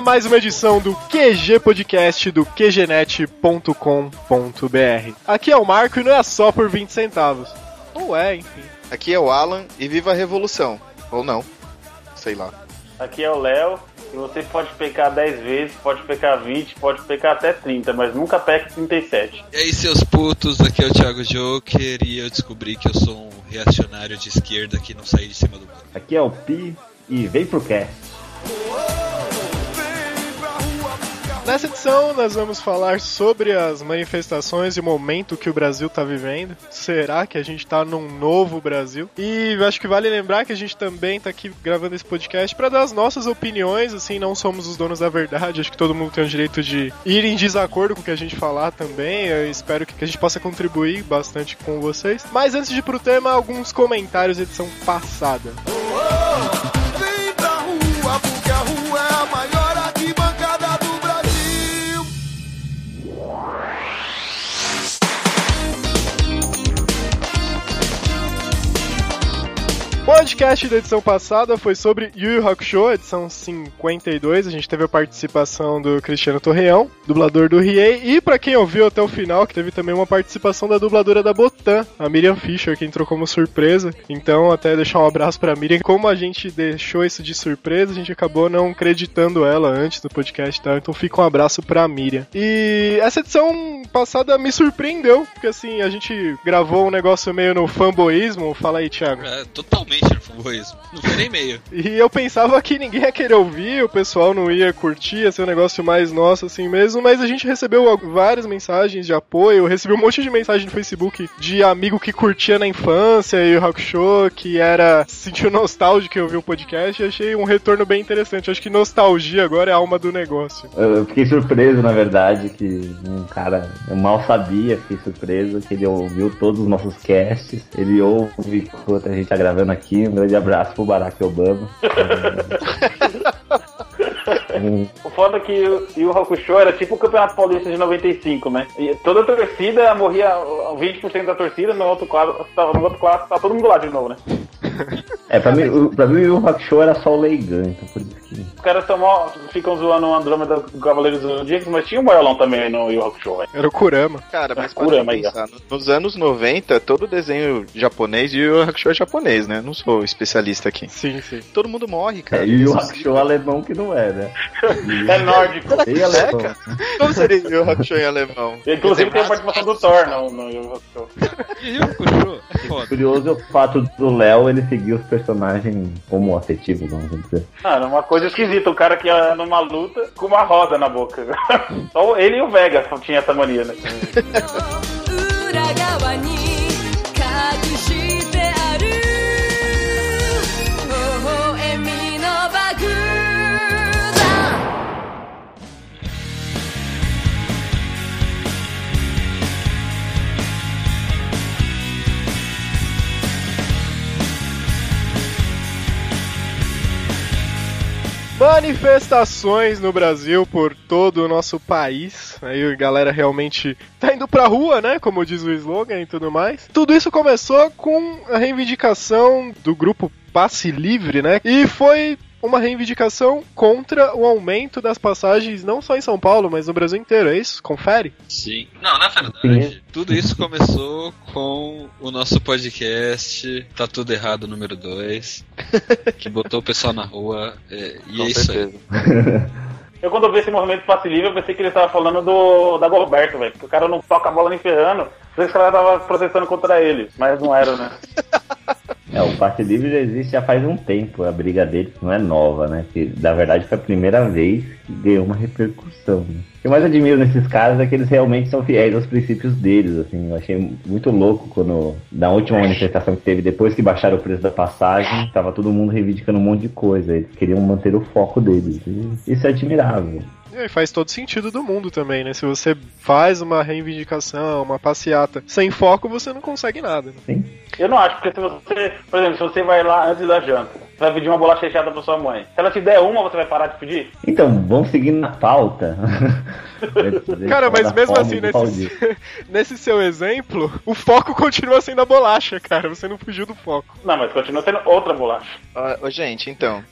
Mais uma edição do QG Podcast do QGNet.com.br. Aqui é o Marco e não é só por 20 centavos. Ou é, enfim. Aqui é o Alan e viva a revolução. Ou não. Sei lá. Aqui é o Léo, e você pode pecar 10 vezes, pode pecar 20, pode pecar até 30, mas nunca peque 37. E aí, seus putos, aqui é o Thiago Joker e eu descobri que eu sou um reacionário de esquerda que não saí de cima do muro. Aqui é o Pi e vem pro cast. Nessa edição nós vamos falar sobre as manifestações e o momento que o Brasil está vivendo. Será que a gente está num novo Brasil? E acho que vale lembrar que a gente também está aqui gravando esse podcast para dar as nossas opiniões, assim, não somos os donos da verdade. Acho que todo mundo tem o direito de ir em desacordo com o que a gente falar também. Eu espero que a gente possa contribuir bastante com vocês. Mas antes de ir pro tema, alguns comentários da edição passada. Vem Podcast da edição passada foi sobre Yu Yu Hakusho, edição 52. A gente teve a participação do Cristiano Torreão, dublador do Riei, e pra quem ouviu até o final, que teve também uma participação da dubladora da Botan, a Miriam Fischer, que entrou como surpresa. Então, até deixar um abraço pra Miriam. Como a gente deixou isso de surpresa, a gente acabou não acreditando ela antes do podcast, tá? Então fica um abraço pra Miriam. E essa edição passada me surpreendeu, porque assim, a gente gravou um negócio meio no fanboísmo. Fala aí, Thiago. É, totalmente no fanboyismo. Não foi nem meio. E eu pensava que ninguém ia querer ouvir, o pessoal não ia curtir, ia ser um negócio mais nosso assim mesmo, mas a gente recebeu várias mensagens de apoio, eu recebi um monte de mensagem no Facebook de amigo que curtia na infância e o Hakusho, que era sentiu nostálgico que ouviu o podcast, e achei um retorno bem interessante. Acho que nostalgia agora é a alma do negócio. Eu eu fiquei surpreso, na verdade, que um cara, eu mal sabia, fiquei surpreso, que ele ouviu todos os nossos casts, ele ouve enquanto a gente tá gravando aqui. Um grande abraço pro Barack Obama. O foda é que o Yu Hakusho era tipo o Campeonato Paulista de 95, né? E toda a torcida morria, 20% da torcida, no outro quadro, no outro quadro tá todo mundo lá de novo, né? É, pra mim, o- pra mim o Rock Show era só o Leigan, então por isso que. Os caras ficam zoando o Andrômeda do Cavaleiros do Zodíaco, mas tinha um boiolão também no Yu Hakusho, velho. Era o Kurama. Cara, mas para mas- pensar, no- nos anos 90, todo desenho japonês e o Hakusho é japonês, né? Não sou especialista aqui. Sim, sim. Todo mundo morre, cara. É, e o Rock Show alemão que não é, né? É nórdico. E alemão. cara? Como seria o Hakusho em alemão? Inclusive tem a participação do Thor no, no Yu Hakusho. E eu, Kushô? É. Curioso é o fato do Léo ele seguir os personagens homoafetivos, vamos dizer. Mano, uma coisa esquisita, o cara que ia numa luta com uma roda na boca. Só ele e o Vega tinha essa mania, né? Manifestações no Brasil por todo o nosso país. Aí a galera realmente tá indo pra rua, né? Como diz o slogan e tudo mais. Tudo isso começou com a reivindicação do grupo Passe Livre, né? E foi uma reivindicação contra o aumento das passagens, não só em São Paulo, mas no Brasil inteiro. É isso? Confere? Sim. Não, na verdade, tudo isso começou com o nosso podcast Tá Tudo Errado número 2, que botou o pessoal na rua. é, e Com é isso aí. certeza. Eu quando vi esse movimento passe livre, eu pensei que ele estava falando do da Goberto, velho. Que o cara não toca a bola nem ferrando. Por isso que ela tava protestando contra ele. Mas não era, né? É, o passe livre já existe já faz um tempo, a briga deles não é nova, né? Que, na verdade foi a primeira vez que ganhou uma repercussão. Né? O que eu mais admiro nesses casos é que eles realmente são fiéis aos princípios deles, assim. Eu achei muito louco quando, na última manifestação que teve, depois que baixaram o preço da passagem, tava todo mundo reivindicando um monte de coisa. Eles queriam manter o foco deles. Isso é admirável. E aí faz todo sentido do mundo também, né? Se você faz uma reivindicação, uma passeata sem foco, você não consegue nada. Né? Eu não acho, porque se você, por exemplo, se você vai lá antes da janta, você vai pedir uma bolacha recheada pra sua mãe. Se ela te der uma, você vai parar de pedir? Então, vamos seguir na pauta. Cara, mas mesmo assim, nesse, nesse seu exemplo, o foco continua sendo a bolacha, cara. Você não fugiu do foco. Não, mas continua sendo outra bolacha. Ô, gente, então.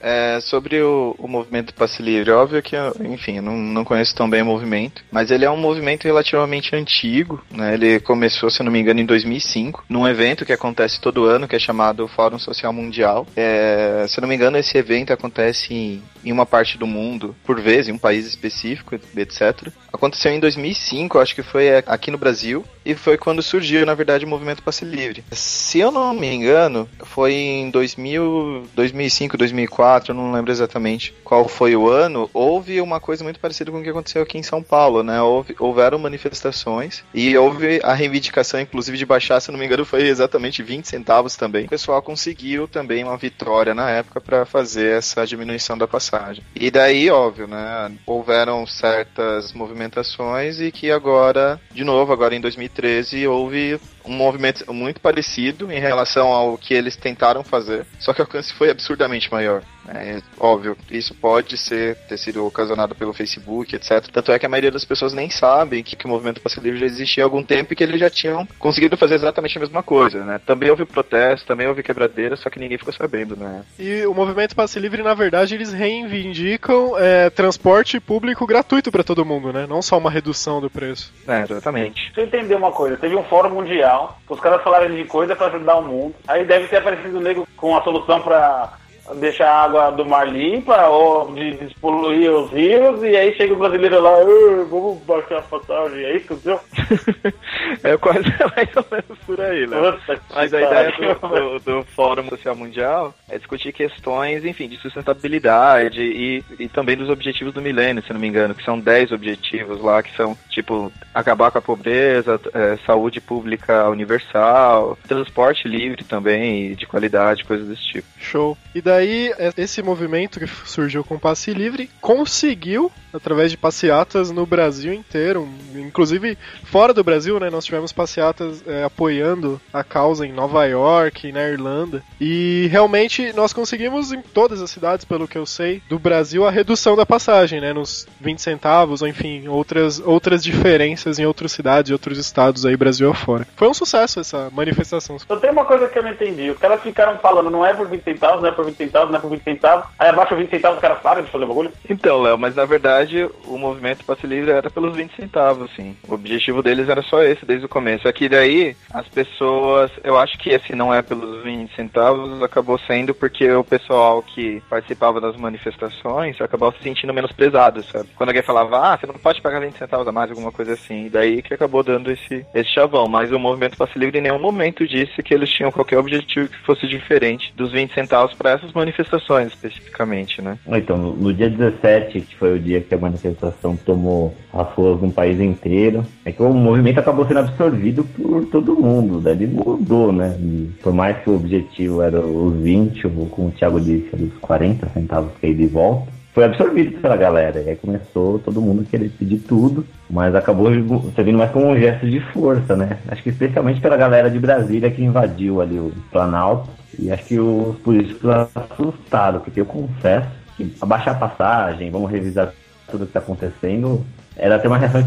É, sobre o, o movimento passe livre, óbvio que, enfim, eu não, não conheço tão bem o movimento, mas ele é um movimento relativamente antigo, né? Ele começou, se não me engano, em 2005, num evento que acontece todo ano, que é chamado Fórum Social Mundial. É, se não me engano, esse evento acontece em, em uma parte do mundo, por vez, em um país específico, etc. Aconteceu em 2005, acho que foi aqui no Brasil, e foi quando surgiu, na verdade, o movimento passe livre. Se eu não me engano, foi em 2000, 2005, 2004, eu não lembro exatamente qual foi o ano, houve uma coisa muito parecida com o que aconteceu aqui em São Paulo, né? Houve, houveram manifestações e houve a reivindicação, inclusive, de baixar, se não me engano, foi exatamente 20 centavos também. O pessoal conseguiu também uma vitória na época para fazer essa diminuição da passagem. E daí, óbvio, né? Houveram certas movimentações e que agora, de novo, agora em 2013, houve um movimento muito parecido em relação ao que eles tentaram fazer, só que o alcance foi absurdamente maior. É óbvio, isso pode ser ter sido ocasionado pelo Facebook, etc. Tanto é que a maioria das pessoas nem sabem que, que o movimento passe livre já existia há algum tempo e que eles já tinham conseguido fazer exatamente a mesma coisa, né? Também houve protesto, também houve quebradeira, só que ninguém ficou sabendo, né? E o movimento passe livre, na verdade, eles reivindicam é, transporte público gratuito pra todo mundo, né? Não só uma redução do preço. É, exatamente. Deixa eu entender uma coisa. Teve um fórum mundial, os caras falaram de coisa pra ajudar o mundo. Aí deve ter aparecido o nego com a solução pra deixar a água do mar limpa ou de despoluir os rios. E aí chega o brasileiro lá, "Ah, vamos baixar a passagem. É isso que aconteceu? É quase mais ou menos por aí, né? Que Mas a ideia do, do, do Fórum Social Mundial é discutir questões, enfim, de sustentabilidade e, e também dos objetivos do milênio, se não me engano, que são 10 objetivos lá, que são, tipo, acabar com a pobreza, é, saúde pública universal, transporte livre também, e de qualidade, coisas desse tipo. Show. E daí, é, esse movimento que surgiu com o passe livre conseguiu, através de passeatas no Brasil inteiro, inclusive fora do Brasil, né? Nós tivemos passeatas é, apoiando a causa em Nova York, na Irlanda. E realmente nós conseguimos em todas as cidades, pelo que eu sei, do Brasil a redução da passagem, né? Nos 20 centavos, ou enfim, outras, outras diferenças em outras cidades e outros estados aí, Brasil afora. Foi um sucesso essa manifestação. Só tem uma coisa que eu não entendi. Os caras ficaram falando, não é por 20 centavos, não é por 20 centavos, não é por 20 centavos. Aí abaixo 20 centavos os caras param de fazer o bagulho. Então, Léo, mas na verdade o movimento passe livre era pelos 20 centavos, sim. O objetivo deles era só esse desde o começo. Aqui daí, as pessoas, eu acho que esse não é pelos 20 centavos, acabou sendo porque o pessoal que participava das manifestações acabou se sentindo menos pesado, sabe? Quando alguém falava, ah, você não pode pagar 20 centavos a mais, alguma coisa assim. E daí que acabou dando esse, esse chavão. Mas o movimento passe livre em nenhum momento disse que eles tinham qualquer objetivo que fosse diferente dos 20 centavos para essas manifestações especificamente, né? Então, no, dia 17, que foi o dia que a manifestação tomou as ruas no país inteiro, é que o movimento acabou sendo absorvido por todo mundo, daí ele mudou, né? E por mais que o objetivo era os 20, ou como o Thiago disse, os 40 centavos que de volta, foi absorvido pela galera. E aí começou todo mundo querer pedir tudo, mas acabou servindo mais como um gesto de força, né? Acho que especialmente pela galera de Brasília que invadiu ali o Planalto. E acho que os políticos assustaram, porque eu confesso que abaixar a passagem, vamos revisar tudo que está acontecendo, era até uma reação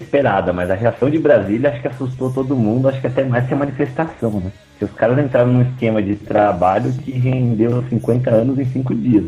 esperada, mas a reação de Brasília acho que assustou todo mundo, acho que até mais que a manifestação, né? Porque os caras entraram num esquema de trabalho que rendeu 50 anos em 5 dias.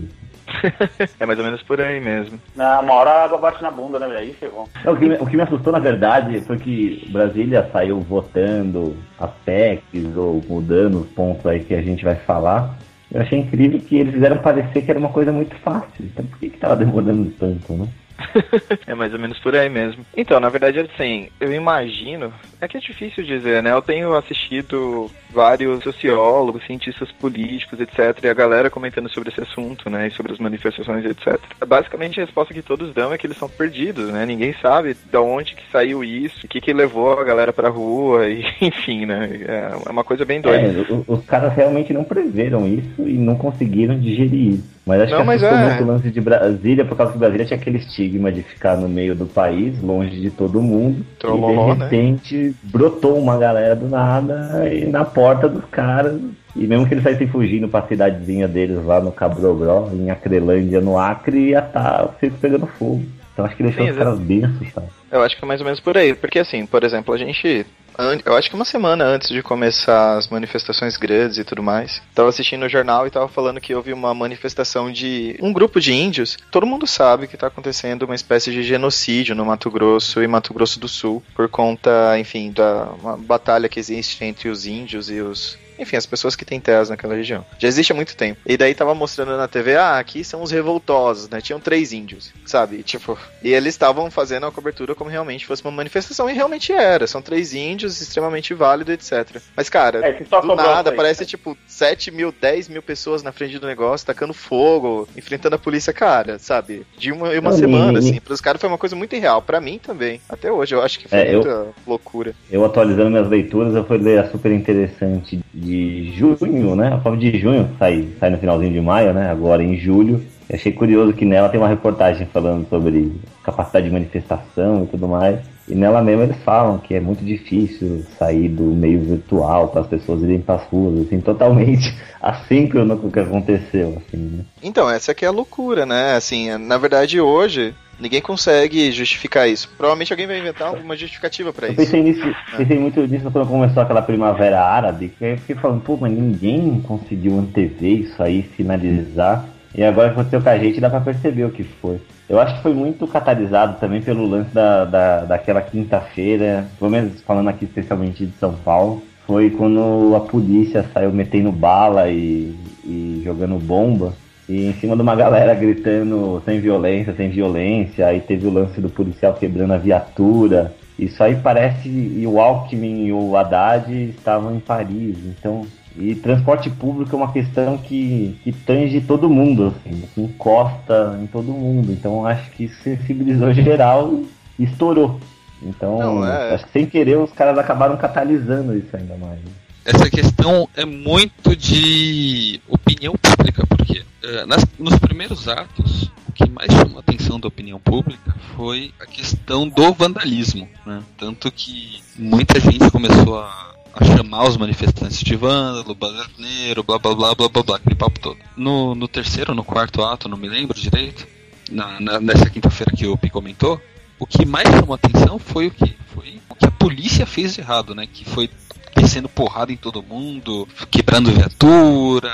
é mais ou menos por aí mesmo. Na uma hora a água bate na bunda, né? Aí chegou. Não, o, que me, o que me assustou, na verdade, foi que Brasília saiu votando as PECs ou mudando os pontos aí que a gente vai falar. Eu achei incrível que eles fizeram parecer que era uma coisa muito fácil. Então por que, que tava demorando tanto, né? é mais ou menos por aí mesmo. Então, na verdade, assim, eu imagino. É que é difícil dizer, né? Eu tenho assistido vários sociólogos, cientistas políticos, etc., e a galera comentando sobre esse assunto, né? E sobre as manifestações, etc. Basicamente, a resposta que todos dão é que eles são perdidos, né? Ninguém sabe de onde que saiu isso, o que que levou a galera pra rua, e enfim, né? É uma coisa bem doida. É, os caras realmente não preveram isso e não conseguiram digerir isso. Mas acho Não, que assustou é- muito o lance de Brasília, por causa que Brasília tinha aquele estigma de ficar no meio do país, longe de todo mundo. Trololó, e de né? repente brotou uma galera do nada e na porta dos caras. E mesmo que eles saíssem fugindo pra cidadezinha deles lá no Cabrogró, em Acrelândia, no Acre, ia estar o circo pegando fogo. Então acho que deixou Sim, os caras bem assustados. Eu acho que é mais ou menos por aí. Porque assim, por exemplo, a gente. Eu acho que uma semana antes de começar as manifestações grandes e tudo mais, tava assistindo o jornal e tava falando que houve uma manifestação de um grupo de índios. Todo mundo sabe que tá acontecendo uma espécie de genocídio no Mato Grosso e Mato Grosso do Sul, por conta, enfim, da batalha que existe entre os índios e os. Enfim, as pessoas que têm terras naquela região. Já existe há muito tempo. E daí tava mostrando na TV, ah, aqui são os revoltosos, né? Tinham três índios, sabe? Tipo, e eles estavam fazendo a cobertura como realmente fosse uma manifestação, e realmente era. São três índios, extremamente válido, etc. Mas, cara, É, do nada, aí. parece tipo 7 mil, 10 mil pessoas na frente do negócio, tacando fogo, enfrentando a polícia, cara, sabe? De uma, uma Não, semana, e- e- assim. Pros caras foi uma coisa muito irreal. Pra mim também. Até hoje, eu acho que foi É, eu- muita loucura. Eu atualizando minhas leituras, eu fui ler a super interessante de junho, né? A prova de junho, sai, sai no finalzinho de maio, né? Agora em julho. Eu achei curioso que nela tem uma reportagem falando sobre capacidade de manifestação e tudo mais. E nela mesmo eles falam que é muito difícil sair do meio virtual para as pessoas irem para as ruas, assim, totalmente assíncrono com o que aconteceu, assim, né? Então, essa que é a loucura, né? Assim, na verdade, hoje, ninguém consegue justificar isso. Provavelmente alguém vai inventar alguma justificativa Eu isso. pensei nisso, pensei muito nisso quando começou aquela primavera árabe, que eu fiquei falando, pô, mas ninguém conseguiu antever isso aí, finalizar. E agora que aconteceu com a gente, dá pra perceber o que foi. Eu acho que foi muito catalisado também pelo lance da, da, daquela quinta-feira, pelo menos falando aqui especialmente de São Paulo, foi quando a polícia saiu metendo bala e, e jogando bomba. E em cima de uma galera gritando sem violência, sem violência, aí teve o lance do policial quebrando a viatura. Isso aí parece. E o Alckmin e o Haddad estavam em Paris. Então. E transporte público é uma questão que, que tange todo mundo, assim, que encosta em todo mundo. Então acho que sensibilizou geral e estourou. Então, Não, é- acho que sem querer os caras acabaram catalisando isso ainda mais. Essa questão é muito de opinião pública, porque eh, nas- nos primeiros atos, o que mais chamou a atenção da opinião pública foi a questão do vandalismo. Né? Tanto que muita gente começou a, a chamar os manifestantes de vândalo, baderneiro, blá blá blá blá blá blá, aquele papo todo. No, no terceiro, no quarto ato, não me lembro direito, na, na- nessa quinta-feira que o Pi comentou, o que mais chamou atenção foi o que? Foi o que a polícia fez de errado, né? Que foi descendo porrada em todo mundo, quebrando viatura,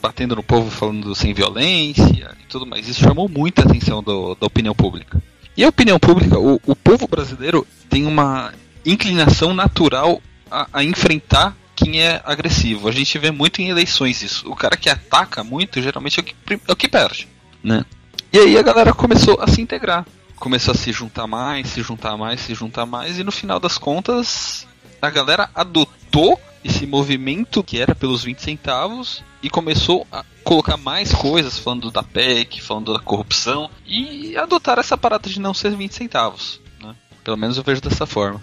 batendo no povo falando sem violência e tudo mais. Isso chamou muita atenção do- da opinião pública. E a opinião pública, o, o povo brasileiro tem uma inclinação natural a, a enfrentar quem é agressivo. A gente vê muito em eleições isso. O cara que ataca muito, geralmente é o que, é o que perde, né? E aí a galera começou a se integrar. Começou a se juntar mais, se juntar mais, se juntar mais, e no final das contas, a galera adotou esse movimento que era pelos 20 centavos e começou a colocar mais coisas, falando da PEC, falando da corrupção, e adotar essa parada de não ser 20 centavos. Né? Pelo menos eu vejo dessa forma.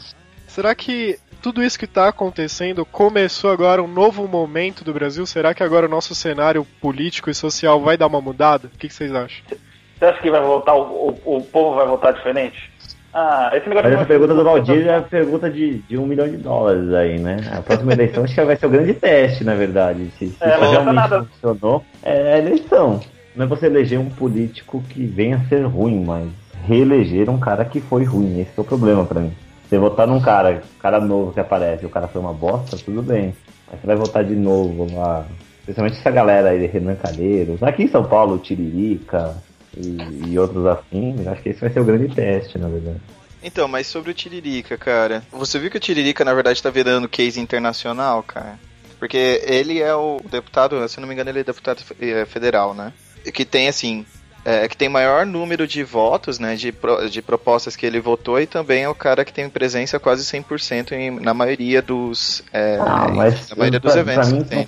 Será que tudo isso que está acontecendo começou agora um novo momento do Brasil? Será que agora o nosso cenário político e social vai dar uma mudada? O que, que vocês acham? Você acha que vai voltar, o, o, o povo vai votar diferente? Ah, esse negócio Mas essa pergunta do Valdir é a pergunta de, de um milhão de dólares aí, né? A próxima eleição acho que vai ser o grande teste, na verdade. Se, se É, realmente nada. funcionou, é a eleição. Não é você eleger um político que venha a ser ruim, mas reeleger um cara que foi ruim. Esse é o problema pra mim. Você votar num cara, cara novo que aparece, o cara foi uma bosta, tudo bem. Mas você vai votar de novo lá. Especialmente essa galera aí, Renan Calheiros. Aqui em São Paulo, Tiririca e, e outros afins. Acho que esse vai ser o grande teste, na verdade. Então, mas sobre o Tiririca, cara. Você viu que o Tiririca, na verdade, tá virando case internacional, cara? Porque ele é o deputado, se não me engano, ele é deputado eh, federal, né? Que tem, assim, é, que tem maior número de votos, né, de, pro- de propostas que ele votou, e também é o cara que tem presença quase 100% em, na maioria dos, é, Ah, mas na maioria dos pra, eventos pra mim que tem.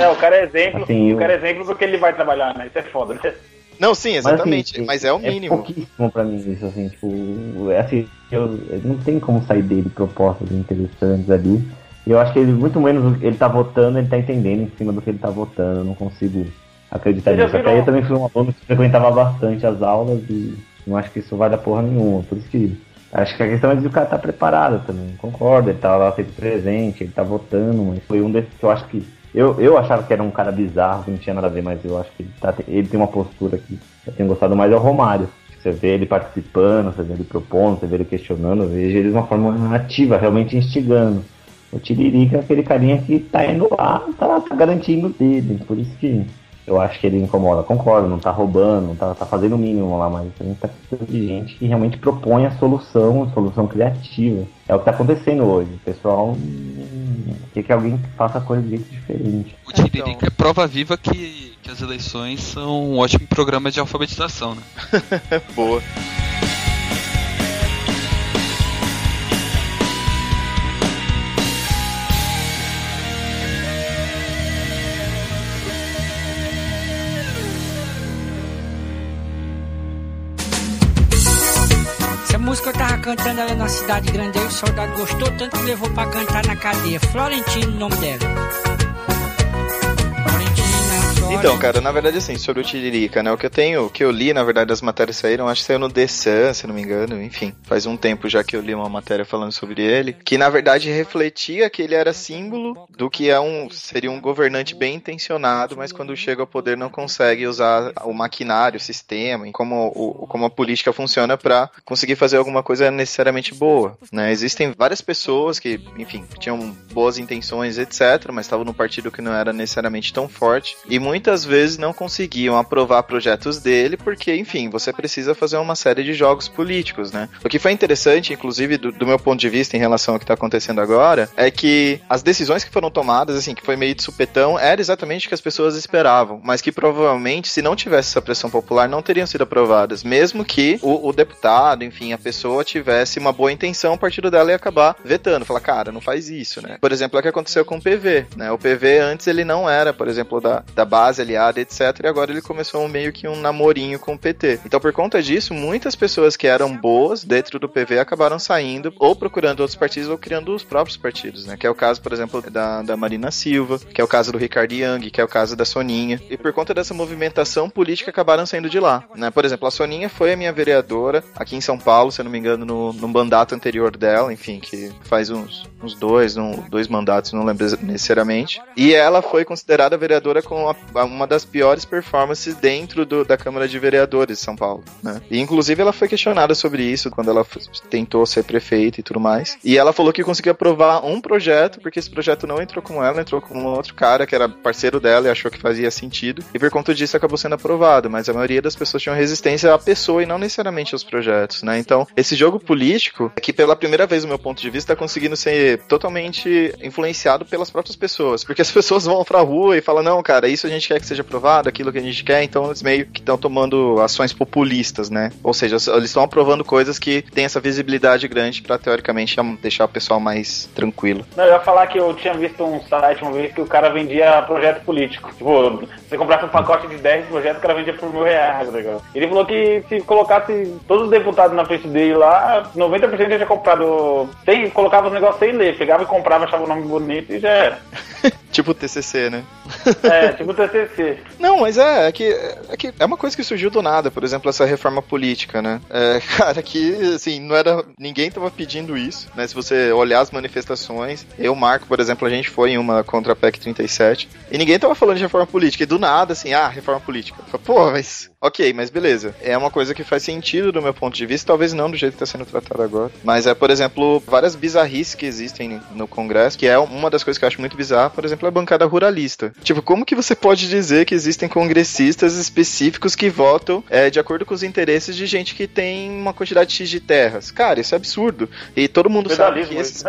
É, o cara é exemplo, Assim, o cara é exemplo do que ele vai trabalhar, né? Isso é foda, né? Não, sim, exatamente, assim, mas é o mínimo. É pouquíssimo pra mim isso, assim, tipo, é assim, eu, eu não tem como sair dele propostas interessantes ali. E eu acho que ele, muito menos ele tá votando, ele tá entendendo em cima do que ele tá votando. Eu não consigo acreditar nisso. Até eu também fui um aluno que frequentava bastante as aulas e não acho que isso vai dar porra nenhuma. Por isso que acho que a questão é de o cara estar preparado também. Concordo, ele tá lá sempre presente, ele tá votando, mas foi um desses que eu acho que. Eu, eu achava que era um cara bizarro, que não tinha nada a ver, mas eu acho que ele, tá- ele tem uma postura que eu tenho gostado mais é o Romário. Você vê ele participando, você vê ele propondo, você vê ele questionando, eu vejo ele de uma forma ativa, realmente instigando. O Tiririca é aquele carinha que tá indo lá, tá, tá garantindo dele. Por isso que eu acho que ele incomoda. Concordo, não tá roubando, não tá, tá fazendo o mínimo lá, mas a gente tá precisando de gente que realmente propõe a solução, a solução criativa. É o que tá acontecendo hoje. O pessoal hum, quer que alguém faça a coisa de jeito diferente. O Tiririca é prova viva que, que as eleições são um ótimo programa de alfabetização, né? Boa. Música eu tava cantando ela na cidade grande aí, o soldado gostou tanto que levou pra cantar na cadeia. Florentino, o nome dela. Florentino. Então, cara, na verdade, assim, sobre o Tiririca, né? O que eu tenho, o que eu li, na verdade, as matérias saíram, acho que saiu no The Sun, se não me engano, enfim. Faz um tempo já que eu li uma matéria falando sobre ele, que na verdade refletia que ele era símbolo do que é um seria um governante bem intencionado, mas quando chega ao poder não consegue usar o maquinário, o sistema, e como, o, como a política funciona para conseguir fazer alguma coisa necessariamente boa, né? Existem várias pessoas que, enfim, tinham boas intenções, etc, mas estavam num partido que não era necessariamente tão forte e muitas vezes não conseguiam aprovar projetos dele porque, enfim, você precisa fazer uma série de jogos políticos, né? O que foi interessante, inclusive, do, do meu ponto de vista em relação ao que está acontecendo agora, é que as decisões que foram tomadas, assim, que foi meio de supetão, era exatamente o que as pessoas esperavam, mas que provavelmente, se não tivesse essa pressão popular, não teriam sido aprovadas, mesmo que o, o deputado, enfim, a pessoa tivesse uma boa intenção, o partido dela ia acabar vetando, falar, cara, não faz isso, né? Por exemplo, é o que aconteceu com o PV, né? O PV antes ele não era, por exemplo, da, da base aliada, etc, e agora ele começou meio que um namorinho com o PT. Então, por conta disso, muitas pessoas que eram boas dentro do PV acabaram saindo ou procurando outros partidos ou criando os próprios partidos, né? Que é o caso, por exemplo, da, da Marina Silva, que é o caso do Ricardo Young, que é o caso da Soninha. E por conta dessa movimentação política acabaram saindo de lá, né? Por exemplo, a Soninha foi a minha vereadora aqui em São Paulo, se eu não me engano, no, no mandato anterior dela, enfim, que faz uns, uns dois, um, dois mandatos, não lembro necessariamente. E ela foi considerada vereadora com a- uma das piores performances dentro do- da Câmara de Vereadores de São Paulo, né? E inclusive ela foi questionada sobre isso quando ela tentou ser prefeita e tudo mais. E ela falou que conseguiu aprovar um projeto, porque esse projeto não entrou com ela, entrou com um outro cara que era parceiro dela e achou que fazia sentido. E por conta disso acabou sendo aprovado. Mas a maioria das pessoas tinham resistência à pessoa e não necessariamente aos projetos, né? Então, esse jogo político, é que pela primeira vez, do meu ponto de vista, está conseguindo ser totalmente influenciado pelas próprias pessoas. Porque as pessoas vão pra rua e falam, não, cara, isso a gente quer que seja aprovado, aquilo que a gente quer, então eles meio que estão tomando ações populistas, né? Ou seja, eles estão aprovando coisas que têm essa visibilidade grande pra, teoricamente, deixar o pessoal mais tranquilo. Não, eu ia falar que eu tinha visto um site uma vez que o cara vendia projeto político. Tipo, você comprasse um pacote de 10 projetos, o cara vendia por mil reais, tá ligado? Ele falou que se colocasse todos os deputados na frente dele lá, 90% já tinha comprado. Sem, colocava os negócios sem ler, pegava e comprava, achava o nome bonito e já era. Tipo o TCC, né? É, tipo o TCC. Não, mas é, é que, é que é uma coisa que surgiu do nada, por exemplo, essa reforma política, né? É, cara, que, assim, não era. Ninguém tava pedindo isso, né? Se você olhar as manifestações, eu, Marco, por exemplo, a gente foi em uma contra a PEC 37, e ninguém tava falando de reforma política, e do nada, assim, ah, reforma política. Pô, mas. Ok, mas beleza. É uma coisa que faz sentido do meu ponto de vista, talvez não do jeito que tá sendo tratado agora. Mas é, por exemplo, várias bizarrices que existem no Congresso, que é uma das coisas que eu acho muito bizarra, por exemplo, a bancada ruralista. Tipo, como que você pode dizer que existem congressistas específicos que votam é, de acordo com os interesses de gente que tem uma quantidade X de terras? Cara, isso é absurdo. E todo mundo sabe que esses, isso.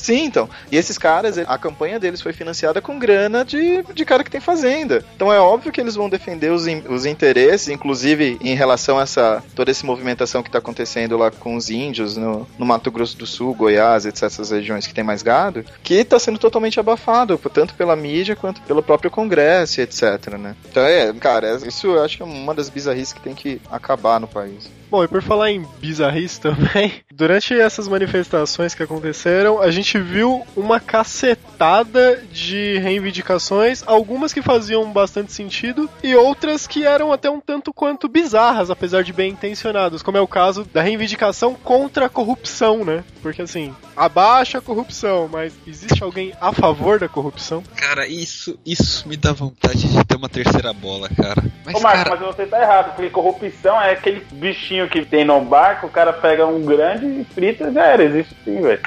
Sim, então. E esses caras, a campanha deles foi financiada com grana de, de cara que tem fazenda. Então é óbvio que eles vão defender os, os interesses, inclusive em relação a essa toda essa movimentação que está acontecendo lá com os índios no, no Mato Grosso do Sul, Goiás, etc., essas regiões que tem mais gado, que está sendo totalmente abafado, tanto pela mídia quanto pelo próprio Congresso, etc., né? Então é, cara, isso eu acho que é uma das bizarrices que tem que acabar no país. Bom, e por falar em bizarrice também, durante essas manifestações que aconteceram, a gente viu uma cacetada de reivindicações, algumas que faziam bastante sentido e outras que eram até um tanto quanto bizarras, apesar de bem intencionadas, como é o caso da reivindicação contra a corrupção, né? Porque assim, abaixa a corrupção, mas existe alguém a favor da corrupção? Cara, isso, isso me dá vontade de ter uma terceira bola, cara. Mas, Ô, Marcos, cara, mas você tá errado, porque corrupção é aquele bichinho que tem no barco, o cara pega um grande e frita já era, existe sim, velho.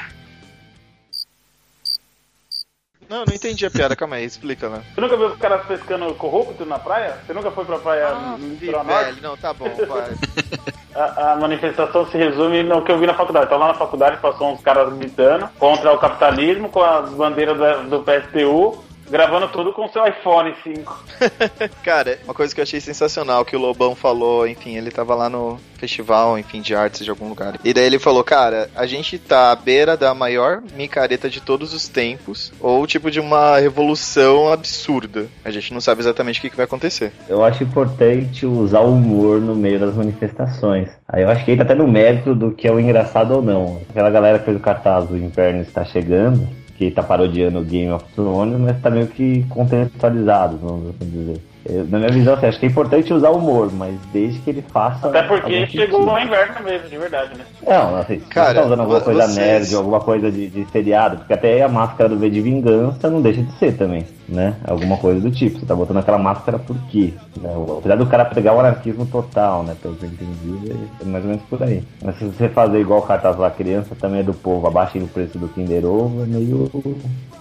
Não, não entendi a piada, calma aí, explica lá. Você nunca viu os caras pescando corrupto na praia? Você nunca foi pra praia Ah, litoral norte? não, tá bom, vai. A, a manifestação se resume no que eu vi na faculdade. Então lá na faculdade passou uns caras gritando contra o capitalismo com as bandeiras do, do PSTU, gravando tudo com seu iPhone 5. Cara, uma coisa que eu achei sensacional que o Lobão falou, enfim, ele tava lá no festival, enfim, de artes de algum lugar. E daí ele falou, cara, a gente tá à beira da maior micareta de todos os tempos, ou tipo de uma revolução absurda. A gente não sabe exatamente o que, que vai acontecer. Eu acho importante usar o humor no meio das manifestações. Aí eu acho que entra até no mérito do que é o engraçado ou não. Aquela galera que fez o cartaz do Inverno está chegando, que tá parodiando o Game of Thrones, mas tá meio que contextualizado, vamos assim dizer. Eu, na minha visão, assim, acho que é importante usar o humor, mas desde que ele faça. Até porque chegou no inverno mesmo, de verdade, né? Não, assim, se Cara, você tá usando alguma coisa vocês- nerd, alguma coisa de, de seriado, porque até a máscara do V de Vingança não deixa de ser também, né? Alguma coisa do tipo. Você tá botando aquela máscara por quê? Né? O- Apesar do cara pregar o anarquismo total, né? Pelo que eu entendi, é mais ou menos por aí. Mas se você fazer igual o cartaz lá, criança também é do povo, abaixem o preço do Kinder Ovo, é meio,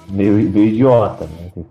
meio, meio idiota, né?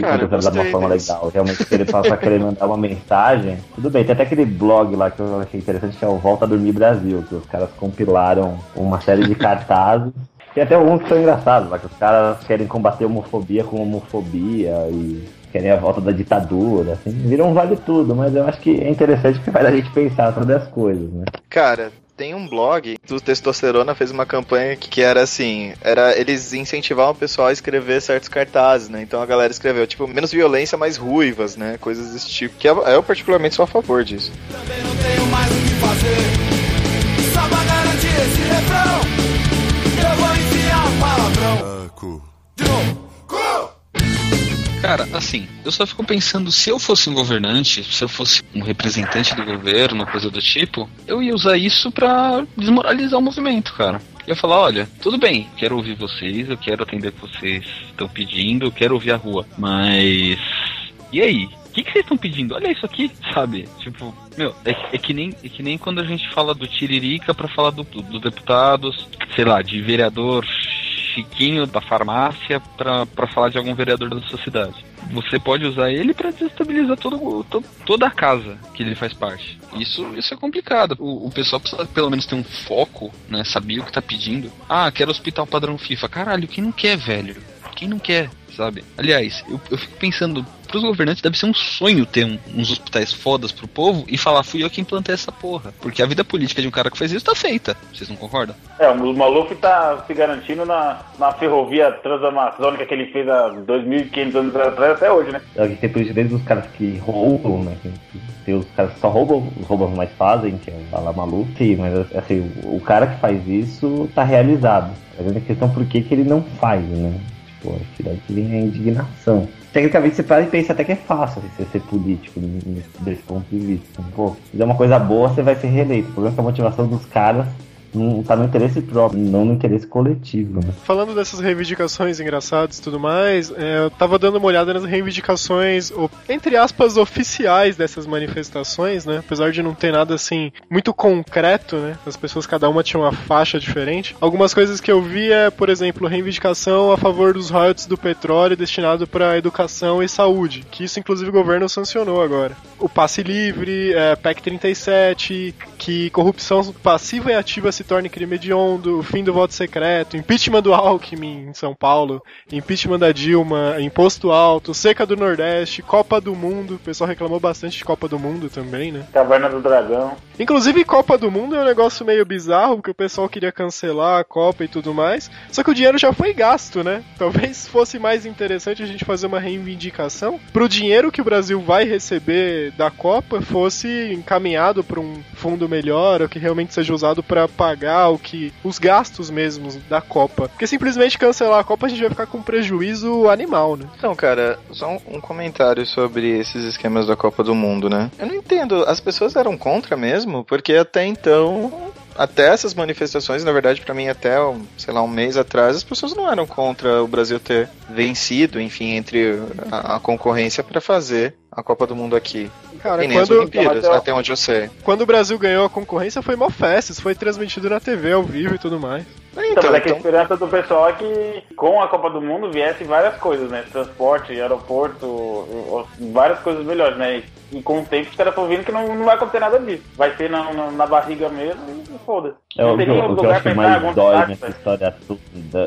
Cara, eu contextualizar de uma forma desse. legal. Realmente, se ele passa querer mandar uma mensagem, tudo bem. Tem até aquele blog lá que eu achei interessante, que é o Volta a Dormir Brasil, que os caras compilaram uma série de cartazes. Tem até alguns que são engraçados, lá que os caras querem combater a homofobia com homofobia e querem a volta da ditadura, assim, viram um vale tudo, mas eu acho que é interessante porque faz a gente pensar sobre as coisas, né? Cara, tem um blog do Testosterona fez uma campanha que, que era assim, era eles incentivavam o pessoal a escrever certos cartazes, né? Então a galera escreveu tipo menos violência, mais ruivas, né? Coisas desse tipo. Que eu, eu particularmente sou a favor disso. Também não tenho mais o que fazer. Só pra garantir esse refrão, eu vou enfiar um palavrão. Cara, assim, eu só fico pensando, se eu fosse um governante, se eu fosse um representante do governo, coisa do tipo, eu ia usar isso pra desmoralizar o movimento, cara. Ia falar, olha, tudo bem, quero ouvir vocês, eu quero atender o que vocês estão pedindo, eu quero ouvir a rua, mas. E aí? O que, que vocês estão pedindo? Olha isso aqui, sabe? Tipo, meu, é, é que nem, é que nem quando a gente fala do Tiririca pra falar do, do deputados, sei lá, de vereador Chiquinho da farmácia pra falar de algum vereador da sua cidade. Você pode usar ele pra desestabilizar todo, to- toda a casa que ele faz parte. Isso, isso é complicado. O, o pessoal precisa pelo menos ter um foco, né? Saber o que tá pedindo. Ah, quero hospital padrão FIFA. Caralho, quem não quer, velho? Quem não quer, sabe? Aliás, eu, eu fico pensando, pros governantes deve ser um sonho ter um- uns hospitais fodas pro povo e falar, fui eu quem plantei essa porra. Porque a vida política de um cara que faz isso tá feita. Vocês não concordam? É, o Maluf tá se garantindo na, na ferrovia transamazônica que ele fez há 2.500 anos atrás até hoje, né? É tem desde os caras que roubam, né? Tem os caras que só roubam, os roubam mais fazem, que é o Fala Maluco. Sim, mas assim, o, o cara que faz isso tá realizado. A grande questão é por que, que ele não faz, né? Acho que daí que vem a indignação. Tecnicamente você para e pensa até que é fácil você ser político desse ponto de vista. Pô, se fizer uma coisa boa, você vai ser reeleito. O problema é que a motivação dos caras não tá no interesse próprio, não no interesse coletivo, né? Falando dessas reivindicações engraçadas e tudo mais, é, eu tava dando uma olhada nas reivindicações, entre aspas, oficiais dessas manifestações, né? Apesar de não ter nada assim muito concreto, né? As pessoas, cada uma tinha uma faixa diferente. Algumas coisas que eu vi é, por exemplo, reivindicação a favor dos royalties do petróleo destinado para educação e saúde, que isso inclusive o governo sancionou agora. O passe livre, é, PEC 37, que corrupção passiva e ativa se torne crime hediondo, o fim do voto secreto, impeachment do Alckmin em São Paulo, impeachment da Dilma, imposto alto, seca do Nordeste, Copa do Mundo, o pessoal reclamou bastante de Copa do Mundo também, né? Caverna do Dragão. Inclusive, Copa do Mundo é um negócio meio bizarro, porque o pessoal queria cancelar a Copa e tudo mais. Só que o dinheiro já foi gasto, né? Talvez fosse mais interessante a gente fazer uma reivindicação pro dinheiro que o Brasil vai receber da Copa fosse encaminhado para um fundo melhor, ou que realmente seja usado para pagar pagar, o que. os gastos mesmos da Copa. Porque simplesmente cancelar a Copa a gente vai ficar com um prejuízo animal, né? Então, cara, só um, um comentário sobre esses esquemas da Copa do Mundo, né? Eu não entendo, as pessoas eram contra mesmo, porque até então até essas manifestações, na verdade, pra mim, até, sei lá, um mês atrás, as pessoas não eram contra o Brasil ter vencido, enfim, entre a, a concorrência pra fazer a Copa do Mundo aqui. Cara, e nem as quando, Olimpíadas, Então, até onde eu sei. quando o Brasil ganhou a concorrência foi mó festa, isso foi transmitido na TV ao vivo e tudo mais. Então, mas é que a esperança do pessoal é que com a Copa do Mundo viesse várias coisas, né? Transporte, aeroporto, várias coisas melhores, né? E com o tempo os caras estão vendo que não, não vai acontecer nada disso. Vai ser na, na, na barriga mesmo e foda-se. É, Não o, tem o que eu lugar acho mais dói nessa velho. história,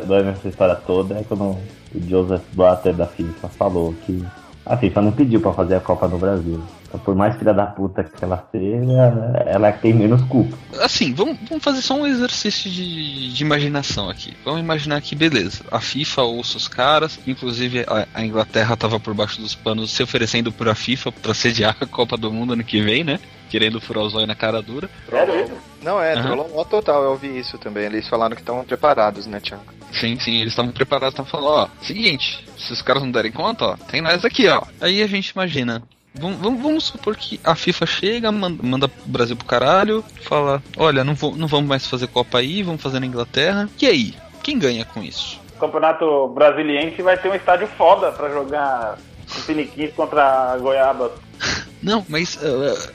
dói nessa história toda é quando o Joseph Blatter da FIFA falou que a FIFA não pediu pra fazer a Copa no Brasil. Então, por mais filha da puta que ela seja, ela tem menos culpa. Assim, vamos, vamos fazer só um exercício de, de imaginação aqui. Vamos imaginar que, beleza, a FIFA ouça os caras, inclusive a, a Inglaterra tava por baixo dos panos se oferecendo pra FIFA pra sediar a Copa do Mundo ano que vem, né? Querendo furar o zóio na cara dura. Isso? Não, é, Aham. trollou total, eu ouvi isso também. Eles falaram que estão preparados, né, Thiago? Sim, sim, eles estavam preparados, estavam falando, ó, seguinte, se os caras não derem conta, ó, tem nós aqui, ó. Aí a gente imagina. Vamos, vamos, supor que a FIFA chega, manda, manda o Brasil pro caralho, fala, olha, não, vou, não vamos mais fazer Copa aí, vamos fazer na Inglaterra. E aí? Quem ganha com isso? O campeonato brasiliense vai ter um estádio foda pra jogar com Piniquins contra Goiaba. Não, mas. uh,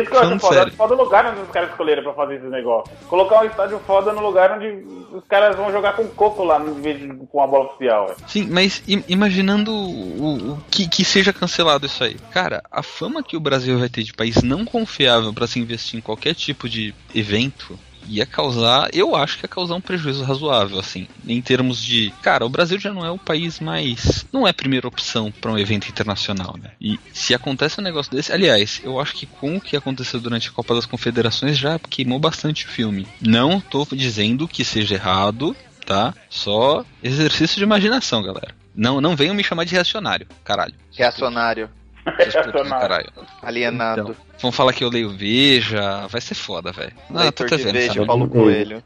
Isso que eu acho foda. sério. Foda o lugar onde os caras escolheram pra fazer esse negócio. Colocar um estádio foda no lugar onde os caras vão jogar com coco lá, em vez de com a bola oficial. velho. Sim, mas im- imaginando o, o que, que seja cancelado isso aí. Cara, a fama que o Brasil vai ter de país não confiável pra se investir em qualquer tipo de evento ia causar, eu acho que ia causar um prejuízo razoável, assim, em termos de, cara, o Brasil já não é o país mais, não é a primeira opção pra um evento internacional, né? E se acontece um negócio desse, aliás, eu acho que com o que aconteceu durante a Copa das Confederações já queimou bastante o filme. Não tô dizendo que seja errado, tá? Só exercício de imaginação, galera. Não, não venham me chamar de reacionário, caralho. Reacionário, Reacionário. caralho. alienado, Então, vão falar que eu leio Veja, vai ser foda, velho. Ah, leitor tô de até vendo, Veja, sabe? Paulo Coelho.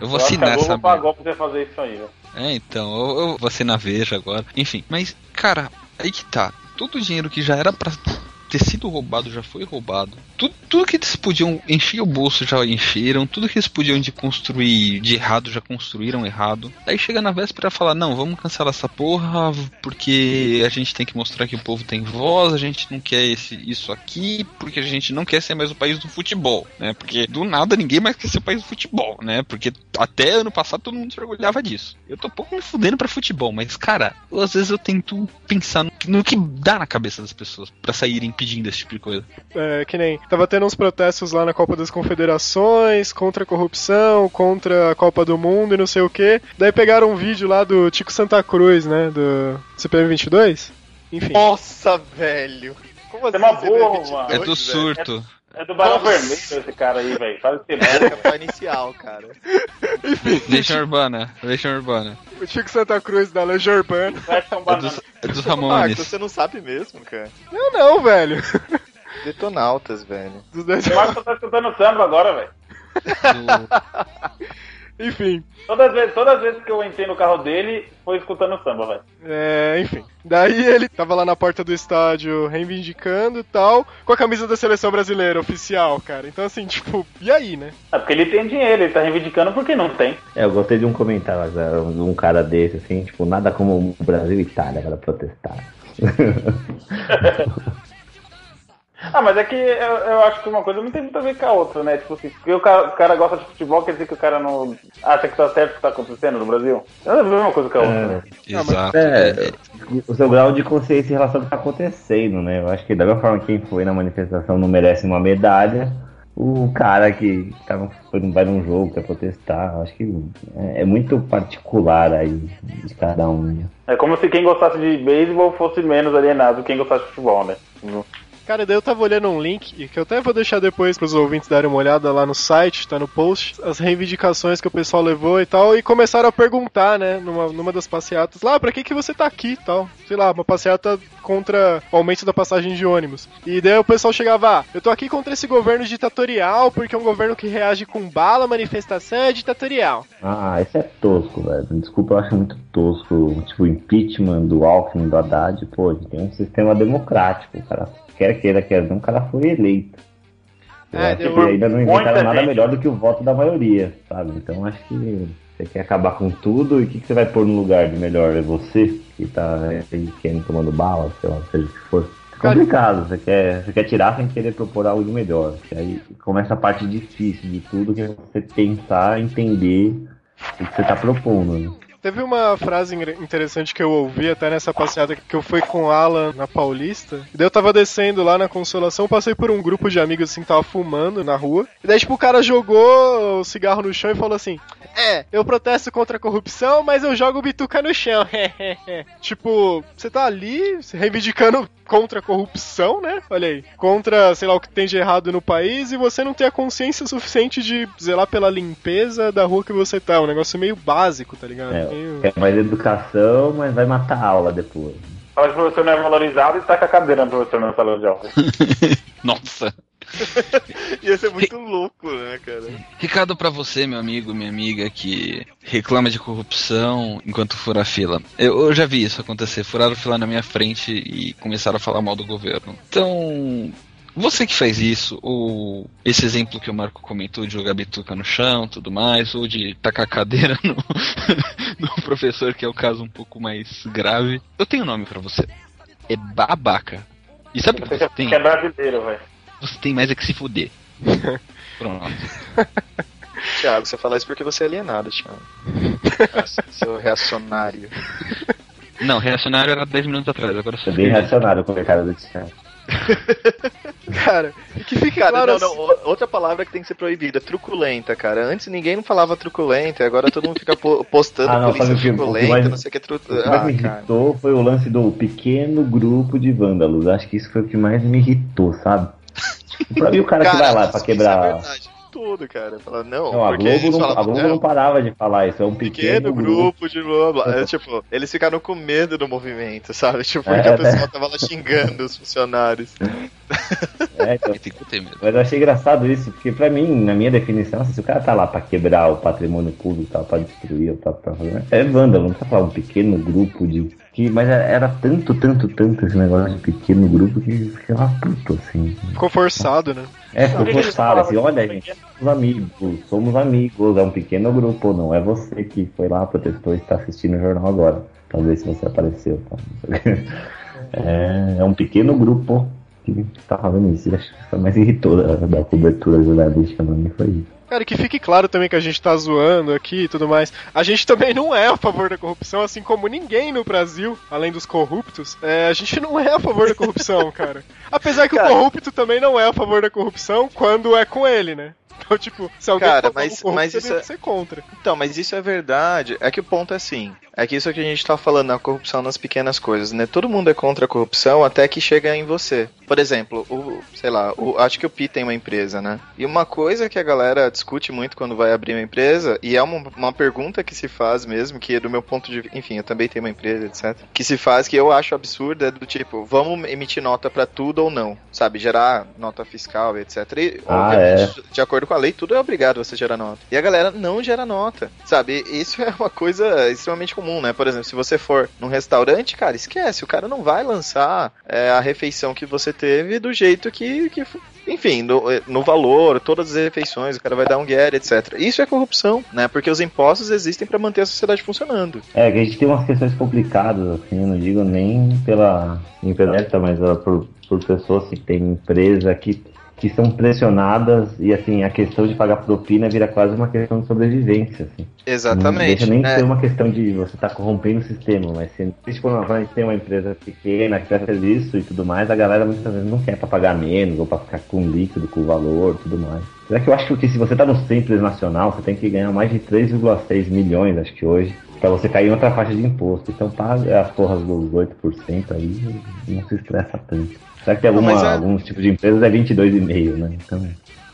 Eu vou Eu assinar Globo essa merda. pagou pra você fazer isso aí, velho. É, então, eu, eu vou assinar Veja agora. Enfim, mas, cara, aí que tá. Todo o dinheiro que já era pra ter sido roubado já foi roubado. Tudo, tudo que eles podiam encher o bolso já encheram. Tudo que eles podiam de construir de errado já construíram errado. Aí chega na véspera e fala: Não, vamos cancelar essa porra porque a gente tem que mostrar que o povo tem voz. A gente não quer esse, isso aqui porque a gente não quer ser mais o país do futebol, né? Porque do nada ninguém mais quer ser o país do futebol, né? Porque até ano passado todo mundo se orgulhava disso. Eu tô pouco me fudendo pra futebol, mas cara, às vezes eu tento pensar no, no que dá na cabeça das pessoas pra saírem pedindo esse tipo de coisa. É, que nem. Tava tendo uns protestos lá na Copa das Confederações, contra a corrupção, contra a Copa do Mundo e não sei o que. Daí pegaram um vídeo lá do Tico Santa Cruz, né? Do CPM 22. Enfim. Nossa, velho. Como Você é uma burro, deve- mano. É do velho? surto. É do Barão Nossa. Vermelho esse cara aí, velho. Faz esse Era pra inicial, cara. Legião Urbana, Legião Urbana. O Tico Santa Cruz da Legião Urbana. É dos, é dos Ah, Ramones. você não sabe mesmo, cara. Não, não, velho. Detonautas, velho. Dos dez- O Marcos tá escutando samba agora, velho. Do- Enfim. Todas as, vezes, todas as vezes que eu entrei no carro dele, foi escutando samba, velho. É, enfim. Daí ele tava lá na porta do estádio reivindicando e tal, com a camisa da seleção brasileira oficial, cara. Então, assim, tipo, e aí, né? É porque ele tem dinheiro, ele tá reivindicando porque não tem. É, eu gostei de um comentário agora, de um cara desse, assim, tipo, nada como o Brasil e Itália para protestar. Ah, mas é que eu, eu acho que uma coisa não tem muito a ver com a outra, né? Tipo assim, porque o cara, o cara gosta de futebol, quer dizer que o cara não acha que tá certo o que tá acontecendo no Brasil? Não é a mesma coisa que a outra, né? Exato. É, É, o seu grau de consciência em relação ao que tá acontecendo, né? Eu acho que da mesma forma que quem foi na manifestação não merece uma medalha, o cara que tá, foi, vai num jogo, quer protestar, eu acho que é, é muito particular aí de cada um. né? É como se quem gostasse de beisebol fosse menos alienado que quem gostasse de futebol, né? Cara, daí eu tava olhando um link, que eu até vou deixar depois pros ouvintes darem uma olhada lá no site, tá no post, as reivindicações que o pessoal levou e tal, e começaram a perguntar, né, numa, numa das passeatas, lá, pra que que você tá aqui e tal? Sei lá, uma passeata contra o aumento da passagem de ônibus. E daí o pessoal chegava, ah, eu tô aqui contra esse governo ditatorial, porque é um governo que reage com bala, manifestação é ditatorial. Ah, esse é tosco, velho. Desculpa, eu acho muito tosco. Tipo, impeachment do Alckmin, do Haddad, pô, a gente tem um sistema democrático, cara quer queira, quer não, o cara foi eleito. Eu É, acho que ainda não inventaram nada gente- melhor do que o voto da maioria, sabe? Então acho que você quer acabar com tudo e o que, que você vai pôr no lugar de melhor? É você que tá aí querendo tomando bala, sei lá, seja o que for. É complicado, você quer, você quer tirar sem querer propor algo de melhor. Que aí começa a parte difícil de tudo, que é você pensar, entender o que você tá propondo. Né? Teve uma frase interessante que eu ouvi até nessa passeada que eu fui com o Alan na Paulista. E daí eu tava descendo lá na Consolação, passei por um grupo de amigos assim, que tava fumando na rua. E daí, tipo, o cara jogou o cigarro no chão e falou assim: É, eu protesto contra a corrupção, mas eu jogo bituca no chão. tipo, você tá ali se reivindicando contra a corrupção, né? Olha aí. Contra, sei lá, o que tem de errado no país e você não tem a consciência suficiente de zelar pela limpeza da rua que você tá. É um negócio meio básico, tá ligado? É, Quer mais educação, mas vai matar a aula depois. Fala que o professor não é valorizado e taca a cadeira no professor no salão de aula. Nossa. Ia ser muito louco, né, cara? Recado pra você, meu amigo, minha amiga, que reclama de corrupção enquanto fura a fila. Eu, eu já vi isso acontecer. Furaram fila na minha frente e começaram a falar mal do governo. Então, você que faz isso, ou esse exemplo que o Marco comentou de jogar bituca no chão, tudo mais, ou de tacar a cadeira no, no professor, que é o caso um pouco mais grave, eu tenho um nome pra você. É babaca. E sabe o que Você você que tem? é brasileiro, velho. Você tem mais é que se fuder. Pronto. Thiago, você fala isso porque você é alienado, Thiago. Nossa, seu reacionário. Não, reacionário era 10 minutos atrás, agora eu É sou bem reacionário com o mercado do Thiago. Cara, e que fique Cara, claro não, assim- não, outra palavra que tem que ser proibida, truculenta, cara. Antes ninguém não falava truculenta, agora todo mundo fica po- postando Ah, não, polícia truculenta, mais- não sei o que é tru... O que mais me Ah, cara. irritou foi o lance do pequeno grupo de vândalos. Acho que isso foi o que mais me irritou, sabe? Pra mim, o cara, que vai lá pra isso quebrar. é Tudo, cara. Fala, não, Não, a porque Globo, não, falavam, a Globo não, não parava de falar isso. É um pequeno pequeno, grupo de blá blá. É, tipo, eles ficaram com medo do movimento, sabe? Tipo, porque É, a pessoa né? tava lá xingando os funcionários. É, então, Tem que ter medo. Mas eu achei engraçado isso, porque pra mim, na minha definição, se o cara tá lá pra quebrar o patrimônio público, tá, pra destruir, tá, pra fazer, é vândalo, não precisa falar um pequeno grupo de. Que, mas era, tanto, tanto, tanto esse negócio de pequeno grupo que ficava puto, assim. Ficou forçado, né? É, eles forçado, assim, olha, gente, somos amigos, somos amigos, é um pequeno grupo, não é você que foi lá, protestou e está assistindo o jornal agora, ver se você apareceu. Tá? É, é um pequeno grupo que tá fazendo isso, acho que foi mais irritou da, da cobertura jornalística pra mim foi isso. Cara, que fique claro também que a gente tá zoando aqui e tudo mais. A gente também não é a favor da corrupção, assim como ninguém no Brasil, além dos corruptos. É, a gente não é a favor da corrupção, cara. Apesar que Cara. o corrupto também não é a favor da corrupção quando é com ele, né? Então, tipo, se alguém Cara, mas- corrupto, mas você isso deve é- ser contra. Então, mas isso é verdade. É que o ponto é assim. É que isso que a gente tá falando, a corrupção nas pequenas coisas, né? Todo mundo é contra a corrupção até que chega em você. Por exemplo, o, sei lá, o, acho que o Pi tem uma empresa, né? E uma coisa que a galera discute muito quando vai abrir uma empresa, e é uma, uma pergunta que se faz mesmo, que é do meu ponto de enfim, eu também tenho uma empresa, etc. Que se faz, que eu acho absurda, é do tipo, vamos emitir nota pra tudo ou não, sabe? Gerar nota fiscal, etc. E, Ah, obviamente, de acordo com a lei, tudo é obrigado você gerar nota. E a galera não gera nota, sabe? Isso é uma coisa extremamente comum, né? Por exemplo, se você for num restaurante, cara, esquece, o cara não vai lançar é, a refeição que você teve do jeito que. que enfim, no, no valor, todas as refeições, o cara vai dar um guerra, etc. Isso é corrupção, né? Porque os impostos existem para manter a sociedade funcionando. É, que a gente tem umas questões complicadas, assim, eu não digo nem pela internet, mas uh, por, por pessoas que têm empresa que, que são pressionadas e, assim, a questão de pagar propina vira quase uma questão de sobrevivência, assim. Não Exatamente. deixa nem né? ser uma questão de você estar corrompendo o sistema, mas se tipo, a gente tem uma empresa pequena que presta serviço e tudo mais, a galera muitas vezes não quer pra pagar menos ou pra ficar com líquido, com valor e tudo mais. Será que eu acho que se você tá no Simples Nacional, você tem que ganhar mais de 3,6 milhões, acho que hoje, pra você cair em outra faixa de imposto. Então paga as porras dos 8% aí não se estressa tanto. Será que tem alguma, é- alguns tipos de empresas é 22,5, né? Então,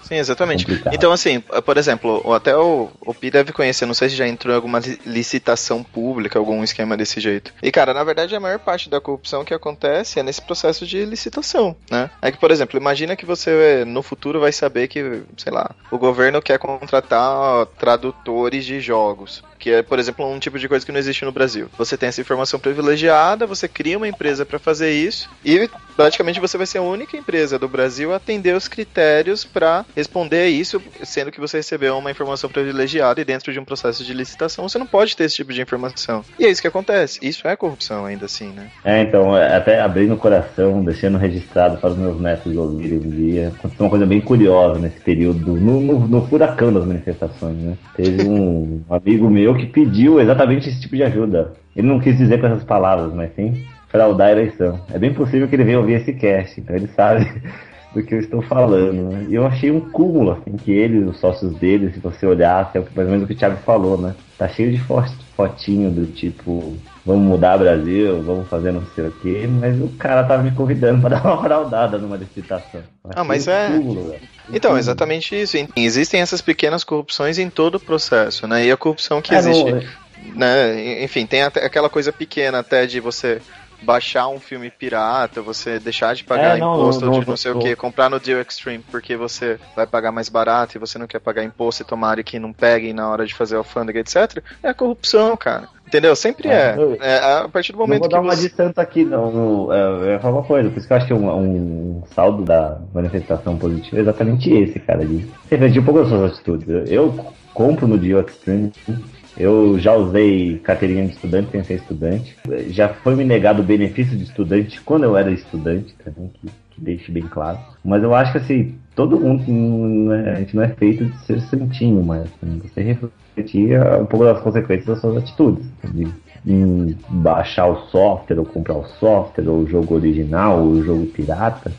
Sim, exatamente. Complicado. Então, assim, por exemplo, até o, o Pi deve conhecer, não sei se já entrou em alguma li- licitação pública, algum esquema desse jeito. E, cara, na verdade, a maior parte da corrupção que acontece é nesse processo de licitação, né? É que, por exemplo, imagina que você no futuro vai saber que, sei lá, o governo quer contratar tradutores de jogos. Que é, por exemplo, um tipo de coisa que não existe no Brasil. Você tem essa informação privilegiada, você cria uma empresa para fazer isso e praticamente você vai ser a única empresa do Brasil a atender os critérios para responder a isso, sendo que você recebeu uma informação privilegiada e dentro de um processo de licitação você não pode ter esse tipo de informação. E é isso que acontece. Isso é corrupção ainda assim, né? É, então, é, até abrindo o coração, deixando registrado para os meus netos ouvirem um dia. Aconteceu uma coisa bem curiosa nesse período, no, no, no furacão das manifestações, né? Teve um amigo meu que pediu exatamente esse tipo de ajuda. Ele não quis dizer com essas palavras, mas sim fraudar a eleição. É bem possível que ele venha ouvir esse cast, então ele sabe do que eu estou falando. Né? E eu achei um cúmulo, assim, que ele, os sócios dele, se você olhasse, é o que- mais ou menos o que o Thiago falou, né? Tá cheio de fo- fotinho do tipo, vamos mudar o Brasil, vamos fazer não sei o quê, mas o cara tava me convidando pra dar uma fraudada numa licitação. Ah, mas é-. Um Então, exatamente isso. Existem essas pequenas corrupções em todo o processo, né? E a corrupção que É, existe não, né? Enfim, tem aquela coisa pequena até de você baixar um filme pirata, você deixar de pagar É, não, imposto não, de não, sei o que, comprar no Deal Extreme porque você vai pagar mais barato e você não quer pagar imposto e tomara que não peguem na hora de fazer alfândega, etc. É a corrupção, cara. Entendeu? Sempre É, é. É, a partir do Não momento vou que dar uma você... de santo aqui, não. No- é, falar uma coisa, por isso que eu acho que um, um saldo da manifestação positiva é exatamente esse, cara. De refletir um pouco das suas atitudes. Eu, eu compro no Dio Extreme. Eu já usei carteirinha de estudante sem ser estudante. Já foi me negado o benefício de estudante quando eu era estudante, também, que, que deixe bem claro. Mas eu acho que assim, todo mundo, não é- a gente não é feito de ser santinho, mas assim, você refletir um pouco das consequências das suas atitudes. De, baixar o software, ou comprar o software, ou o jogo original, ou o jogo pirata.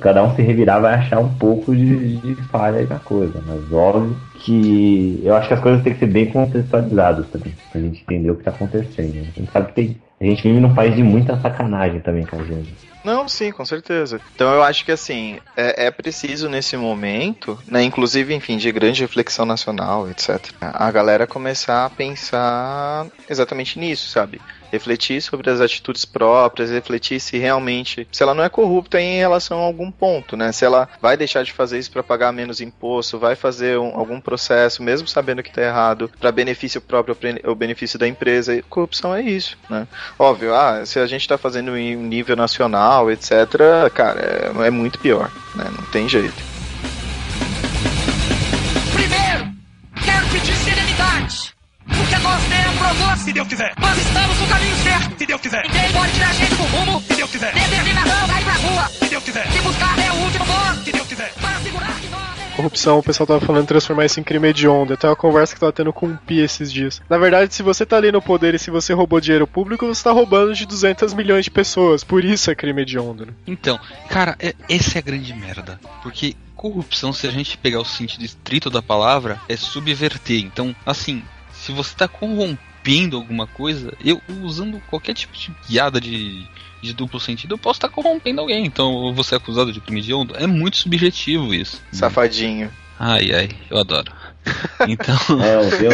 Cada um se revirar vai achar um pouco de, de falha na coisa, mas óbvio que eu acho que as coisas têm que ser bem contextualizadas também, pra gente entender o que tá acontecendo. né? A gente sabe que tem, a gente vive num país de muita sacanagem também com a gente. Não, sim, com certeza. Então eu acho que assim, é, é preciso nesse momento, né, inclusive, enfim, de grande reflexão nacional, etc., a galera começar a pensar exatamente nisso, sabe? Refletir sobre as atitudes próprias, refletir se realmente, se ela não é corrupta em relação a algum ponto, né? Se ela vai deixar de fazer isso para pagar menos imposto, vai fazer um- algum processo, mesmo sabendo que tá errado, para benefício próprio ou benefício da empresa. Corrupção é isso, né? Óbvio, ah, se a gente tá fazendo em um nível nacional, etc., cara, é, é muito pior, né? Não tem jeito. Primeiro, quero pedir serenidade. Porque nós temos, se Deus quiser. Nós estamos no caminho certo, se Deus quiser. Ninguém pode tirar a gente do rumo, se Deus quiser. Determinação vai pra rua, se Deus quiser. Se buscar é o último voto, se Deus quiser. Para segurar que nós Corrupção, o pessoal tava falando transformar isso em crime hediondo. Até uma conversa que tava tendo com o Pi esses dias. Na verdade, se você tá ali no poder e se você roubou dinheiro público, você tá roubando de 200 milhões de pessoas. Por isso é crime hediondo, né? Então, cara, é, essa é a grande merda. Porque corrupção, se a gente pegar o sentido estrito da palavra, é subverter. Então, assim, se você tá corrompendo alguma coisa, eu usando qualquer tipo de piada de, de duplo sentido, eu posso estar corrompendo alguém. Então, eu vou ser acusado de crime de onda. É muito subjetivo isso. Safadinho. Ai, ai, eu adoro. Então, É, eu vi,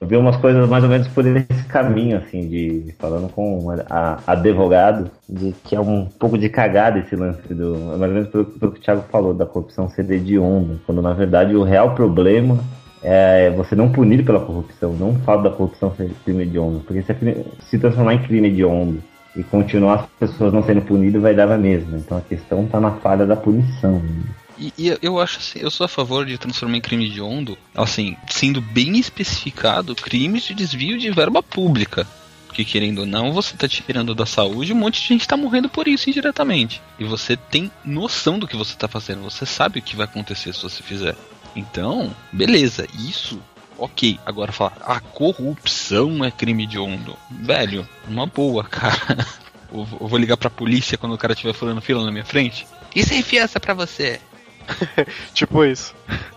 eu vi umas coisas mais ou menos por esse caminho, assim, de falando com a, advogado, de que é um pouco de cagada esse lance do. é Mais ou menos pelo, pelo que o Thiago falou, da corrupção ser hedionda, quando na verdade o real problema é você não punir pela corrupção, não falo da corrupção ser crime hediondo, porque se, é crime- se transformar em crime hediondo e continuar as pessoas não sendo punidas, vai dar a mesma. Então a questão tá na falha da punição. né? E, e eu acho assim, eu sou a favor de transformar em crime de ondo, assim, sendo bem especificado crimes de desvio de verba pública. Porque querendo ou não, você tá tirando da saúde, um monte de gente tá morrendo por isso indiretamente. E você tem noção do que você tá fazendo, você sabe o que vai acontecer se você fizer. Então, beleza, isso Ok, agora falar, a corrupção é crime de ondo. Velho, uma boa, cara. Eu vou- ligar pra polícia quando o cara estiver furando fila na minha frente. Isso é fiança pra você. Tipo isso.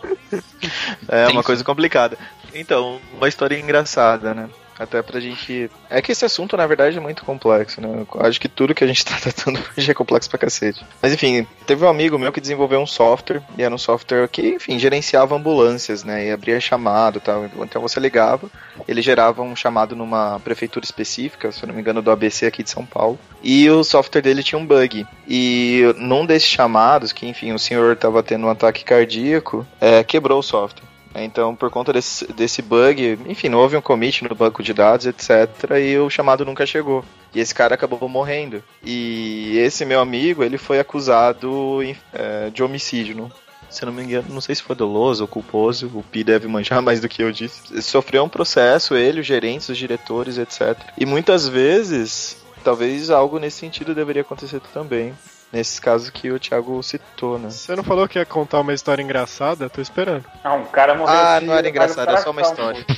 É Tem uma sim. coisa complicada. Então, uma história engraçada, né? Até pra gente. É que esse assunto, na verdade, é muito complexo, né? Eu acho que tudo que a gente tá tratando hoje é complexo pra cacete. Mas enfim, teve um amigo meu que desenvolveu um software, e era um software que, enfim, gerenciava ambulâncias, né? E abria chamado e tal. Então você ligava, ele gerava um chamado numa prefeitura específica, se eu não me engano, do ABC aqui de São Paulo. E o software dele tinha um bug. E num desses chamados, que enfim, o senhor tava tendo um ataque cardíaco, é, quebrou o software. Então, por conta desse, desse bug, enfim, não houve um commit no banco de dados, etc. E o chamado nunca chegou. E esse cara acabou morrendo. E esse meu amigo, ele foi acusado é, de homicídio, não? Se eu não me engano, não sei se foi doloso ou culposo, o Pi deve manjar mais do que eu disse. Sofreu um processo, ele, os gerentes, os diretores, etc. E muitas vezes, talvez algo nesse sentido deveria acontecer também. Nesses casos que o Thiago citou, né? Você não falou que ia contar uma história engraçada? Tô esperando. Não, um cara morreu. Ah, de- não era engraçado, é só uma história.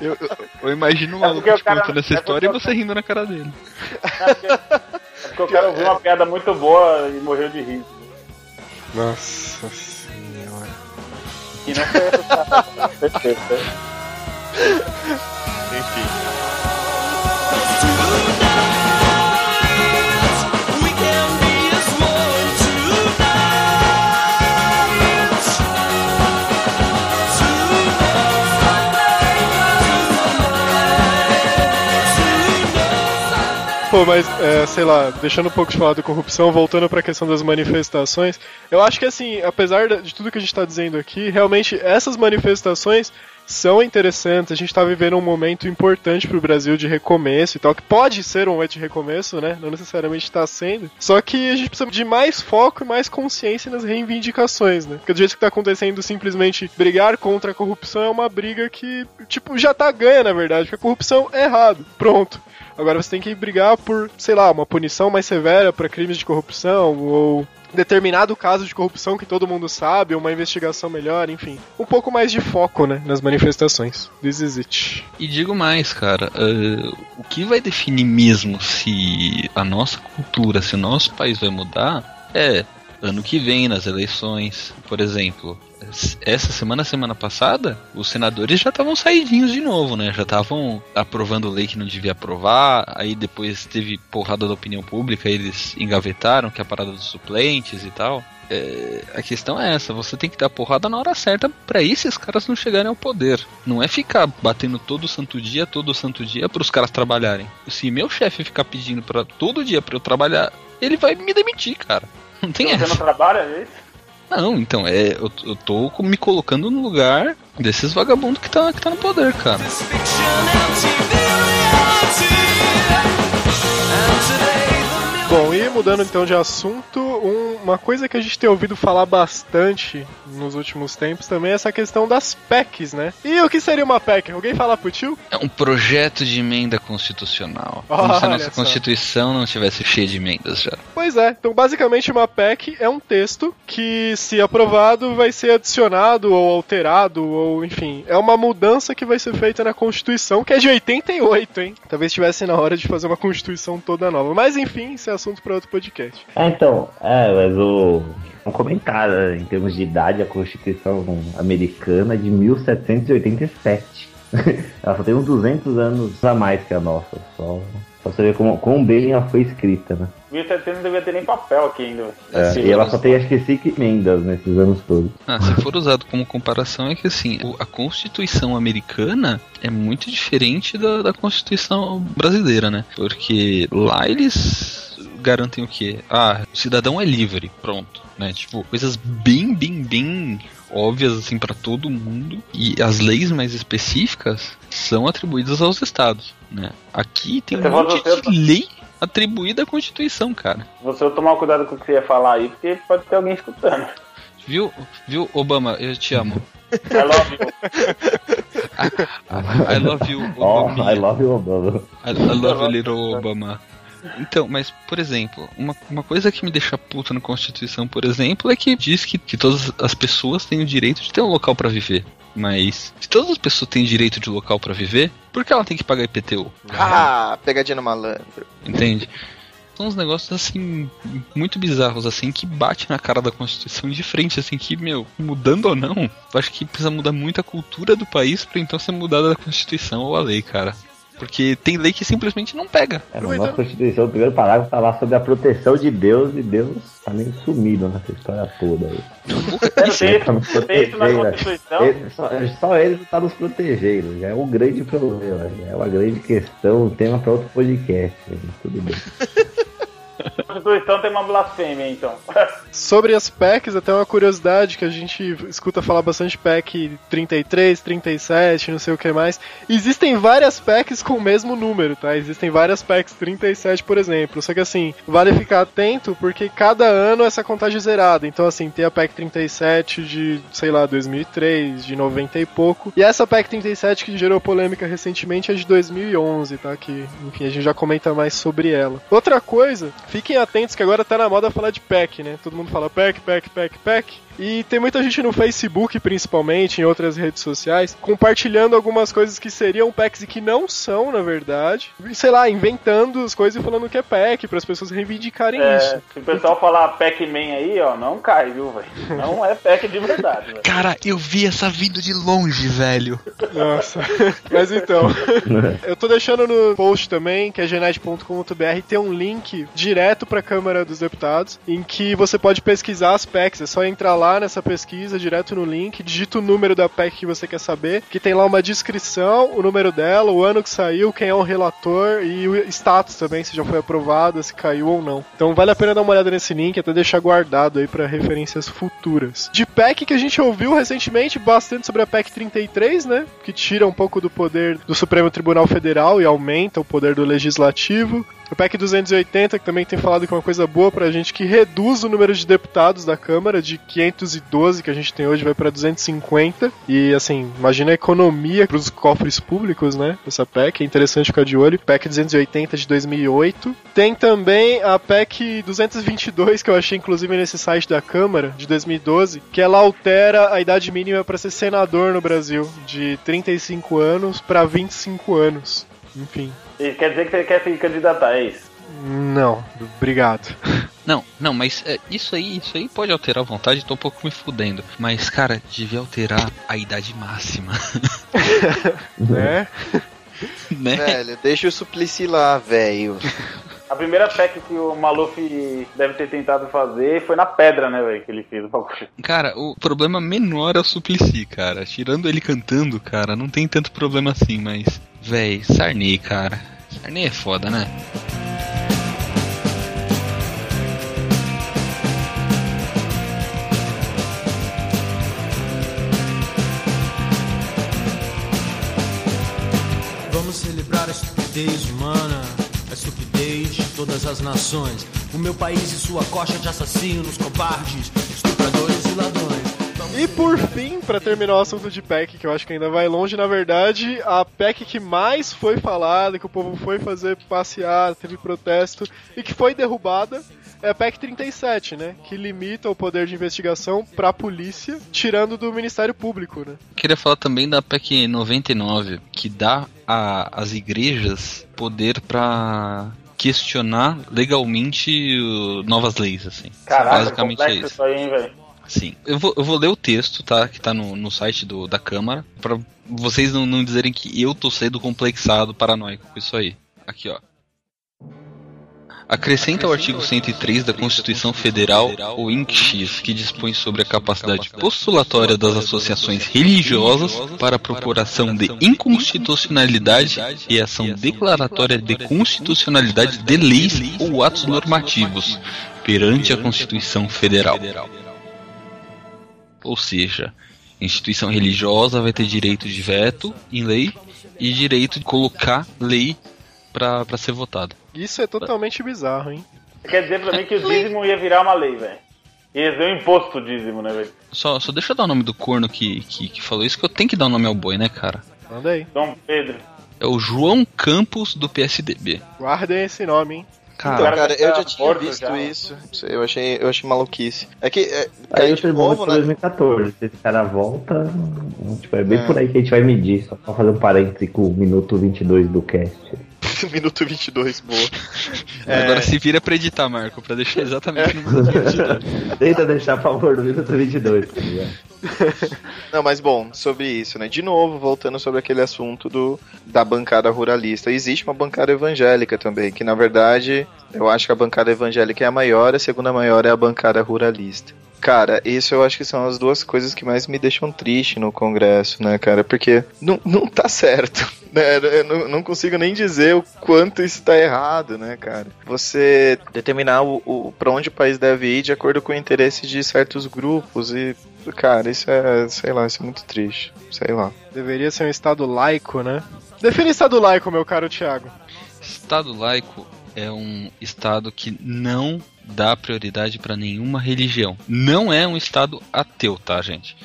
Eu, eu- eu imagino o É maluco o te cara- contando essa é história e você rindo na cara dele. É porque, é porque o cara ouviu uma piada muito boa e morreu de rir. Nossa senhora. E não foi essa piada, Pô, mas, é, sei lá, deixando um pouco de falar da corrupção, voltando pra questão das manifestações, eu acho que, assim, apesar de tudo que a gente tá dizendo aqui, realmente essas manifestações são interessantes. A gente tá vivendo um momento importante pro Brasil de recomeço e tal, que pode ser um momento de recomeço, né? Não necessariamente tá sendo. Só que a gente precisa de mais foco e mais consciência nas reivindicações, né? Porque do jeito que tá acontecendo, simplesmente brigar contra a corrupção é uma briga que, tipo, já tá ganha, na verdade, porque a corrupção é errado. Pronto. Agora você tem que brigar por, sei lá, uma punição mais severa para crimes de corrupção ou determinado caso de corrupção que todo mundo sabe, uma investigação melhor, enfim. Um pouco mais de foco, né, nas manifestações. This is it. E digo mais, cara, eh, o que vai definir mesmo se a nossa cultura, se o nosso país vai mudar, é ano que vem, nas eleições. Por exemplo, essa semana, semana passada, os senadores já estavam saidinhos de novo, né? Já estavam aprovando lei que não devia aprovar, aí depois teve porrada da opinião pública, eles engavetaram, que é a parada dos suplentes e tal. É, a questão é essa, você tem que dar porrada na hora certa pra esses caras não chegarem ao poder. Não é ficar batendo todo santo dia, todo santo dia pros caras trabalharem. Se meu chefe ficar pedindo para todo dia pra eu trabalhar, ele vai me demitir, cara. Não tem Você essa. não trabalha, é isso? Não, então, é, eu, eu tô me colocando no lugar desses vagabundos que tá, que tá no poder, cara. Mudando então de assunto, um- uma coisa que a gente tem ouvido falar bastante nos últimos tempos também é essa questão das PECs, né? E o que seria uma PEC? Alguém fala pro tio? É um projeto de emenda constitucional. Como se a Olha nossa só. Constituição não tivesse cheia de emendas já. Pois é, então basicamente uma PEC é um texto que, se aprovado, vai ser adicionado ou alterado, ou enfim, é uma mudança que vai ser feita na Constituição, que é de 88, hein? Talvez estivesse na hora de fazer uma Constituição toda nova. Mas enfim, isso é assunto para outro podcast. Ah, então, é, mas o. Um comentário, né, em termos de idade, a Constituição americana é de 1787. ela só tem uns 200 anos a mais que a nossa. Só, só você ver como, quão bem ela foi escrita, né? 1700 não devia ter nem papel aqui ainda. É, e ela só tem acho que cinco emendas nesses anos todos. Ah, se for usado como comparação, é que assim, a Constituição americana é muito diferente da, da Constituição brasileira, né? Porque lá eles garantem o quê? Ah, o cidadão é livre, pronto, né? Tipo, coisas bem, bem, bem óbvias assim para todo mundo e as leis mais específicas são atribuídas aos estados, né? Aqui tem um Você falou monte de lei atribuída à Constituição, cara. Você tomar cuidado com o que você ia falar aí, porque pode ter alguém escutando. Viu, viu, Obama, eu te amo. I love you. I love you, Obama. I love you, Obama. I, I love you, little Obama. Então, mas, por exemplo, uma, uma coisa que me deixa puta na Constituição, por exemplo, é que diz que, que todas as pessoas têm o direito de ter um local pra viver. Mas, se todas as pessoas têm direito de local pra viver, por que ela tem que pagar IPTU? Ah, pegadinha no malandro. Entende? são uns negócios assim muito bizarros assim que bate na cara da Constituição de frente assim que meu mudando ou não, eu acho que precisa mudar muito a cultura do país pra então ser mudada a Constituição ou a lei, cara. Porque tem lei que simplesmente não pega. É, na nossa Constituição, o primeiro parágrafo tá lá sobre a proteção de Deus e Deus tá meio sumido nessa história toda aí. Tá isso na né? Constituição. Ele- só, só ele tá nos protegendo, já é um grande problema, já é uma grande questão, um tema para outro podcast. Tudo bem. A Constituição tem uma blasfêmia, então. Sobre as PECs, até uma curiosidade que a gente escuta falar bastante PEC 33, 37, não sei o que mais. Existem várias PECs com o mesmo número, tá? Existem várias PECs 37, por exemplo. Só que assim, vale ficar atento porque cada ano essa contagem é zerada. Então assim, tem a PEC 37 de, sei lá, 2003, de 90 e pouco. E essa PEC 37 que gerou polêmica recentemente é de 2011, tá? Que, enfim, a gente já comenta mais sobre ela. Outra coisa, fiquem atentos que agora tá na moda falar de PEC, né? Todo mundo fala PEC, PEC, PEC, PEC. E tem muita gente no Facebook, principalmente, em outras redes sociais, compartilhando algumas coisas que seriam PECs e que não são, na verdade. E, sei lá, inventando as coisas e falando que é PEC, para as pessoas reivindicarem É, isso. se o pessoal falar Pac-Man aí, ó, não cai, viu, velho? Não é Pac de verdade, velho. Cara, eu vi essa vindo de longe, velho. Nossa. Mas então, eu tô deixando no post também, que é genet.com.br, tem um link direto pra Câmara dos Deputados, em que você pode pesquisar as PECs. É só entrar lá nessa pesquisa, direto no link, digita o número da PEC que você quer saber, que tem lá uma descrição, o número dela, o ano que saiu, quem é o relator e o status também, se já foi aprovada, se caiu ou não. Então vale a pena dar uma olhada nesse link, até deixar guardado aí pra referências futuras. De PEC que a gente ouviu recentemente bastante sobre a PEC 33, né? Que tira um pouco do poder do Supremo Tribunal Federal e aumenta o poder do Legislativo. O PEC 280, que também tem falado que é uma coisa boa pra gente, que reduz o número de deputados da Câmara de 512 que a gente tem hoje, vai pra 250. E assim, imagina a economia pros cofres públicos, né? Essa PEC, é interessante ficar de olho. PEC 280 de 2008. Tem também a PEC 222, que eu achei inclusive nesse site da Câmara, de 2012, que ela altera a idade mínima pra ser senador no Brasil, de 35 anos pra 25 anos. Enfim. E quer dizer que você quer se candidatar, é isso? Não, obrigado. Não, não, mas é, isso aí, isso aí pode alterar à vontade, tô um pouco me fudendo. Mas, cara, devia alterar a idade máxima. né? né? Velho, deixa o Suplicy lá, velho. A primeira PEC que o Maluf deve ter tentado fazer foi na pedra, né, velho, que ele fez o bagulho. Cara, o problema menor é o Suplicy, cara. Tirando ele cantando, cara, não tem tanto problema assim, mas. Véi, Sarney, cara. Sarney é foda, né? Vamos celebrar a estupidez humana, a estupidez de todas as nações. O meu país e sua coxa de assassinos, covardes, estupradores e ladrões. E por fim, pra terminar o assunto de PEC, que eu acho que ainda vai longe, na verdade, a PEC que mais foi falada, que o povo foi fazer passear, teve protesto e que foi derrubada, é a PEC 37, né? Que limita o poder de investigação pra polícia, tirando do Ministério Público, né? Queria falar também da PEC 99, que dá a- às igrejas poder pra questionar legalmente novas leis, assim. Caraca, Basicamente é complexo isso. isso aí, hein, velho. Sim. Eu vou, eu vou ler o texto, tá? Que tá no, no site do, da Câmara, pra vocês não, não dizerem que eu tô sendo complexado, paranoico com isso aí. Aqui, ó. Acrescenta ao artigo 103 da Constituição Federal o INCX, que dispõe sobre a capacidade postulatória das associações religiosas para a procuração de inconstitucionalidade e ação declaratória de constitucionalidade de leis ou atos normativos perante a Constituição Federal. Ou seja, instituição religiosa vai ter direito de veto em lei e direito de colocar lei pra pra ser votada. Isso é totalmente bizarro, hein? Quer dizer pra mim que o dízimo ia virar uma lei, velho. Ia ser um imposto o dízimo, né, velho? Só, só deixa eu dar o nome do corno que, que, que falou isso, que eu tenho que dar o nome ao boi, né, cara? Manda aí. Dom Pedro. É o João Campos do PSDB. Guardem esse nome, hein? Cara, Então, cara, eu já tá tinha morto visto já. isso. Eu achei, eu achei maluquice. É que é, Aí caiu o de foi né? 2014. Se esse cara volta, tipo, é bem É. por aí que a gente vai medir. Só pra fazer um parêntese com o minuto 22 do cast. minuto 22, boa. Agora É. se vira pra editar, Marco, pra deixar exatamente no minuto 22. Tenta deixar a favor do minuto 22, tá ligado? Não, mas bom, sobre isso, né? De novo, voltando sobre aquele assunto do, da bancada ruralista. Existe uma bancada evangélica também, que na verdade eu acho que a bancada evangélica é a maior, a segunda maior é a bancada ruralista. Cara, isso eu acho que são as duas coisas que mais me deixam triste no Congresso, né, cara? Porque não, não tá certo, né? Eu não, não consigo nem dizer o quanto isso tá errado, né, cara? Você determinar o, o, pra onde o país deve ir de acordo com o interesse de certos grupos e, cara, isso é, sei lá, isso é muito triste. Sei lá. Deveria ser um estado laico, né? Define estado laico, meu caro Thiago. Estado laico é um estado que não dá prioridade pra nenhuma religião. Não é um estado ateu, tá, gente?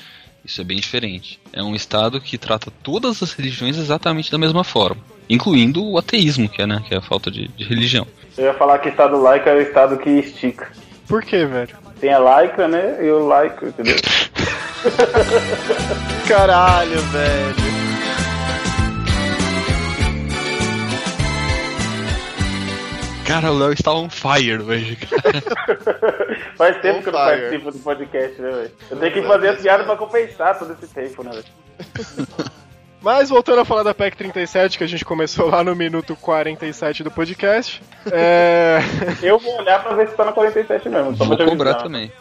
Isso é bem diferente. É um estado que trata todas as religiões exatamente da mesma forma, incluindo o ateísmo, que é, né, que é a falta de, de religião. Eu ia falar que estado laico é o estado que estica. Por quê, velho? Tem a laica, né? E o laico, entendeu? Caralho, velho. Cara, o Léo está on fire hoje, cara. Faz tempo que eu não On fire. participo do podcast, né, velho? Eu tenho que fazer as piadas pra compensar todo esse tempo, né, velho? Mas voltando a falar da PEC 37, que a gente começou lá no minuto 47 do podcast. É. Eu vou olhar pra ver se tá na 47 mesmo. Só Vou cobrar avisar. também.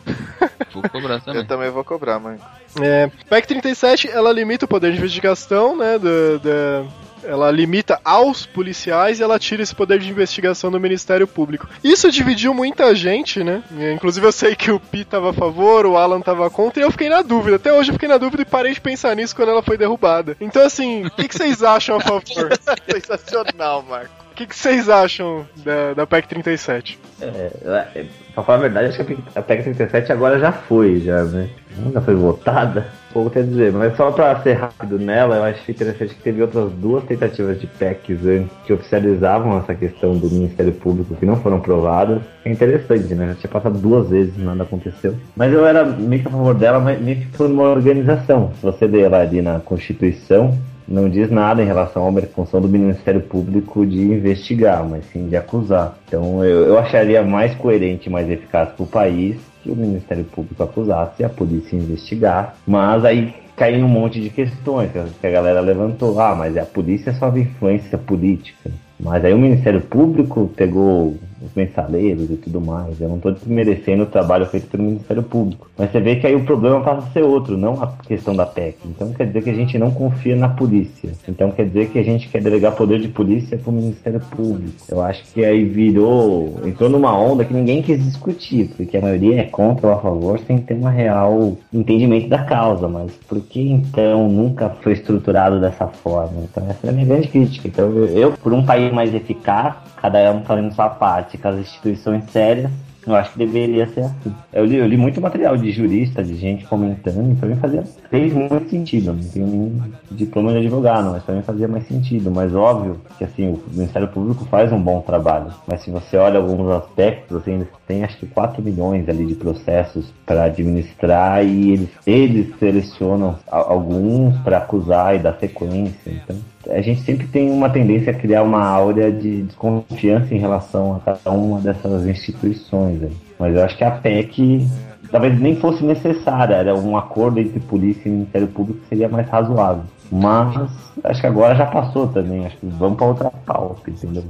Vou cobrar também. Eu também vou cobrar, mano. É, PEC 37, ela limita o poder de investigação, né, do- da- ela limita aos policiais e ela tira esse poder de investigação do Ministério Público. Isso dividiu muita gente, né? É, Inclusive eu sei que o Pi tava a favor, o Alan tava contra, e eu fiquei na dúvida. Até hoje eu fiquei na dúvida e parei de pensar nisso quando ela foi derrubada. Então assim, o que, que vocês acham a favor? Sensacional, Marco. O que, que vocês acham da, da PEC 37? É, é, pra falar a verdade, acho que a PEC 37 agora já foi, já, né? Já foi votada. Pouco quer dizer, mas só pra ser rápido nela, eu acho interessante que teve outras duas tentativas de PECs antes que oficializavam essa questão do Ministério Público que não foram provadas. É interessante, né? Já tinha passado duas vezes, nada aconteceu. Mas eu era meio que a favor dela, mas meio que por uma organização. Se você ler lá ali na Constituição, não diz nada em relação à função do Ministério Público de investigar, mas sim de acusar. Então eu, eu acharia mais coerente mais eficaz para o país que o Ministério Público acusasse e a polícia investigar. Mas aí cai em um monte de questões que a- galera levantou. Ah, mas a polícia só tem influência política. Mas aí o Ministério Público pegou os mensaleiros e tudo mais. Eu não estou desmerecendo o trabalho feito pelo Ministério Público. Mas você vê que aí o problema passa a ser outro, não a questão da PEC. Então quer dizer que a gente não confia na polícia. Então quer dizer que a gente quer delegar poder de polícia para o Ministério Público. Eu acho que aí virou, entrou numa onda que ninguém quis discutir, porque a maioria é contra ou a favor sem ter uma real entendimento da causa. Mas por que então nunca foi estruturado dessa forma? Então essa é a minha grande crítica. Então eu, por um país mais eficaz, cada um fazendo sua parte, com as instituições sérias, eu acho que deveria ser assim. Eu li, eu li muito material de jurista, de gente comentando, e pra mim fazia, fez muito sentido. Não tenho nenhum diploma de advogado, mas pra mim fazia mais sentido. Mas óbvio que assim, o Ministério Público faz um bom trabalho. Mas se você olha alguns aspectos, assim, eles têm acho que 4 milhões ali de processos para administrar e eles, eles selecionam alguns para acusar e dar sequência. Então, a gente sempre tem uma tendência a criar uma áurea de desconfiança em relação a cada uma dessas instituições. aí. Mas eu acho que a PEC talvez nem fosse necessária, era um acordo entre polícia e Ministério Público que seria mais razoável. Mas acho que agora já passou também, acho que vamos para outra pauta, entendeu?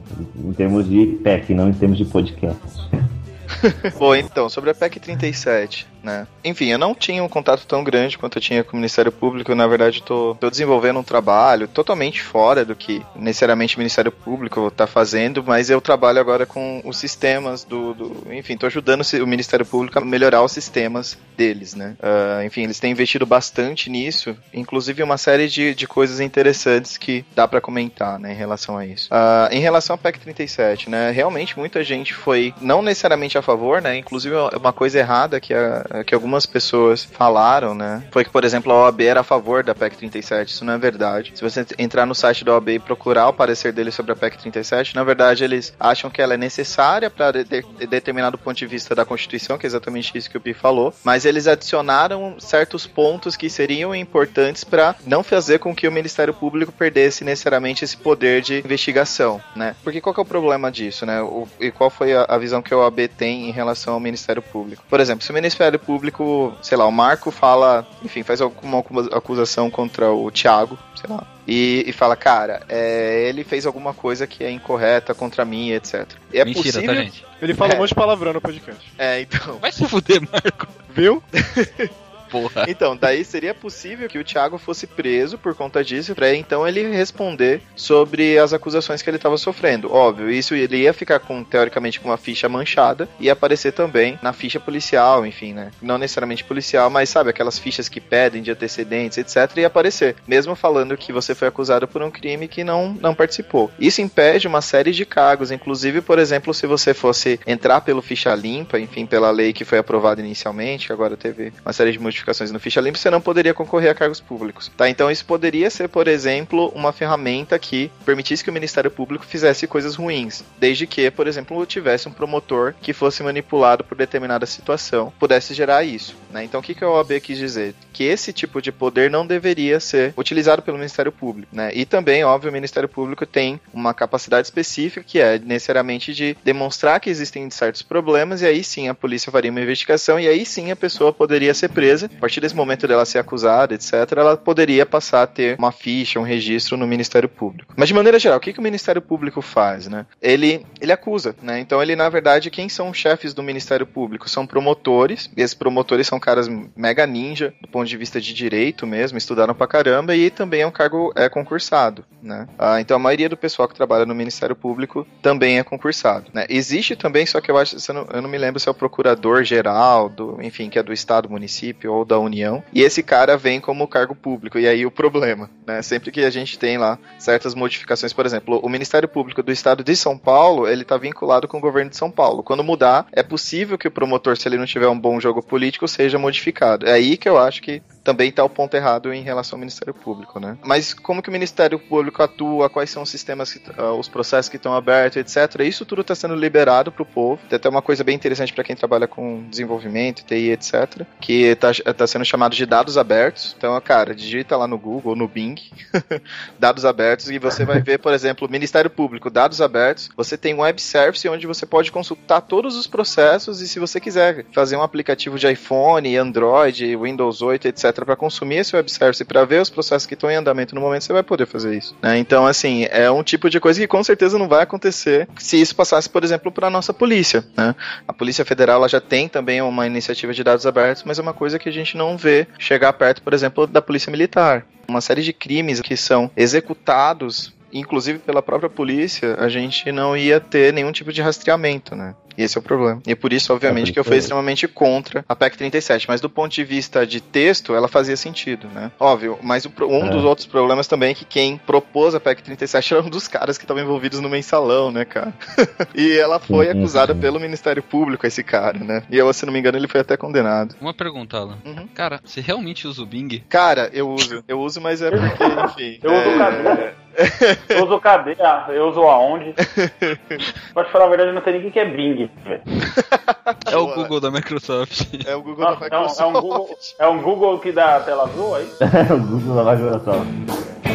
Em termos de PEC, não em termos de podcast. Bom, então, sobre a PEC 37, né? Enfim, eu não tinha um contato tão grande quanto eu tinha com o Ministério Público. Na verdade, tô, tô desenvolvendo um trabalho totalmente fora do que necessariamente o Ministério Público tá fazendo, mas eu trabalho agora com os sistemas do. do- enfim, tô ajudando o Ministério Público a melhorar os sistemas deles, né? Ah, enfim, eles têm investido bastante nisso, inclusive uma série de, de coisas interessantes que dá pra comentar, né, em relação a isso. Ah, em relação à PEC 37, né? Realmente muita gente foi não necessariamente a favor, né? Inclusive uma coisa errada que a, é, que algumas pessoas falaram, né, foi que, por exemplo, a OAB era a favor da PEC 37. Isso não é verdade. Se você entrar no site da OAB e procurar o parecer deles sobre a PEC 37, na verdade eles acham que ela é necessária para de de determinado ponto de vista da Constituição, que é exatamente isso que o Pi falou, mas eles adicionaram certos pontos que seriam importantes para não fazer com que o Ministério Público perdesse necessariamente esse poder de investigação, né? Porque qual é o problema disso, né? O, e qual foi a, a visão que a OAB tem em relação ao Ministério Público? Por exemplo, se o Ministério Público, sei lá, o Marco fala, enfim, faz alguma acusação contra o Thiago, sei lá, e, e fala, cara, é, ele fez alguma coisa que é incorreta contra mim, etc. E é Mentira, possível... tá, gente? Ele fala É. um monte de palavrão no podcast. É, então. Vai se fuder, Marco. Viu? Porra. Então, daí seria possível que o Thiago fosse preso por conta disso, pra então ele responder sobre as acusações que ele estava sofrendo. Óbvio, isso ele ia ficar com, teoricamente, com uma ficha manchada e aparecer também na ficha policial, enfim, né? Não necessariamente policial, mas sabe, aquelas fichas que pedem de antecedentes, etc, ia aparecer. Mesmo falando que você foi acusado por um crime que não, não participou. Isso impede uma série de cargos, inclusive, por exemplo, se você fosse entrar pelo ficha limpa, enfim, pela lei que foi aprovada inicialmente, que agora teve uma série de modificações no ficha limpa, você não poderia concorrer a cargos públicos. Tá? Então isso poderia ser, por exemplo, uma ferramenta que permitisse que o Ministério Público fizesse coisas ruins, desde que, por exemplo, tivesse um promotor que fosse manipulado por determinada situação, pudesse gerar isso. Né? Então o que, que a OAB quis dizer? Que esse tipo de poder não deveria ser utilizado pelo Ministério Público. Né? E também, óbvio, o Ministério Público tem uma capacidade específica que é necessariamente de demonstrar que existem certos problemas e aí sim a polícia faria uma investigação e aí sim a pessoa poderia ser presa. A partir desse momento dela ser acusada, etc., ela poderia passar a ter uma ficha, um registro no Ministério Público. Mas de maneira geral, o que, que o Ministério Público faz? Né? Ele, ele acusa, né? Então ele, na verdade, quem são os chefes do Ministério Público? São promotores, e esses promotores são caras mega ninja, do ponto de vista de direito mesmo, estudaram pra caramba, e também é um cargo é, concursado, né? Ah, então a maioria do pessoal que trabalha no Ministério Público também é concursado, né? Existe também, só que eu acho, eu não, eu não me lembro se é o procurador-geral, do, enfim, que é do Estado, município ou da União, e esse cara vem como cargo público, e aí o problema, né? Sempre que a gente tem lá certas modificações, por exemplo, o Ministério Público do Estado de São Paulo, ele tá vinculado com o governo de São Paulo. Quando mudar, é possível que o promotor, se ele não tiver um bom jogo político, seja modificado. É aí que eu acho que também está o ponto errado em relação ao Ministério Público, né? Mas como que o Ministério Público atua, quais são os sistemas, que, uh, os processos que estão abertos, etc. Isso tudo está sendo liberado para o povo. Tem até uma coisa bem interessante para quem trabalha com desenvolvimento, TI, etc. Que está tá sendo chamado de dados abertos. Então, cara, digita lá no Google, no Bing, dados abertos e você vai ver, por exemplo, Ministério Público, dados abertos. Você tem um web service onde você pode consultar todos os processos e se você quiser fazer um aplicativo de iPhone, Android, Windows 8, etc para consumir esse web service para ver os processos que estão em andamento no momento, você vai poder fazer isso. Né? Então, assim, é um tipo de coisa que com certeza não vai acontecer se isso passasse, por exemplo, para a nossa polícia. Né? A Polícia Federal já tem também uma iniciativa de dados abertos, mas é uma coisa que a gente não vê chegar perto, por exemplo, da Polícia Militar. Uma série de crimes que são executados inclusive pela própria polícia, a gente não ia ter nenhum tipo de rastreamento, né? E esse é o problema. E por isso, obviamente, É, que eu fui extremamente contra a PEC 37. Mas do ponto de vista de texto, ela fazia sentido, né? Óbvio, mas o, um É. dos outros problemas também é que quem propôs a PEC 37 era um dos caras que estavam envolvidos no mensalão, né, cara? e ela foi Sim, acusada sim. pelo Ministério Público, esse cara, né? E eu, se não me engano, ele foi até condenado. Uma pergunta, Alan. Uhum. Cara, você realmente usa o Bing? Cara, eu uso. Eu uso, mas é porque, enfim. Eu uso é... cadê? Eu uso cadê? Eu uso aonde? Pode falar a verdade, eu não sei nem o que é Bing. velho. É o. Google da Microsoft. É o Google Nossa, da é, um, Microsoft. é um Google, é um Google que dá tela azul aí? o Google da Microsoft.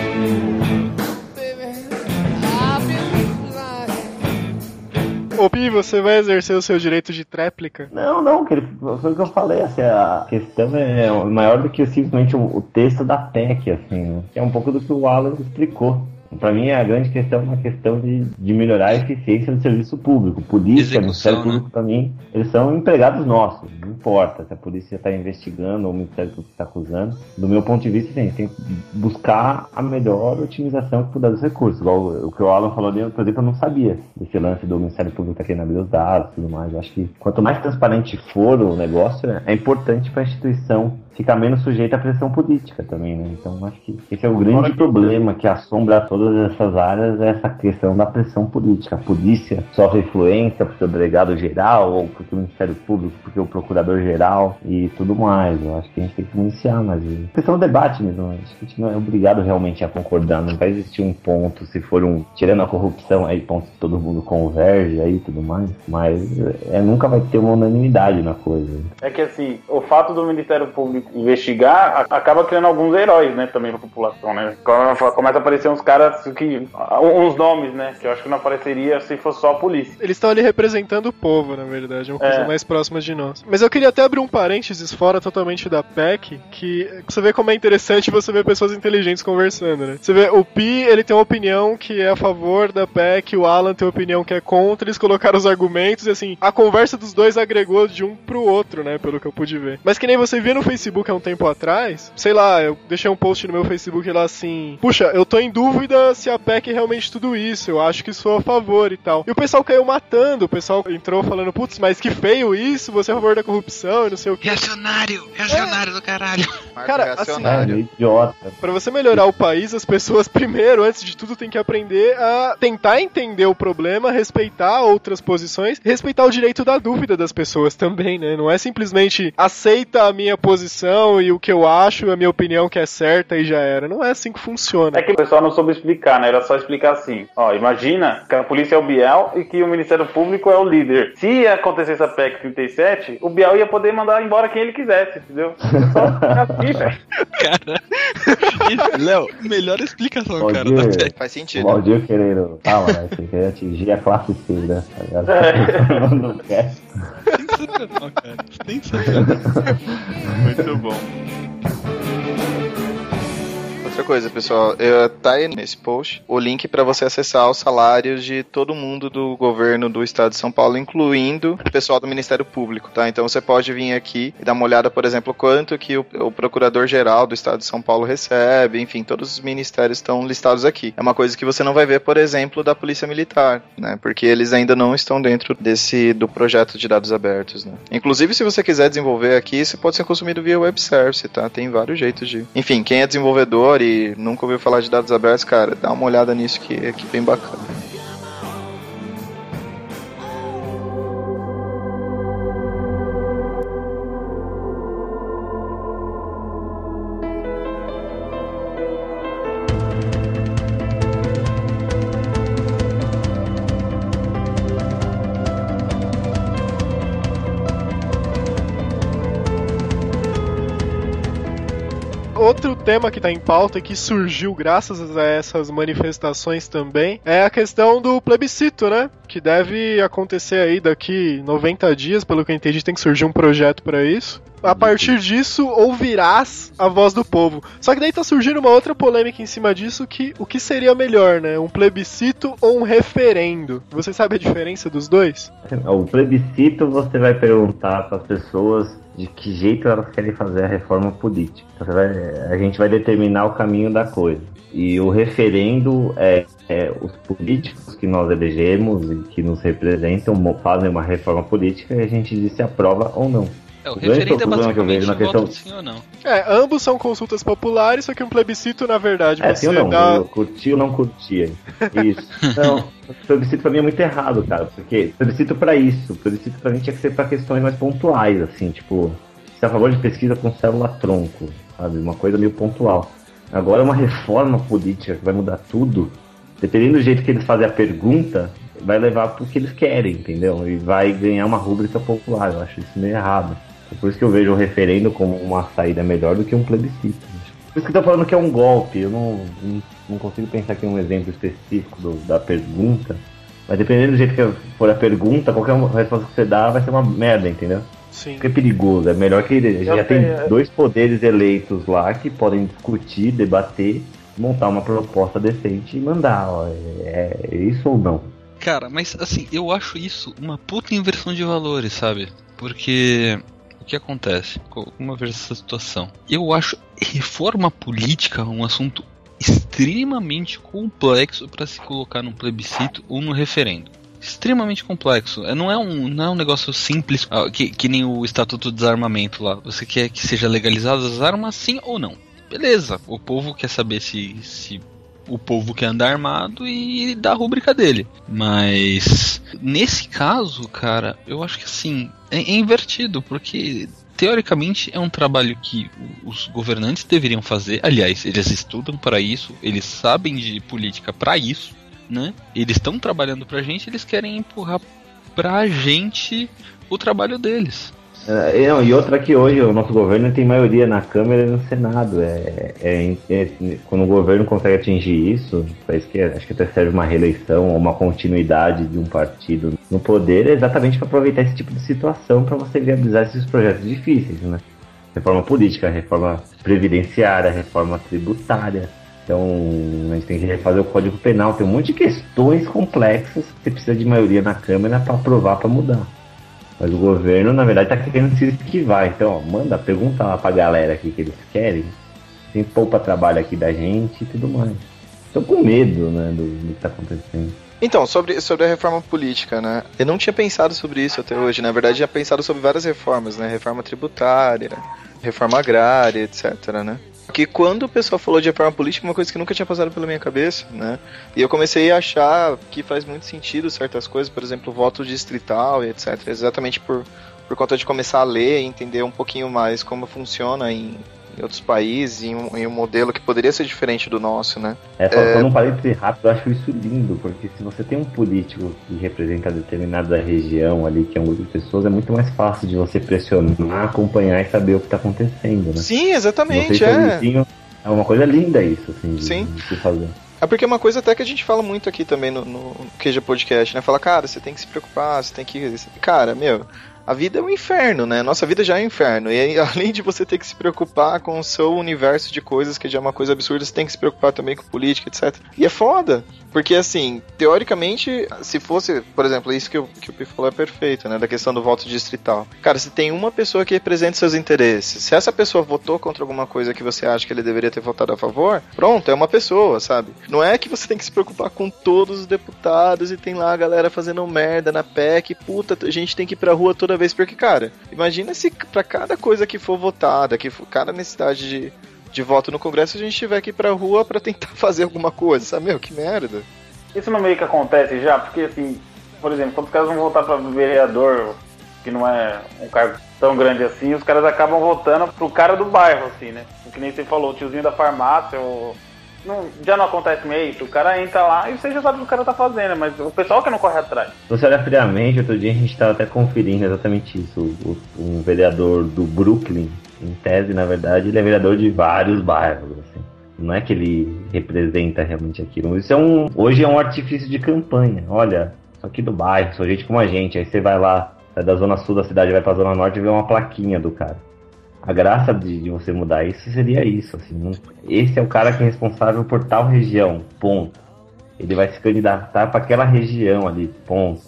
Ô Pi, você vai exercer o seu direito de tréplica? Não, não, que foi o que eu falei, assim, a questão é maior do que simplesmente o, texto da PEC, assim, né? que é um pouco do que o Alan explicou. Pra mim, a grande questão é uma questão de, de melhorar a eficiência do serviço público. Polícia, Ministério né? Público, pra mim, eles são empregados nossos. Não importa se a polícia está investigando ou o Ministério Público está acusando. Do meu ponto de vista, sim, tem que buscar a melhor otimização que puder dos recursos. Igual o que o Alan falou ali, por exemplo, eu não sabia desse lance do Ministério Público tá querendo abrir os dados e tudo mais. Eu acho que quanto mais transparente for o negócio, é importante para a instituição fica menos sujeita à pressão política também, né? Então acho que esse é o grande problema que assombra todas essas áreas, é essa questão da pressão política. A polícia sofre influência porque o delegado geral, ou porque o Ministério Público, porque o procurador geral e tudo mais. Eu acho que a gente tem que iniciar, mas a questão do debate mesmo. Acho que a gente não é obrigado realmente a concordar. Não vai existir um ponto, se for um, tirando a corrupção, aí ponto que todo mundo converge aí e tudo mais. Mas é, nunca vai ter uma unanimidade na coisa. É que assim, o fato do Ministério Público investigar acaba criando alguns heróis, né, também pra população, né? Come- Começa a aparecer uns caras que. uns nomes, né? Que eu acho que não apareceria se fosse só a polícia. Eles estão ali representando o povo, na verdade, é uma coisa É. mais próxima de nós. Mas eu queria até abrir um parênteses fora totalmente da PEC, que você vê como é interessante você ver pessoas inteligentes conversando, né? Você vê, o Pi, ele tem uma opinião que é a favor da PEC, o Alan tem uma opinião que é contra, eles colocaram os argumentos e assim, a conversa dos dois agregou de um pro outro, né, pelo que eu pude ver. Mas que nem você via no Facebook há um tempo atrás, sei lá, eu deixei um post no meu Facebook lá assim, puxa, eu tô em dúvida se a PEC é realmente tudo isso, eu acho que sou a favor e tal. E o pessoal caiu matando, o pessoal entrou falando, putz, mas que feio isso, você é a favor da corrupção e não sei o que. Reacionário! Reacionário do caralho! Cara, assim, É, idiota. Pra você melhorar o país, as pessoas primeiro, antes de tudo, têm que aprender a tentar entender o problema, respeitar outras posições, respeitar o direito da dúvida das pessoas também, né? Não é simplesmente aceita a minha posição e o que eu acho, a minha opinião que é certa e já era. Não é assim que funciona. É que o pessoal não soube explicar, né? Era só explicar assim. Ó, imagina que a polícia é o Biel e que o Ministério Público é o líder. Se acontecesse a PEC 37, o Biel ia poder mandar embora quem ele quisesse, entendeu? É só. Cara, Léo, melhor explicação, Pode cara, da. PEC. Faz O sentido. Valdir querendo. Calma, né? Você quer atingir a classe C, né? Não quer. Sensacional, cara. Sensacional. Muito bom. Outra coisa, pessoal, eu, tá aí nesse post o link para você acessar os salários de todo mundo do governo do estado de São Paulo, incluindo o pessoal do Ministério Público, tá? Então você pode vir aqui e dar uma olhada, por exemplo, quanto que o, o procurador-geral do estado de São Paulo recebe, enfim, todos os ministérios estão listados aqui. É uma coisa que você não vai ver, por exemplo, da Polícia Militar, né? Porque eles ainda não estão dentro desse do projeto de dados abertos, né? Inclusive, se você quiser desenvolver aqui, isso pode ser consumido via web service, tá? Tem vários jeitos de. Enfim, quem é desenvolvedor e nunca ouviu falar de dados abertos, cara, dá uma olhada nisso que é bem bacana. Tema que tá em pauta e que surgiu graças a essas manifestações também é a questão do plebiscito, né? Que deve acontecer aí daqui 90 dias, pelo que eu entendi, tem que surgir um projeto pra isso. A partir disso, ouvirás a voz do povo. Só que daí tá surgindo uma outra polêmica em cima disso, que o que seria melhor, né? Um plebiscito ou um referendo? Você sabe a diferença dos dois? O plebiscito você vai perguntar para as pessoas de que jeito elas querem fazer a reforma política. Vai- a gente vai determinar o caminho da coisa. E o referendo é, é os políticos que nós elegemos e que nos representam fazem uma reforma política e a gente diz se aprova ou não. É, o O referendo é problema que eu vejo basicamente na questão- voto sim ou não. É, ambos são consultas populares, só que um plebiscito, na verdade, É, você sim ou não? dá. Eu curti ou não curtia? Isso. Não, o plebiscito pra mim é muito errado, cara. Porque plebiscito pra isso. Plebiscito pra mim tinha que ser pra questões mais pontuais, assim, tipo, se é a favor de pesquisa com célula-tronco, sabe? Uma coisa meio pontual. Agora uma reforma política que vai mudar tudo, dependendo do jeito que eles fazem a pergunta, vai levar pro que eles querem, entendeu? E vai ganhar uma rúbrica popular. Eu acho isso meio errado. É por isso que eu vejo o referendo como uma saída melhor do que um plebiscito. Por isso que eu tô falando que é um golpe. Eu não, não, não consigo pensar aqui em um exemplo específico do- da pergunta. Mas dependendo do jeito que for a pergunta, qualquer resposta que você dá vai ser uma merda, entendeu? Sim. Porque é perigoso. É melhor que já tem dois poderes eleitos lá que podem discutir, debater, montar uma proposta decente e mandar. Ó, é, é isso ou não? Cara, mas assim, eu acho isso uma puta inversão de valores, sabe? Porque o que acontece? Como ver essa situação? Eu acho reforma política um assunto extremamente complexo para se colocar num plebiscito ou num referendo. extremamente complexo. É, Não é um, não é um negócio simples, ah, que, que nem o Estatuto do Desarmamento lá. Você quer que seja legalizado as armas, sim ou não? Beleza, o povo quer saber se, se o povo quer andar armado e dá a rúbrica dele. Mas nesse caso, cara, eu acho que assim, é, é invertido, porque teoricamente é um trabalho que os governantes deveriam fazer. Aliás, eles estudam para isso, eles sabem de política para isso, né? Eles estão trabalhando pra gente, eles querem empurrar pra gente o trabalho deles. É, não, e outra que hoje o nosso governo tem maioria na Câmara e no Senado. É, é- é- quando o governo consegue atingir isso, parece que acho que até serve uma reeleição ou uma continuidade de um partido no poder, é exatamente para aproveitar esse tipo de situação para você viabilizar esses projetos difíceis, né? Reforma política, reforma previdenciária, reforma tributária. Então, a gente tem que refazer o Código Penal. Tem um monte de questões complexas que você precisa de maioria na Câmara para aprovar, para mudar. Mas o governo, na verdade, tá querendo se esquivar. Então, ó, manda, pergunta lá pra galera aqui que eles querem. Tem poupa trabalho aqui da gente e tudo mais. Tô com medo, né, do, do que tá acontecendo. Então, sobre, sobre a reforma política, né? Eu não tinha pensado sobre isso até hoje. Na verdade, tinha pensado sobre várias reformas, né? Reforma tributária, reforma agrária, etc, né? Que quando o pessoal falou de reforma política, uma coisa que nunca tinha passado pela minha cabeça, né? E eu comecei a achar que faz muito sentido certas coisas, por exemplo, voto distrital e etc. Exatamente por, por conta de começar a ler e entender um pouquinho mais como funciona em, em outros países, em um, em um modelo que poderia ser diferente do nosso, né? É, só, só num parêntese rápido, eu acho isso lindo, porque se você tem um político que representa determinada região ali, que é um grupo de pessoas, é muito mais fácil de você pressionar, acompanhar e saber o que tá acontecendo, né? Sim, exatamente, Você, é. sozinho, É uma coisa linda isso, assim, de, Sim. de se fazer. É porque é uma coisa até que a gente fala muito aqui também no, no QG Podcast, né? Fala, cara, você tem que se preocupar, você tem que. Cara, meu, a vida é um inferno, né? Nossa vida já é um inferno. E além de você ter que se preocupar com o seu universo de coisas, que já é uma coisa absurda, você tem que se preocupar também com política, etc. E é foda. Porque, assim, teoricamente, se fosse, por exemplo, isso que o, que o Pi falou é perfeito, né? Da questão do voto distrital. Cara, se tem uma pessoa que representa seus interesses, se essa pessoa votou contra alguma coisa que você acha que ele deveria ter votado a favor, pronto, é uma pessoa, sabe? Não é que você tem que se preocupar com todos os deputados e tem lá a galera fazendo merda na PEC, puta, a gente tem que ir pra rua toda vez, porque, cara, imagina se pra cada coisa que for votada, que for cada necessidade de, de voto no Congresso, a gente tiver que ir pra rua pra tentar fazer alguma coisa, sabe? Meu, que merda. Isso não meio que acontece já, porque assim, por exemplo, quando os caras vão votar pra vereador, que não é um cargo tão grande assim, os caras acabam votando pro cara do bairro, assim, né? O que nem você falou, o tiozinho da farmácia, ou. Não, já não acontece meio o cara entra lá e você já sabe o que o cara tá fazendo, mas o pessoal que não corre atrás. Você olhar friamente, outro dia a gente estava até conferindo exatamente isso. O- um vereador do Brooklyn, em tese, na verdade, ele é vereador de vários bairros. Assim. Não é que ele representa realmente aquilo. Isso é um. Hoje é um artifício de campanha. Olha, sou aqui do bairro, sou gente como a gente. Aí você vai lá, sai da zona sul da cidade, vai pra zona norte e vê uma plaquinha do cara. A graça de, de você mudar isso seria isso, assim. não- esse é o cara que é responsável por tal região, ponto. Ele vai se candidatar para aquela região ali, ponto.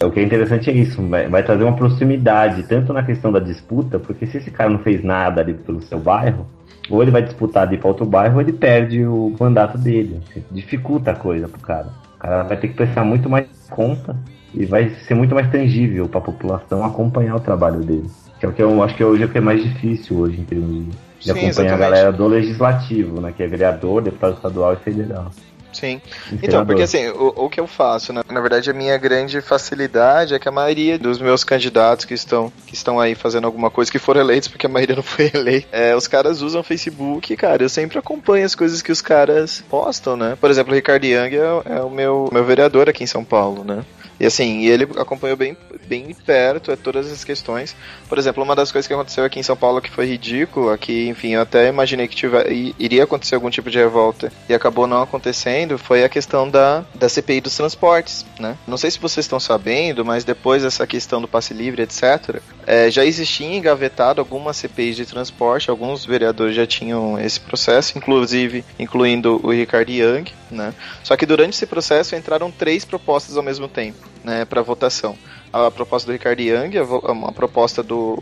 É, O que é interessante é isso, vai, vai trazer uma proximidade, tanto na questão da disputa, porque se esse cara não fez nada ali pelo seu bairro, ou ele vai disputar ali para outro bairro, ou ele perde o mandato dele. assim, dificulta a coisa pro cara. O cara vai ter que prestar muito mais conta e vai ser muito mais tangível para a população acompanhar o trabalho dele. Que é o que eu acho que hoje é o que é mais difícil hoje em termos de, de Sim, acompanhar a exatamente. galera do legislativo, né? Que é vereador, deputado estadual e federal. Sim. Então, porque assim, o, o que eu faço, né? Na verdade, a minha grande facilidade é que a maioria dos meus candidatos que estão, que estão aí fazendo alguma coisa, que foram eleitos, porque a maioria não foi eleita, é, os caras usam o Facebook, cara, eu sempre acompanho as coisas que os caras postam, né? Por exemplo, o Ricardo Young é, é o meu, meu vereador aqui em São Paulo, né? E assim, ele acompanhou bem, bem perto é, todas as questões. Por exemplo, uma das coisas que aconteceu aqui em São Paulo que foi ridículo, aqui, enfim, eu até imaginei que tiver, iria acontecer algum tipo de revolta e acabou não acontecendo, foi a questão da, da CPI dos transportes, né? Não sei se vocês estão sabendo, mas depois dessa questão do passe livre, etc., é, já existia engavetado algumas CPIs de transporte, alguns vereadores já tinham esse processo, inclusive incluindo o Ricardo Young, né? Só que durante esse processo entraram três propostas ao mesmo tempo, né, para votação. A proposta do Ricardo Young, uma proposta do,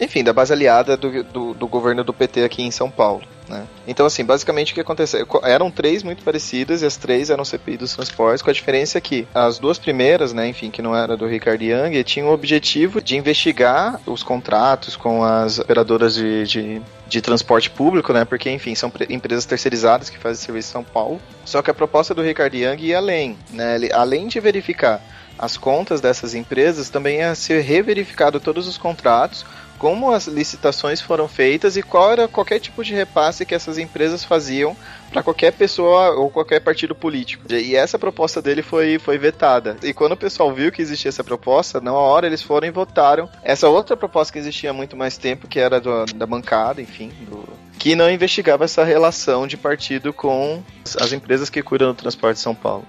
enfim, da base aliada do, do, do governo do PT aqui em São Paulo. Né? Então, assim, basicamente o que aconteceu? Co- Eram três muito parecidas e as três eram CPI dos transportes, com a diferença que as duas primeiras, né, enfim, que não era do Ricardo Young, tinham o objetivo de investigar os contratos com as operadoras de, de, de transporte público, né, porque, enfim, são pre- empresas terceirizadas que fazem serviço em São Paulo. Só que a proposta do Ricardo Young ia além, né, ele, além de verificar as contas dessas empresas, também ia ser reverificado todos os contratos, como as licitações foram feitas e qual era qualquer tipo de repasse que essas empresas faziam para qualquer pessoa ou qualquer partido político. E essa proposta dele foi, foi vetada. E quando o pessoal viu que existia essa proposta, na hora eles foram e votaram essa outra proposta que existia há muito mais tempo, que era do- da bancada, enfim, do- que não investigava essa relação de partido com as- as empresas que cuidam do transporte de São Paulo.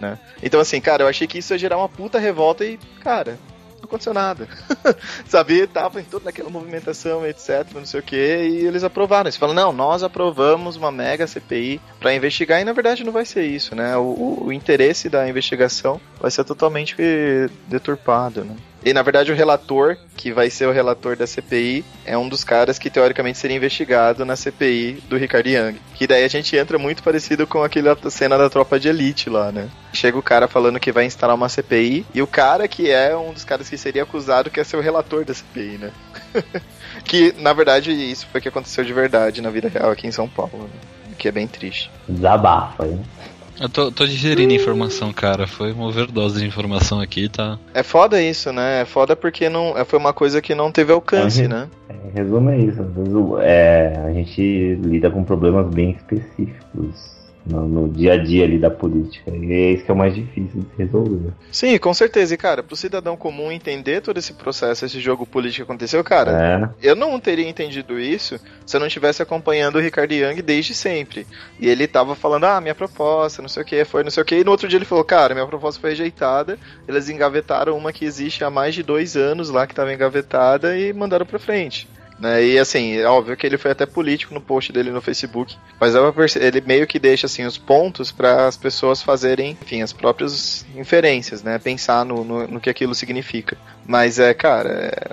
Né? Então, assim, cara, eu achei que isso ia gerar uma puta revolta e, cara, não aconteceu nada. Sabe, tava em toda aquela movimentação, etc, não sei o que, e eles aprovaram. Eles falam, não, nós aprovamos uma mega CPI pra investigar, e na verdade não vai ser isso, né? O, o- o interesse da investigação vai ser totalmente deturpado, né? E na verdade o relator, que vai ser o relator da CPI, é um dos caras que teoricamente seria investigado na CPI do Ricardo Young. Que daí a gente entra muito parecido com aquela cena da tropa de elite lá, né? Chega o cara falando que vai instalar uma CPI, e o cara que é um dos caras que seria acusado quer ser o relator da CPI, né? que na verdade isso foi o que aconteceu de verdade na vida real aqui em São Paulo, né? Que é bem triste. Desabafa, hein? Eu tô, tô digerindo informação, cara. Foi uma overdose de informação aqui, tá? É foda isso, né? É foda porque não, é, foi uma coisa que não teve alcance, Uhum. né? Em resumo é isso. Às vezes é, a gente lida com problemas bem específicos no, no dia a dia ali da política. E é isso que é o mais difícil de resolver. Sim, com certeza. E, cara, pro cidadão comum entender todo esse processo, esse jogo político que aconteceu, cara, É. eu não teria entendido isso se eu não estivesse acompanhando o Ricardo Young desde sempre. E ele tava falando, ah, minha proposta, não sei o que, foi não sei o que. E no outro dia ele falou, cara, minha proposta foi rejeitada. Eles engavetaram uma que existe há mais de dois anos lá, que tava engavetada, e mandaram pra frente. Né? E assim, é óbvio que ele foi até político no post dele no Facebook, mas perce- ele meio que deixa assim os pontos para as pessoas fazerem, enfim, as próprias inferências, né? Pensar no, no, no que aquilo significa. Mas é, cara,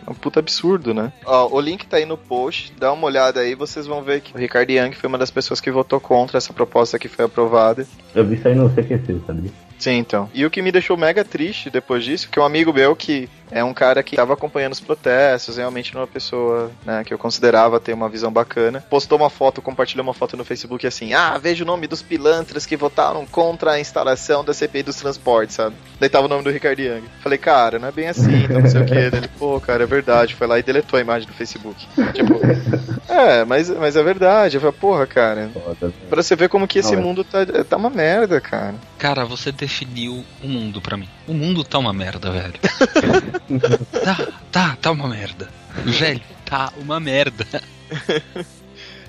é um puta absurdo, né? Ó, o link tá aí no post, dá uma olhada aí, vocês vão ver que o Ricardo Young foi uma das pessoas que votou contra essa proposta que foi aprovada. Eu vi isso aí no CQC, sabia? Sim, então. E o que me deixou mega triste depois disso, que um amigo meu que é um cara que estava acompanhando os protestos, realmente uma pessoa né, que eu considerava ter uma visão bacana, postou uma foto, compartilhou uma foto no Facebook assim, ah, veja o nome dos pilantras que votaram contra a instalação da CPI dos transportes, sabe? Daí tava o nome do Ricardo Young. Falei, cara, não é bem assim, então não sei o que. Ele, pô, cara, é verdade. Foi lá e deletou a imagem do Facebook. Tipo, é, mas, mas é verdade. Eu falei, porra, cara. Pra você ver como que esse é. mundo tá, tá uma merda, cara. Cara, você definiu o mundo pra mim. O mundo tá uma merda, velho. tá, tá, tá uma merda. Velho, tá uma merda.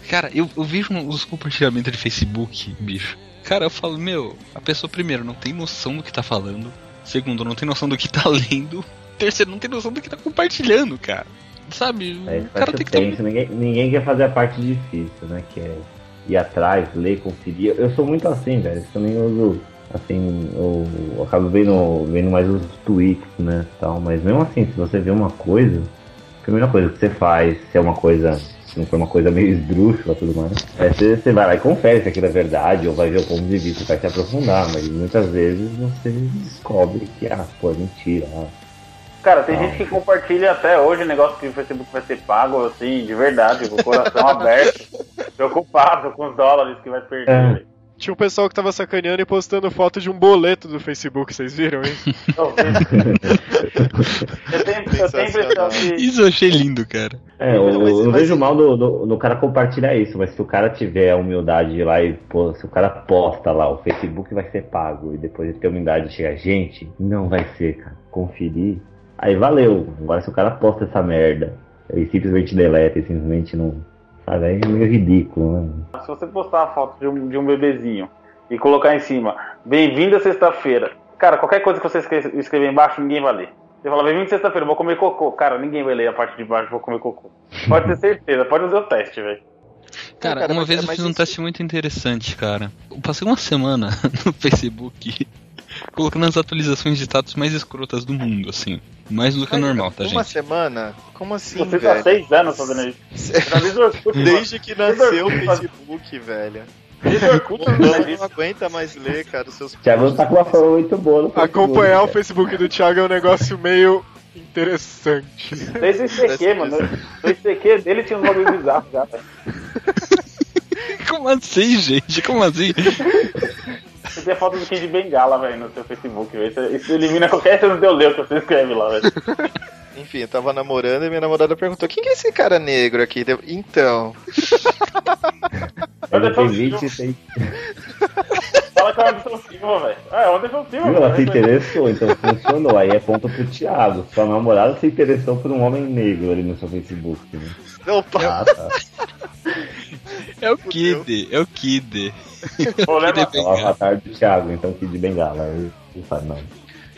Cara, eu, eu vejo os compartilhamentos de Facebook, bicho. Cara, eu falo, meu, a pessoa, primeiro, não tem noção do que tá falando. Segundo, não tem noção do que tá lendo. Terceiro, não tem noção do que tá compartilhando, cara. Sabe? Aí o cara tem que ter tenso, ninguém, ninguém quer fazer a parte difícil, né? Que é ir atrás, ler, conferir. Eu sou muito assim, velho. Eu também uso, assim, eu, eu acabo vendo, vendo mais os tweets, né? Tal. Mas mesmo assim, se você vê uma coisa, a primeira coisa que você faz, se é uma coisa, se não for uma coisa meio esdrúxula tudo mais, é você, você vai lá e confere se aquilo é verdade, ou vai ver o ponto de vista, vai se aprofundar, mas muitas vezes você descobre que, ah, pô, é mentira, ah, Cara, tem Não. gente que compartilha até hoje o negócio que o Facebook vai ser pago, assim, de verdade, com o coração aberto, preocupado com os dólares que vai perder. É. Tinha um pessoal que tava sacaneando e postando foto de um boleto do Facebook, vocês viram, hein? Eu tenho, eu tenho a impressão que. Isso eu achei lindo, cara. É, eu, eu não vejo mal do, do, do cara compartilhar isso, mas se o cara tiver a humildade de ir lá e pô, se o cara posta lá, o Facebook vai ser pago, e depois ele tem a humildade de chegar, gente, não vai ser, cara, conferir, aí valeu. Agora se o cara posta essa merda e simplesmente deleta e simplesmente não. Sabe, aí é meio ridículo, né? Se você postar a foto de um, de um bebezinho e colocar em cima, bem-vindo a sexta-feira. Cara, qualquer coisa que você escre- escrever embaixo, ninguém vai ler. Você fala, bem-vindo sexta-feira, vou comer cocô. Cara, ninguém vai ler a parte de baixo, vou comer cocô. Pode ter certeza, pode fazer o teste, velho. Cara, cara, uma mas- vez é, eu fiz um isso- teste muito interessante, cara. Eu passei uma semana no Facebook colocando as atualizações de status mais escrotas do mundo, assim. Mais do que o normal, tá, Uma gente? semana? Como assim, Você tá velho? seis anos fazendo isso. Desde que nasceu o Facebook, velho. Desde o Orkut, não não aguenta mais ler, cara, os seus Thiago tá com uma fama muito boa Acompanhar o. Facebook do Thiago é um negócio meio interessante. Desde o ICQ, mano. O ICQ dele tinha uns bagulho bizarros já, velho. Como assim, gente? Como assim? Você tem a foto do Kid Bengala, velho, no seu Facebook, velho. Isso, elimina qualquer chance de eu ler que você escreve lá, velho. Enfim, eu tava namorando e minha namorada perguntou: quem que é esse cara negro aqui? Deu- Então. Ela tem 26. Fala que é o Anderson Silva, velho. Ah, é o Anderson Silva, Viu? Ela se velho. interessou, então funcionou. Aí é ponto pro Thiago. Sua namorada se interessou por um homem negro ali no seu Facebook. Né? Opa! Ah, tá. É o Kid, é o Kid. Problema- Kid É o avatar do Thiago, então que de bengala. Ele fala, não.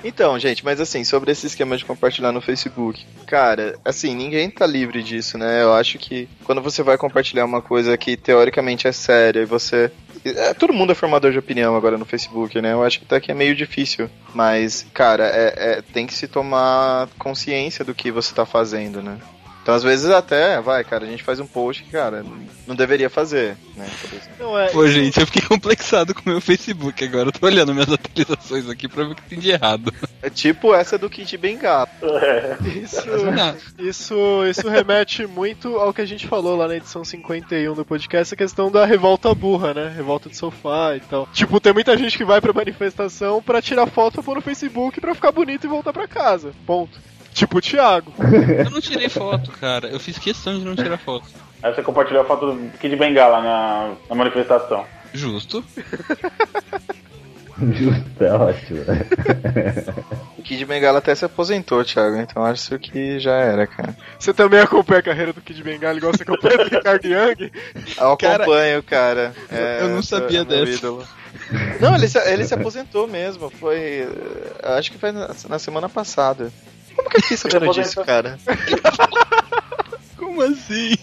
Então, gente, mas assim, sobre esse esquema de compartilhar no Facebook. Cara, assim, ninguém tá livre disso, né? Eu acho que quando você vai compartilhar uma coisa que teoricamente é séria e você. é, todo mundo é formador de opinião agora no Facebook, né? Eu acho que até que é meio difícil. Mas, cara, é, é- tem que se tomar consciência do que você tá fazendo, né? Então, às vezes até, vai, cara, a gente faz um post que, cara, não deveria fazer, né? Não é. Pô, gente, eu fiquei complexado com o meu Facebook agora. Eu tô olhando minhas atualizações aqui pra ver o que tem de errado. É tipo essa do Kid Bengala. Isso, Não, isso, isso remete muito ao que a gente falou lá na edição 51 do podcast, a questão da revolta burra, né? Revolta de sofá e tal. Tipo, tem muita gente que vai pra manifestação pra tirar foto pra pôr no Facebook pra ficar bonito e voltar pra casa. Ponto. Tipo o Thiago. eu não tirei foto, cara. Eu fiz questão de não tirar foto. Aí você compartilhou a foto do Kid Bengala na, na manifestação. Justo. Justo, é ótimo. O Kid Bengala até se aposentou, Thiago, então acho que já era, cara. Você também acompanha a carreira do Kid Bengala igual você acompanha do Ricardo Young? Eu Cara, acompanho, cara. É, eu não sabia é dessa. Não, ele se, ele se aposentou mesmo. Foi. eh, Acho que foi na, na semana passada. Como que eu fiquei sabendo disso, cara? Como assim?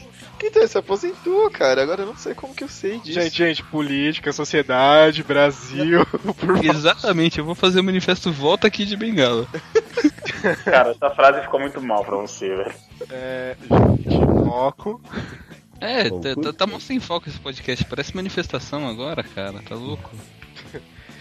Então, ele se aposentou, cara. Agora eu não sei como que eu sei disso. Gente, gente, política, sociedade, Brasil, por favor. Exatamente, eu vou fazer o manifesto Volta aqui de Bengala. Cara, essa frase ficou muito mal pra você, velho. É, gente, foco. É, tá, tá, tá mó sem foco esse podcast. Parece manifestação agora, cara. Tá louco?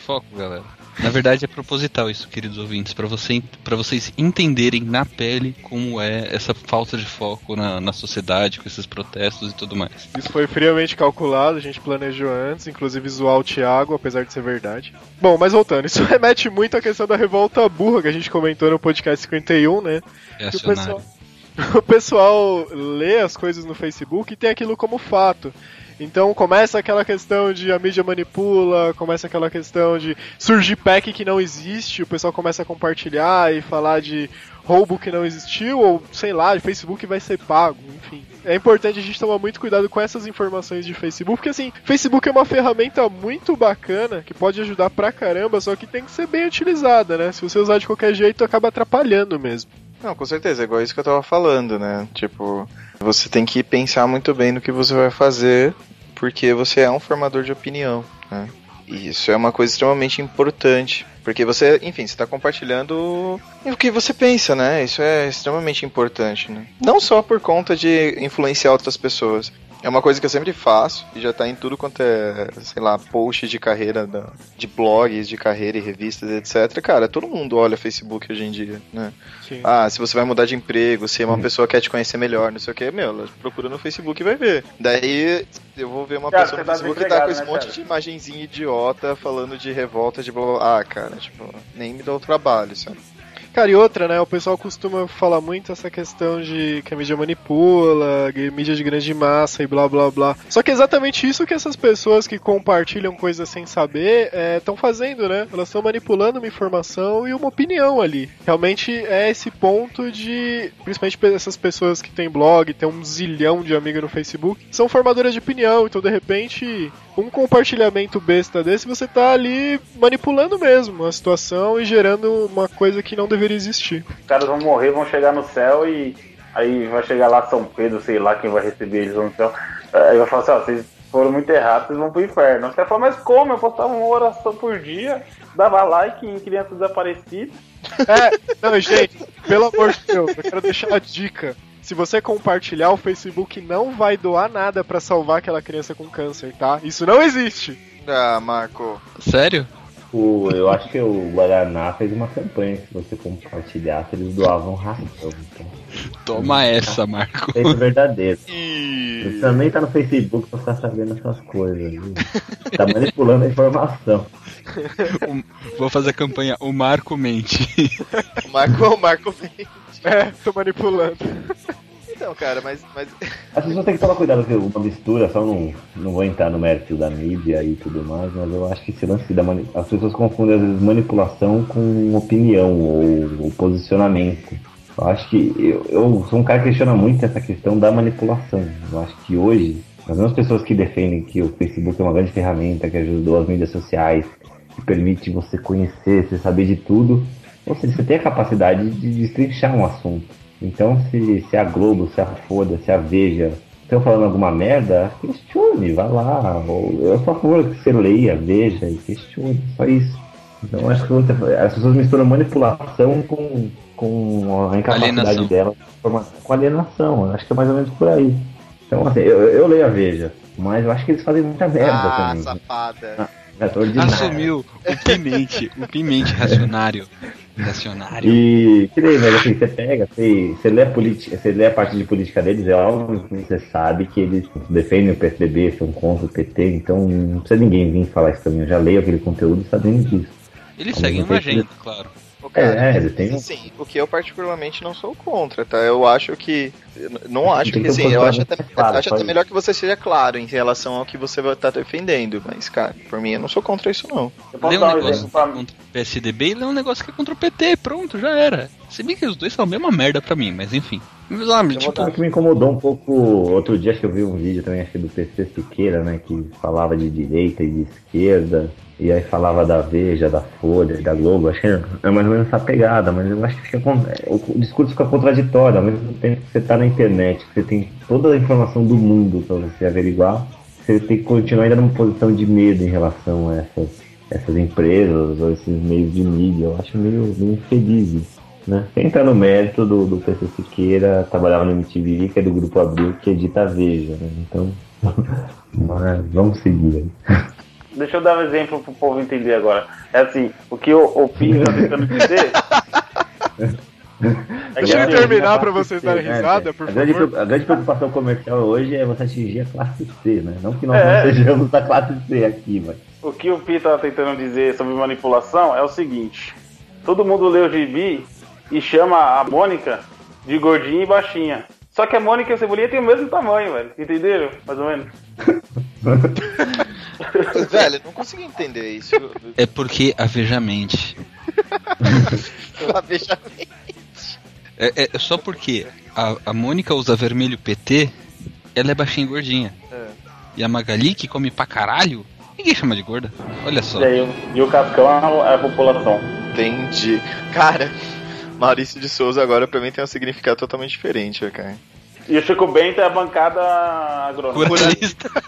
Foco, galera. Na verdade é proposital isso, queridos ouvintes, pra você, pra vocês entenderem na pele como é essa falta de foco na, na sociedade, com esses protestos e tudo mais. Isso foi friamente calculado, a gente planejou antes, inclusive zoar o Thiago, apesar de ser verdade. Bom, mas voltando, isso remete muito à questão da revolta burra que a gente comentou no podcast 51, né? Que o pessoal, o pessoal lê as coisas no Facebook e tem aquilo como fato. Então começa aquela questão de a mídia manipula, começa aquela questão de surgir pack que não existe, o pessoal começa a compartilhar e falar de roubo que não existiu, ou sei lá, de Facebook vai ser pago, enfim. É importante a gente tomar muito cuidado com essas informações de Facebook, porque assim, Facebook é uma ferramenta muito bacana, que pode ajudar pra caramba, só que tem que ser bem utilizada, né? Se você usar de qualquer jeito, acaba atrapalhando mesmo. Não, com certeza, é igual isso que eu tava falando, né? Tipo, você tem que pensar muito bem no que você vai fazer, porque você é um formador de opinião, né? E isso é uma coisa extremamente importante, porque você, enfim, você tá compartilhando o que você pensa, né? Isso é extremamente importante, né? Não só por conta de influenciar outras pessoas. É uma coisa que eu sempre faço e já tá em tudo quanto é, sei lá, post de carreira, da- de blogs de carreira e revistas, etc. Cara, todo mundo olha Facebook hoje em dia, né? Sim. Ah, se você vai mudar de emprego, se uma pessoa quer te conhecer melhor, não sei o que, meu, ela procura no Facebook e vai ver. Daí eu vou ver uma Cara, pessoa no tá Facebook que tá com esse né, monte cara? de imagenzinha idiota falando de revolta, de blá blá blá. Ah, cara, tipo, nem me dá o trabalho, sabe? Cara, e outra, né? O pessoal costuma falar muito essa questão de que a mídia manipula, mídia de grande massa e blá blá blá. Só que é exatamente isso que essas pessoas que compartilham coisas sem saber estão fazendo, né? Elas estão manipulando uma informação e uma opinião ali. Realmente é esse ponto de. Principalmente essas pessoas que têm blog, tem um zilhão de amigos no Facebook, são formadoras de opinião, então de repente. Um compartilhamento besta desse, você tá ali manipulando mesmo a situação e gerando uma coisa que não deveria existir. Os caras vão morrer, vão chegar no céu e aí vai chegar lá São Pedro, sei lá quem vai receber eles no céu. Aí vai falar assim, ó, vocês foram muito errados, vocês vão pro inferno. Os caras falaram, mas como? Eu postava uma oração por dia, dava like em crianças desaparecidas. É, não, gente, pelo amor de Deus, eu quero deixar a dica. Se você compartilhar, o Facebook não vai doar nada pra salvar aquela criança com câncer, tá? Isso não existe. Ah, Marco. Sério? O, eu acho que o Guaraná fez uma campanha que se você compartilhasse, eles doavam ração. Então, Toma essa, Marco. é isso verdadeiro. Você também tá no Facebook pra ficar sabendo essas coisas. Viu? Tá manipulando a informação. O- vou fazer a campanha O Marco Mente. O Marco, o Marco vem. É, tô manipulando. Então, cara, mas. mas... As pessoas têm que tomar cuidado com uma mistura, só não, não vou entrar no mérito da mídia e tudo mais, mas eu acho que esse lance da mani- as pessoas confundem às vezes manipulação com opinião ou, ou posicionamento. Eu acho que eu, eu sou um cara que questiona muito essa questão da manipulação. Eu acho que hoje, as mesmas pessoas que defendem que o Facebook é uma grande ferramenta que ajudou as mídias sociais, que permite você conhecer, você saber de tudo, ou seja, você tem a capacidade de destrinchar um assunto. Então, se, se a Globo, se a Folha, se a Veja estão falando alguma merda, questione, vá lá. Ou, eu sou a favor que você leia, veja e questione, só isso. Então, acho que as pessoas misturam manipulação com, com a incapacidade Alienação. dela com alienação. Eu Acho que é mais ou menos por aí. Então, assim, eu, eu leio a Veja, mas eu acho que eles fazem muita merda Ah, também. safada. É ordinário. Assumiu o Pimente, o Pimente racionário. Racionário. E que nem, mas assim, você pega, você, você, lê a política, você lê a parte de política deles, é óbvio que você sabe que eles defendem o PSDB, são contra o PT, então não precisa ninguém vir falar isso mim. Eu já leio aquele conteúdo sabendo disso. Eles Ao seguem uma agenda, claro. Ô, cara, É, é, um- Sim, o que eu particularmente não sou contra, tá? Eu acho que. Não acho Tem que assim, eu acho até, claro, acho até melhor que você seja claro em relação ao que você vai estar defendendo. Mas, cara, por mim eu não sou contra isso, não. Eu posso um dar um negócio exemplo pra mim. PSDB e lê um negócio que é contra o PT. Pronto, já era. Se bem que os dois são a mesma merda pra mim, mas enfim. Mas, ah, tipo, que me incomodou um pouco. Outro dia acho que eu vi um vídeo também, acho que do PC Siqueira, né? Que falava de direita e de esquerda. E aí falava da Veja, da Folha, da Globo. Acho que é é mais ou menos essa pegada, mas eu acho que fica, con- o, discurso fica contraditório. Ao mesmo tempo que você tá na internet, que você tem toda a informação do mundo pra você averiguar, você tem que continuar ainda numa posição de medo em relação a essas, essas empresas ou esses meios de mídia. Eu acho meio, meio infeliz isso né? Sem entrar no mérito do, do PC Siqueira, trabalhava no MTV, que é do Grupo Abril, que edita a Veja, né? Então, mas vamos seguir aí. Deixa eu dar um exemplo pro povo entender agora. É assim, o que o, o Pinho tá tentando dizer. é Deixa assim, terminar pra vocês darem É, risada, por a grande, favor. a grande preocupação comercial hoje é você atingir a classe C, né? Não que nós É. não sejamos da classe C aqui, mas. O que o Pi tá tentando dizer sobre manipulação é o seguinte: todo mundo lê o gibi e chama a Mônica de gordinha e baixinha. Só que a Mônica e a Cebolinha têm o mesmo tamanho, velho. Entenderam? Mais ou menos. Velho, eu não consegui entender isso. é porque a Vejamente. É, é só porque a, a Mônica usa vermelho PT, ela é baixinha e gordinha. É. E a Magali, que come pra caralho, ninguém chama de gorda. Olha só. E, aí, o- e o Cascão é a, é a população. Entendi. Cara, Maurício de Souza agora pra mim tem um significado totalmente diferente, cara. E o Chico Bento é a bancada agrônoma. Pluralista.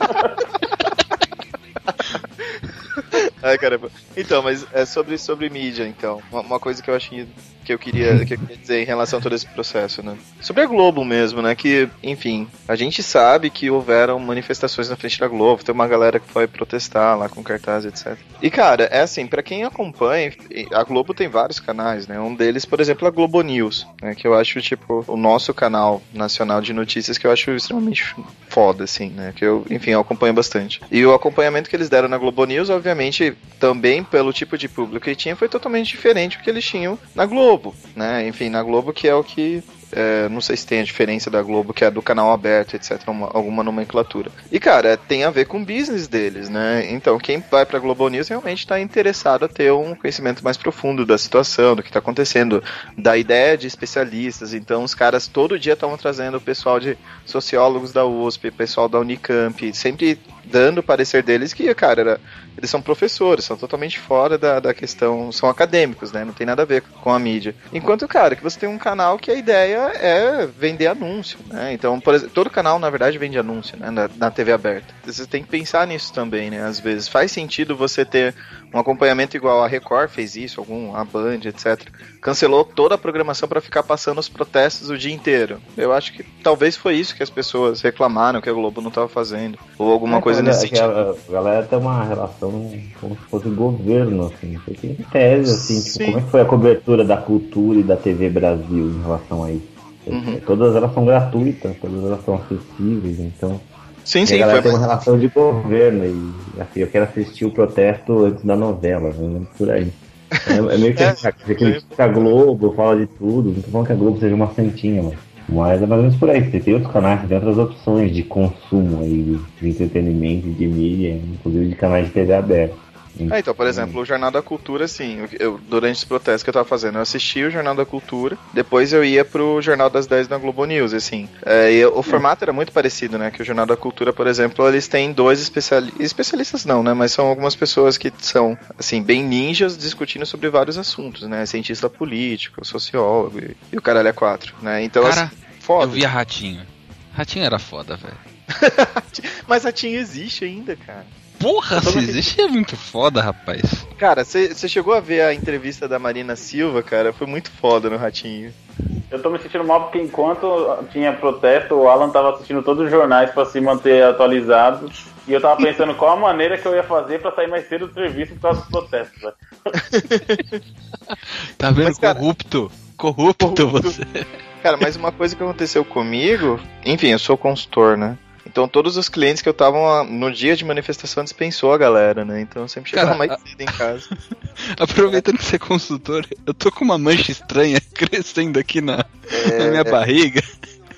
Ai, caramba. Então, mas é sobre, sobre mídia, então. Uma, uma coisa que eu achei que eu queria que eu queria dizer em relação a todo esse processo, né? Sobre a Globo mesmo, né? Que, enfim, a gente sabe que houveram manifestações na frente da Globo, tem uma galera que foi protestar lá com cartaz, etc. E, cara, é assim, pra quem acompanha, a Globo tem vários canais, né? Um deles, por exemplo, a Globo News, né? Que eu acho, tipo, o nosso canal nacional de notícias que eu acho extremamente foda, assim, né? Que eu, enfim, eu acompanho bastante. E o acompanhamento que eles deram na Globo News, obviamente, também pelo tipo de público que tinha, foi totalmente diferente do que eles tinham na Globo, né? Enfim, na Globo que é o que é, não sei se tem a diferença da Globo, que é do canal aberto, etc. uma- alguma nomenclatura. E, cara, tem a ver com o business deles, né? Então, quem vai pra Globo News realmente está interessado a ter um conhecimento mais profundo da situação, do que está acontecendo, da ideia de especialistas. Então, os caras todo dia estavam trazendo o pessoal de sociólogos da USP, pessoal da Unicamp, sempre dando o parecer deles que, cara, era- eles são professores, são totalmente fora da, da questão, são acadêmicos, né? Não tem nada a ver com a mídia. Enquanto, cara, que você tem um canal que a ideia é vender anúncio, né? Então, por exemplo, todo canal, na verdade, vende anúncio, né? Na, na TV aberta. Você tem que pensar nisso também, né? Às vezes faz sentido você ter um acompanhamento igual a Record fez isso, algum, a Band, etc. Cancelou toda a programação para ficar passando os protestos o dia inteiro. Eu acho que talvez foi isso que as pessoas reclamaram que a Globo não estava fazendo, ou alguma É, coisa nesse é sentido. A, a galera tem uma relação como se fosse governo, assim. Porque em tese, assim, tipo, Sim. como é que foi a cobertura da cultura e da TV Brasil em relação a isso? Uhum. Todas elas são gratuitas, todas elas são acessíveis, então. Sim, sim, foi tem uma relação de governo e assim, eu quero assistir o protesto antes da novela, né? por aí. É, é meio que É, critica a Globo, fala de tudo, não tô falando que a Globo seja uma santinha, mas, mas é mais ou menos por aí. Você tem outros canais, tem outras opções de consumo aí, de, de entretenimento, de mídia, inclusive de canais de TV aberta. É, então, por exemplo, o Jornal da Cultura, assim, eu, durante os protestos que eu tava fazendo, eu assistia o Jornal da Cultura, depois eu ia pro Jornal das 10 na Globo News, assim. É, e o formato era muito parecido, né? Que o Jornal da Cultura, por exemplo, eles têm dois especialistas. Especialistas não, né? Mas são algumas pessoas que são, assim, bem ninjas discutindo sobre vários assuntos, né? Cientista político, sociólogo e, e o caralho é quatro, né? Então, Cara, assim, foda. Eu via Ratinho. Ratinho era foda, velho. Mas Tim existe ainda, cara. Porra, existe é muito foda, rapaz. Cara, você chegou a ver a entrevista da Marina Silva, cara? Foi muito foda no Ratinho. Eu tô me sentindo mal porque enquanto tinha protesto, o Alan tava assistindo todos os jornais pra se manter atualizado. E eu tava pensando qual a maneira que eu ia fazer pra sair mais cedo do serviço por causa dos protestos. né? Tá vendo? Mas, cara- corrupto. Corrupto, você. Cara, mas uma coisa que aconteceu comigo, enfim, eu sou consultor, né? Então todos os clientes que eu tava no dia de manifestação dispensou a galera, né? Então eu sempre chegava Cara, mais a- cedo em casa. Aproveitando que você é consultor, eu tô com uma mancha estranha crescendo aqui na, É, na minha barriga.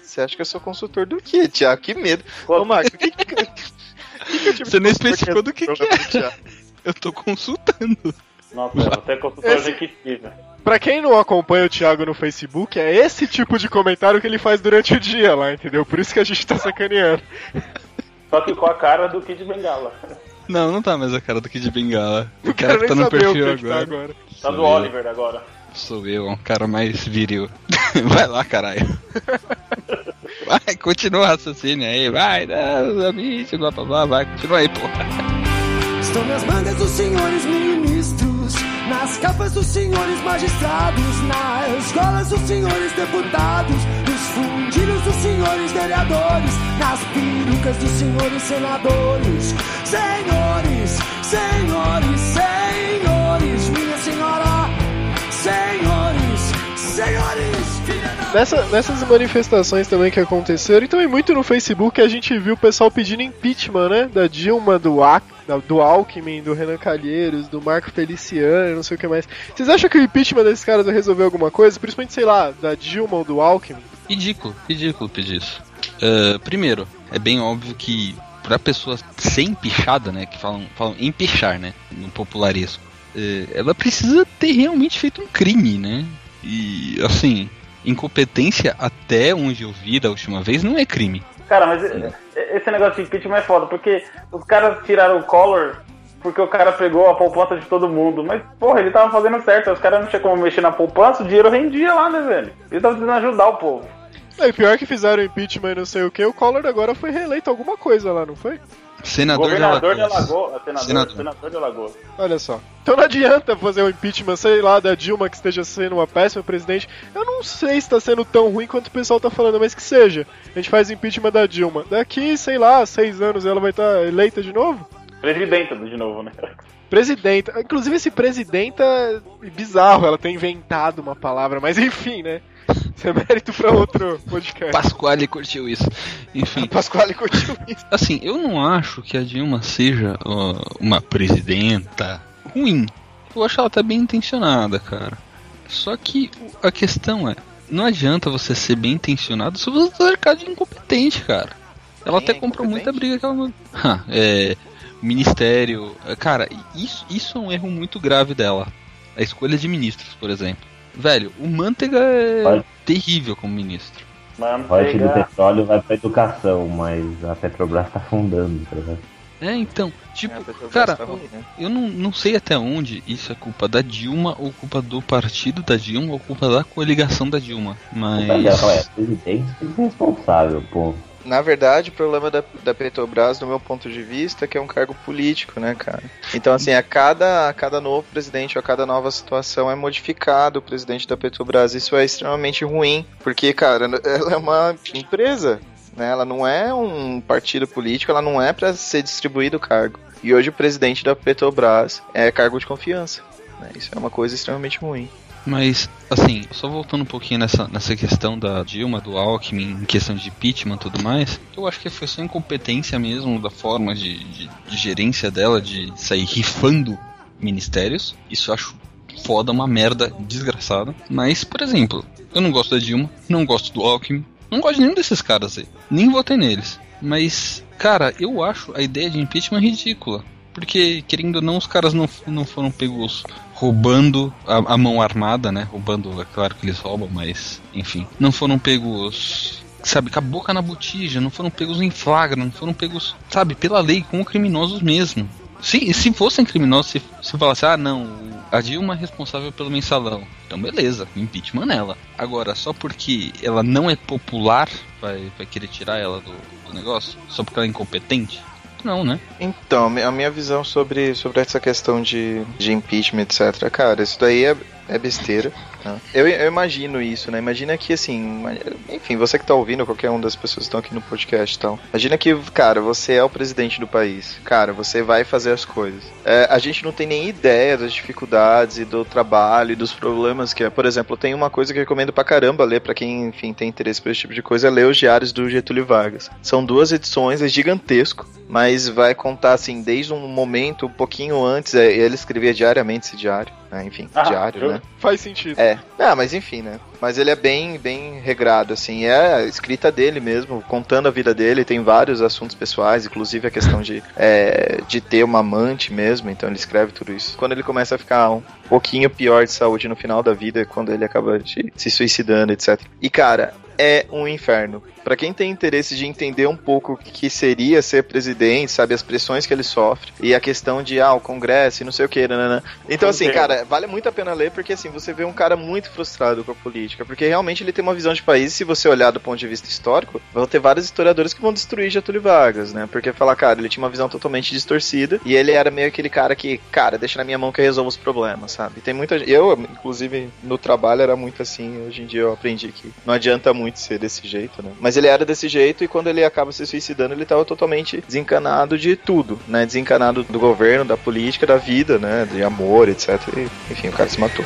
Você acha que eu sou consultor do quê, Tiago? Que medo. Ô, Marco, o que, que, Você consultor especificou do que, que é. Eu tô consultando. Nossa, você é consultor Esse- executivo. Pra quem não acompanha o Thiago no Facebook, é esse tipo de comentário que ele faz durante o dia lá, entendeu? Por isso que a gente tá sacaneando. Só que com a cara do Kid Bengala. Não, não tá mais a cara do Kid Bengala. O cara que tá no perfil que tá agora. agora. Tá do eu. Oliver agora. Sou eu, é um cara mais viril. Vai lá, caralho. Vai, continua o raciocínio aí, vai, não, amigo, blá blá blá, vai, continua aí, porra. Estão nas mangas dos senhores ministros, nas capas dos senhores magistrados, nas escolas dos senhores deputados, nos fundilhos dos senhores vereadores, nas perucas dos senhores senadores. Senhores, senhores, senhores, minha senhora, senhores, senhores. Nessa- nessas manifestações também que aconteceram, e também muito no Facebook, a gente viu o pessoal pedindo impeachment, né? Da Dilma, do, Ac, da- do Alckmin, do Renan Calheiros, do Marco Feliciano, não sei o que mais. Vocês acham que o impeachment desses caras vai resolver alguma coisa? Principalmente, sei lá, da Dilma ou do Alckmin? Ridículo, ridículo pedir isso. Ah, primeiro, é bem óbvio que pra pessoa ser empichada, né, que falam, falam empichar, né, no popularesco, eh, ela precisa ter realmente feito um crime, né? E, assim, incompetência até onde eu vi da última vez não é crime. Cara, mas e- esse negócio de impeachment é foda, porque os caras tiraram o Collor porque o cara pegou a poupança de todo mundo. Mas, porra, ele tava fazendo certo. Os caras não tinham como mexer na poupança, o dinheiro rendia lá, né, velho? Ele tava tentando ajudar o povo. É, e pior que fizeram impeachment e não sei o que, o Collor agora foi reeleito alguma coisa lá, não foi? Senador Governador de de Alagoas. Alagoas. Senador, Senador. senador de Alagoas. Olha só. Então não adianta fazer um impeachment, sei lá, da Dilma que esteja sendo uma péssima presidente. Eu não sei se está sendo tão ruim quanto o pessoal tá falando, mas que seja. A gente faz impeachment da Dilma. Daqui, sei lá, seis anos ela vai estar eleita de novo? Presidenta de novo, né? Presidenta. Inclusive esse presidenta é bizarro, ela tem inventado uma palavra, mas enfim, né? Isso é mérito pra outro podcast. Pasquale curtiu isso. Enfim, Pasquale curtiu isso. assim, eu não acho que a Dilma seja ó, uma presidenta ruim. Eu acho ela até bem intencionada, cara. Só que a questão é, não adianta você ser bem intencionado se você tá cercado de incompetente, cara. Ela Quem até é comprou muita briga que ela não. Ha, é. Ministério. Cara, isso, isso é um erro muito grave dela. A escolha de ministros, por exemplo. Velho, o Manteiga é Vai. terrível como ministro. Mano, Royalty do petróleo vai pra educação, mas a Petrobras tá afundando, tá ligado? É, então, tipo, É, cara, tá ruim, né? eu não, não sei até onde isso é culpa da Dilma, ou culpa do partido da Dilma, ou culpa da coligação da Dilma. Mas. É presidente tem que ser responsável, pô. Na verdade, o problema da, da Petrobras, do meu ponto de vista, é que é um cargo político, né, cara? Então, assim, a cada, a cada novo presidente, ou a cada nova situação é modificado o presidente da Petrobras. Isso é extremamente ruim, porque, cara, ela é uma empresa, né? Ela não é um partido político, ela não é para ser distribuído o cargo. E hoje o presidente da Petrobras é cargo de confiança. né? Isso é uma coisa extremamente ruim. Mas, assim, só voltando um pouquinho nessa, nessa questão da Dilma, do Alckmin, em questão de impeachment e tudo mais, eu acho que foi só incompetência mesmo da forma de, de, de gerência dela, de sair rifando ministérios. Isso eu acho foda, uma merda desgraçada. Mas, por exemplo, eu não gosto da Dilma, não gosto do Alckmin, não gosto de nenhum desses caras aí. Nem votei neles. Mas, cara, eu acho a ideia de impeachment ridícula. Porque, querendo ou não, os caras não, não foram pegos roubando a, a mão armada, né? Roubando, é claro que eles roubam, mas, enfim. Não foram pegos sabe, com a boca na botija, não foram pegos em flagra, não foram pegos, sabe, pela lei, como criminosos mesmo. Se, se fossem criminosos, se, se falasse, ah, não, a Dilma é responsável pelo mensalão. Então, beleza, impeachment nela. Agora, só porque ela não é popular, vai, vai querer tirar ela do, do negócio? Só porque ela é incompetente? Não, né? Então, a minha visão sobre, sobre essa questão de, de impeachment, etc. Cara, isso daí é, é besteira. né? Eu, eu imagino isso, né? Imagina que, assim, enfim, você que tá ouvindo, qualquer um das pessoas que estão aqui no podcast e tal. Imagina que, cara, você é o presidente do país. Cara, você vai fazer as coisas. É, a gente não tem nem ideia das dificuldades e do trabalho e dos problemas que é. Por exemplo, tem uma coisa que eu recomendo pra caramba ler, pra quem, enfim, tem interesse por esse tipo de coisa, é ler os diários do Getúlio Vargas. São duas edições, é gigantesco, mas vai contar, assim, desde um momento um pouquinho antes, é, ele escrevia diariamente esse diário, né? enfim, Ah, diário, eu- né? Faz sentido. É, ah, mas enfim, né? Mas ele é bem, bem regrado, assim. É a escrita dele mesmo, contando a vida dele. Tem vários assuntos pessoais, inclusive a questão de, é, de ter uma amante mesmo. Então ele escreve tudo isso. Quando ele começa a ficar um pouquinho pior de saúde no final da vida, é quando ele acaba de se suicidando, etc. E cara, é um inferno. Pra quem tem interesse de entender um pouco o que seria ser presidente, sabe, as pressões que ele sofre e a questão de ah, o Congresso e não sei o que, nanana. Então assim, cara, vale muito a pena ler porque assim, você vê um cara muito frustrado com a política, porque realmente ele tem uma visão de país, se você olhar do ponto de vista histórico, vão ter vários historiadores que vão destruir Getúlio Vargas, né? Porque falar, cara, ele tinha uma visão totalmente distorcida e ele era meio aquele cara que, cara, deixa na minha mão que eu resolvo os problemas, sabe? Tem muita gente, eu, inclusive, no trabalho era muito assim, hoje em dia eu aprendi que não adianta muito ser desse jeito, né? Mas ele era desse jeito e quando ele acaba se suicidando, ele tava totalmente desencanado de tudo, né? Desencanado do governo, da política, da vida, né? De amor, etc. E, enfim, o cara se matou.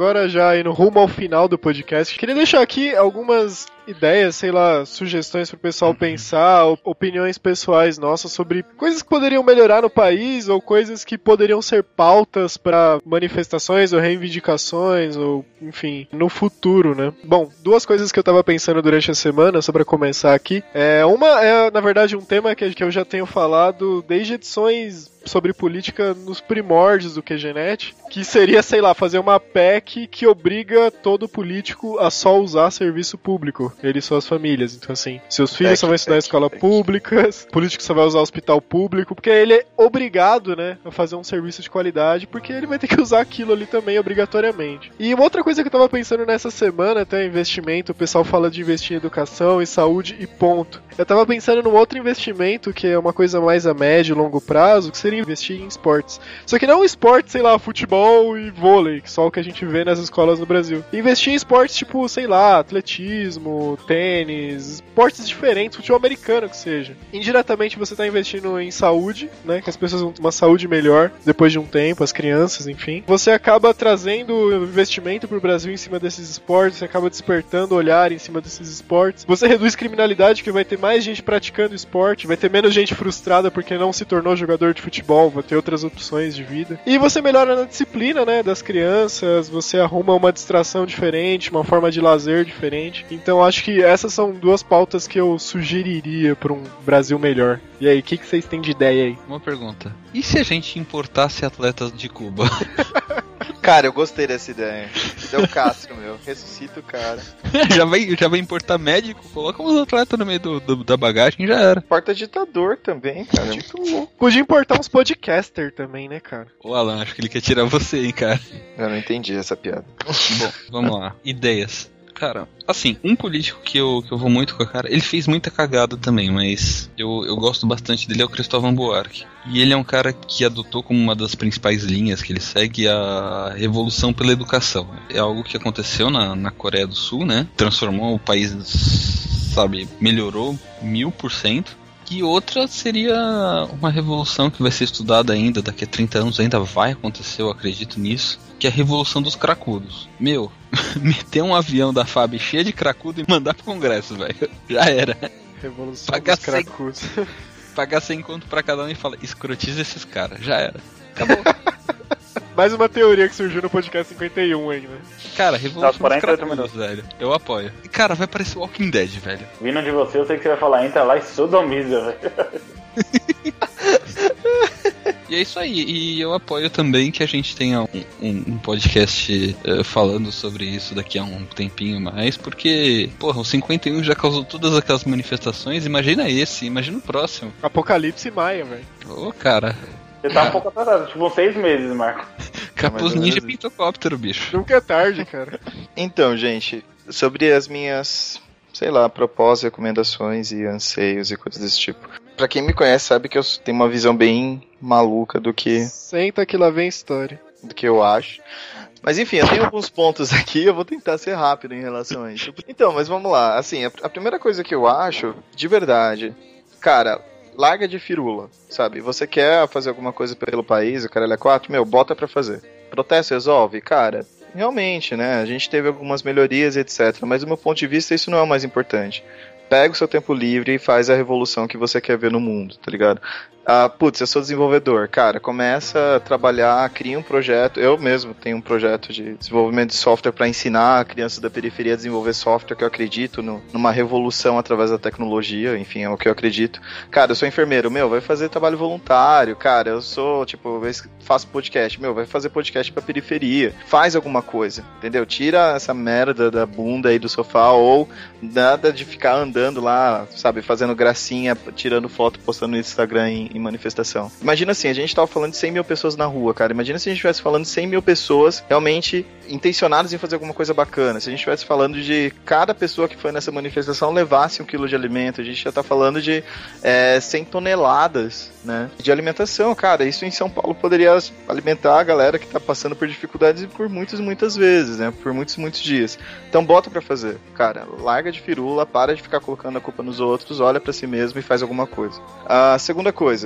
Agora já indo rumo ao final do podcast, queria deixar aqui algumas ideias, sei lá, sugestões pro pessoal pensar, op- opiniões pessoais nossas sobre coisas que poderiam melhorar no país ou coisas que poderiam ser pautas para manifestações ou reivindicações ou, enfim, no futuro, né? Bom, duas coisas que eu tava pensando durante a semana, só pra começar aqui. É, uma é, na verdade, um tema que que eu já tenho falado desde edições sobre política nos primórdios do QGNet, que seria, sei lá, fazer uma PEC que obriga todo político a só usar serviço público, ele e suas famílias. Então, assim, seus filhos só vão estudar em PEC, escola pública, político só vai usar hospital público, porque ele é obrigado, né, a fazer um serviço de qualidade, porque ele vai ter que usar aquilo ali também obrigatoriamente. E uma outra coisa que eu tava pensando nessa semana, até investimento, o pessoal fala de investir em educação e saúde e ponto. Eu tava pensando num outro investimento que é uma coisa mais a médio e longo prazo, que seria investir em esportes. Só que não esportes, sei lá, futebol e vôlei, que só o que a gente vê nas escolas no Brasil. Investir em esportes tipo, sei lá, atletismo, tênis, esportes diferentes, futebol americano que seja. Indiretamente você está investindo em saúde, né? Que as pessoas vão ter uma saúde melhor depois de um tempo, as crianças, enfim. Você acaba trazendo investimento para o Brasil em cima desses esportes, você acaba despertando olhar em cima desses esportes. Você reduz criminalidade, que vai ter mais gente praticando esporte, vai ter menos gente frustrada porque não se tornou jogador de futebol, vai ter outras opções de vida. E você melhora na disciplina, né, das crianças, você arruma uma distração diferente, uma forma de lazer diferente. Então acho que essas são duas pautas que eu sugeriria para um Brasil melhor. E aí, o que, que vocês têm de ideia aí? Uma pergunta. E se a gente importasse atletas de Cuba? Cara, eu gostei dessa ideia. Deu Castro, meu. Ressuscita o cara. já, vai, já vai importar médico, coloca uns atletas no meio do, do- da bagagem já era. Porta ditador também, cara. Muito louco. Podia importar uns podcaster também, né, cara? Ô Alan, acho que ele quer tirar você, hein, cara. Eu não entendi essa piada. Bom, vamos lá. Ideias. Cara, assim, um político que eu, que eu vou muito com a cara, ele fez muita cagada também, mas eu, eu gosto bastante dele, é o Cristóvão Buarque. E ele é um cara que adotou como uma das principais linhas que ele segue a revolução pela educação. É algo que aconteceu na, na Coreia do Sul, né? Transformou o país, sabe, melhorou mil por cento. E outra seria uma revolução que vai ser estudada ainda, daqui a 30 anos ainda vai acontecer, eu acredito nisso, que é a revolução dos cracudos. Meu, meter um avião da FAB cheio de cracudo e mandar pro Congresso, velho. Já era. Revolução Pagar dos cracudos. Pagar 100 conto pra cada um e falar, escrotiza esses caras. Já era. Mais uma teoria que surgiu no podcast 51 ainda. Cara, revolução Tá, dos 48 cracudos, velho. Eu apoio. E, cara, vai parecer Walking Dead, velho. Vindo de você, eu sei que você vai falar, entra lá e sodomiza, velho. E é isso aí. E eu apoio também que a gente tenha um, um- um podcast eh, falando sobre isso daqui a um tempinho mais, porque, porra, o 51 já causou todas aquelas manifestações. Imagina esse, imagina o próximo. Apocalipse Maia, velho. Ô, cara. Você tá um pouco atrasado, tipo uns seis meses, Marco. Capuz Ninja menos Pintocóptero, bicho. Nunca é tarde, cara. Então, gente, sobre as minhas, sei lá, propósitos, recomendações e anseios e coisas desse tipo. Pra quem me conhece sabe que eu tenho uma visão bem maluca do que, Senta que lá vem história. do que eu acho. Mas enfim, eu tenho alguns pontos aqui, eu vou tentar ser rápido em relação a isso. Então, mas vamos lá. Assim, a, a primeira coisa que eu acho, de verdade, cara, larga de firula, sabe? Você quer fazer alguma coisa pelo país, o cara é quatro, meu, bota pra fazer. Protesto resolve? Cara, realmente, né? A gente teve algumas melhorias, etc. Mas do meu ponto de vista, isso não é o mais importante. Pega o seu tempo livre e faz a revolução que você quer ver no mundo, tá ligado? Ah, putz, eu sou desenvolvedor. Cara, começa a trabalhar, cria um projeto. Eu mesmo tenho um projeto de desenvolvimento de software para ensinar crianças da periferia a desenvolver software, que eu acredito no- numa revolução através da tecnologia, enfim, é o que eu acredito. Cara, eu sou enfermeiro, meu, vai fazer trabalho voluntário, cara, eu sou, tipo, faço podcast, meu, vai fazer podcast pra periferia. Faz alguma coisa, entendeu? Tira essa merda da bunda aí do sofá ou nada de ficar andando lá, sabe, fazendo gracinha, tirando foto, postando no Instagram em, em manifestação. Imagina assim, a gente tava falando de 100 mil pessoas na rua, cara. Imagina se a gente estivesse falando de 100 mil pessoas realmente intencionadas em fazer alguma coisa bacana. Se a gente estivesse falando de cada pessoa que foi nessa manifestação levasse um quilo de alimento, a gente já tá falando de é, 100 toneladas, né, de alimentação, cara. Isso em São Paulo poderia alimentar a galera que tá passando por dificuldades por muitas, muitas vezes, né, por muitos, muitos dias. Então bota pra fazer, cara. Larga de firula, para de ficar colocando a culpa nos outros, olha pra si mesmo e faz alguma coisa. A segunda coisa,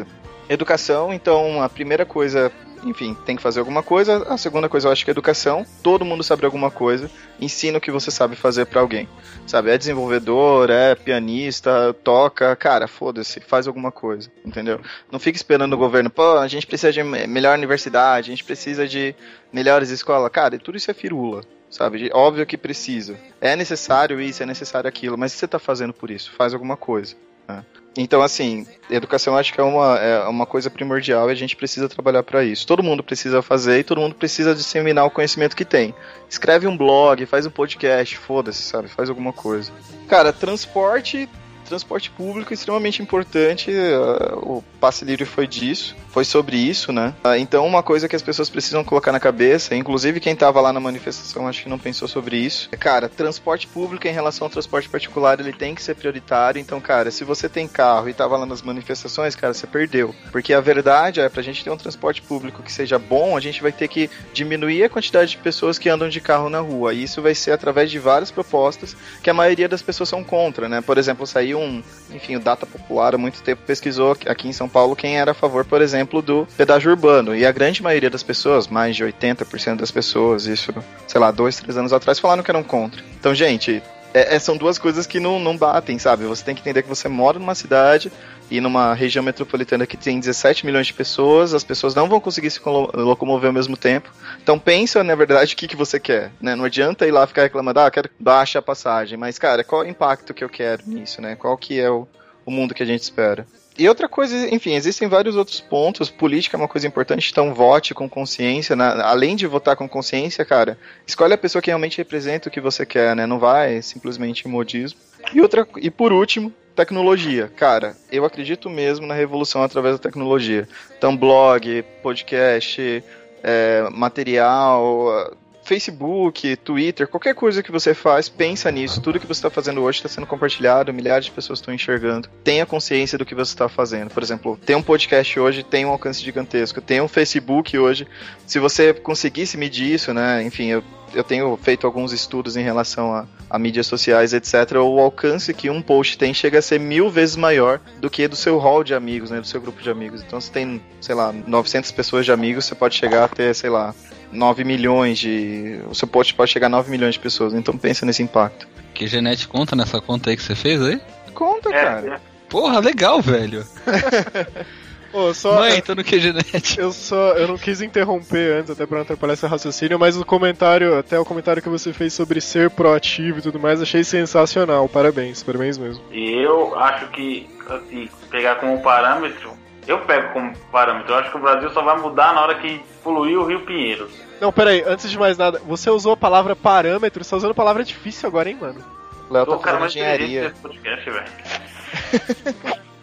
educação. Então a primeira coisa enfim, tem que fazer alguma coisa. A segunda coisa eu acho que é educação. Todo mundo sabe alguma coisa. Ensina o que você sabe fazer pra alguém. Sabe, é desenvolvedor, é pianista, toca, cara, foda-se, faz alguma coisa, entendeu? Não fica esperando o governo, pô, a gente precisa de me- melhor universidade, a gente precisa de melhores escolas. Cara, tudo isso é firula. Sabe, óbvio que precisa. É necessário isso, é necessário aquilo, mas você tá fazendo por isso? Faz alguma coisa. né? Então, assim, educação acho que é uma, é uma coisa primordial e a gente precisa trabalhar para isso. Todo mundo precisa fazer e todo mundo precisa disseminar o conhecimento que tem. Escreve um blog, faz um podcast, foda-se, sabe? Faz alguma coisa. Cara, transporte transporte público é extremamente importante. uh, o passe livre foi disso, foi sobre isso, né? Uh, então, uma coisa que as pessoas precisam colocar na cabeça, inclusive quem tava lá na manifestação, acho que não pensou sobre isso. É, cara, transporte público em relação ao transporte particular, ele tem que ser prioritário. Então, cara, se você tem carro e tava lá nas manifestações, cara, você perdeu. Porque a verdade é, pra gente ter um transporte público que seja bom, a gente vai ter que diminuir a quantidade de pessoas que andam de carro na rua. E isso vai ser através de várias propostas que a maioria das pessoas são contra, né? Por exemplo, saiu um, enfim, o Data Popular há muito tempo pesquisou aqui em São Paulo quem era a favor, por exemplo, do pedágio urbano. E a grande maioria das pessoas, mais de 80% das pessoas, isso, sei lá, dois, três anos atrás, falaram que eram contra. Então, gente, é- é- são duas coisas que não, não batem, sabe? Você tem que entender que você mora numa cidade e numa região metropolitana que tem 17 milhões de pessoas, as pessoas não vão conseguir se locomover ao mesmo tempo. Então pensa, na verdade, o que, que você quer, né? Não adianta ir lá ficar reclamando, ah, quero baixa a passagem, mas, cara, qual é o impacto que eu quero nisso, né? Qual que é o, o mundo que a gente espera? E outra coisa, enfim, existem vários outros pontos. Política é uma coisa importante, então vote com consciência. Além de votar com consciência, cara, escolhe a pessoa que realmente representa o que você quer, né? Não vai simplesmente modismo. E outra, e por último, tecnologia. Cara, eu acredito mesmo na revolução através da tecnologia. Então, blog, podcast, é, material, Facebook, Twitter, qualquer coisa que você faz, pensa nisso. Tudo que você está fazendo hoje está sendo compartilhado, milhares de pessoas estão enxergando. Tenha consciência do que você está fazendo. Por exemplo, tem um podcast hoje, tem um alcance gigantesco. Tem um Facebook hoje. Se você conseguisse medir isso, né? Enfim, eu, eu tenho feito alguns estudos em relação a, a mídias sociais, etc. O alcance que um post tem chega a ser mil vezes maior do que do seu hall de amigos, né? Do seu grupo de amigos. Então, se tem, sei lá, 900 pessoas de amigos, você pode chegar a ter, sei lá, 9 milhões de. O seu post pode chegar a 9 milhões de pessoas, então pensa nesse impacto. Que Genete conta nessa conta aí que você fez aí? Conta, cara. Porra, legal, velho. Ô, só, Mãe, tô no QGNet. Eu só, eu não quis interromper antes, até pra não atrapalhar esse raciocínio, mas o comentário, até o comentário que você fez sobre ser proativo e tudo mais, achei sensacional. Parabéns, parabéns mesmo. E eu acho que, assim, pegar como parâmetro, eu pego como parâmetro, eu acho que o Brasil só vai mudar na hora que poluir o Rio Pinheiros. Não, peraí, antes de mais nada, você usou a palavra parâmetro, você tá usando a palavra difícil agora, hein, mano? Léo o cara mais inteligente desse podcast, velho.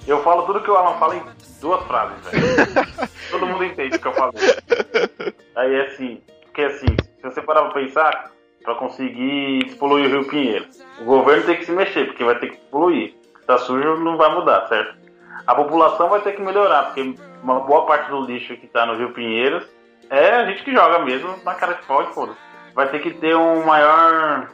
Eu falo tudo que o Alan fala em duas frases, velho. Todo mundo entende o que eu falo. Aí é assim, porque assim, se você parar pra pensar, pra conseguir despoluir o Rio Pinheiro, o governo tem que se mexer, porque vai ter que poluir. Se tá sujo, não vai mudar, certo? A população vai ter que melhorar, porque uma boa parte do lixo que tá no Rio Pinheiros é a gente que joga mesmo na cara de pau e foda Vai ter que ter um maior.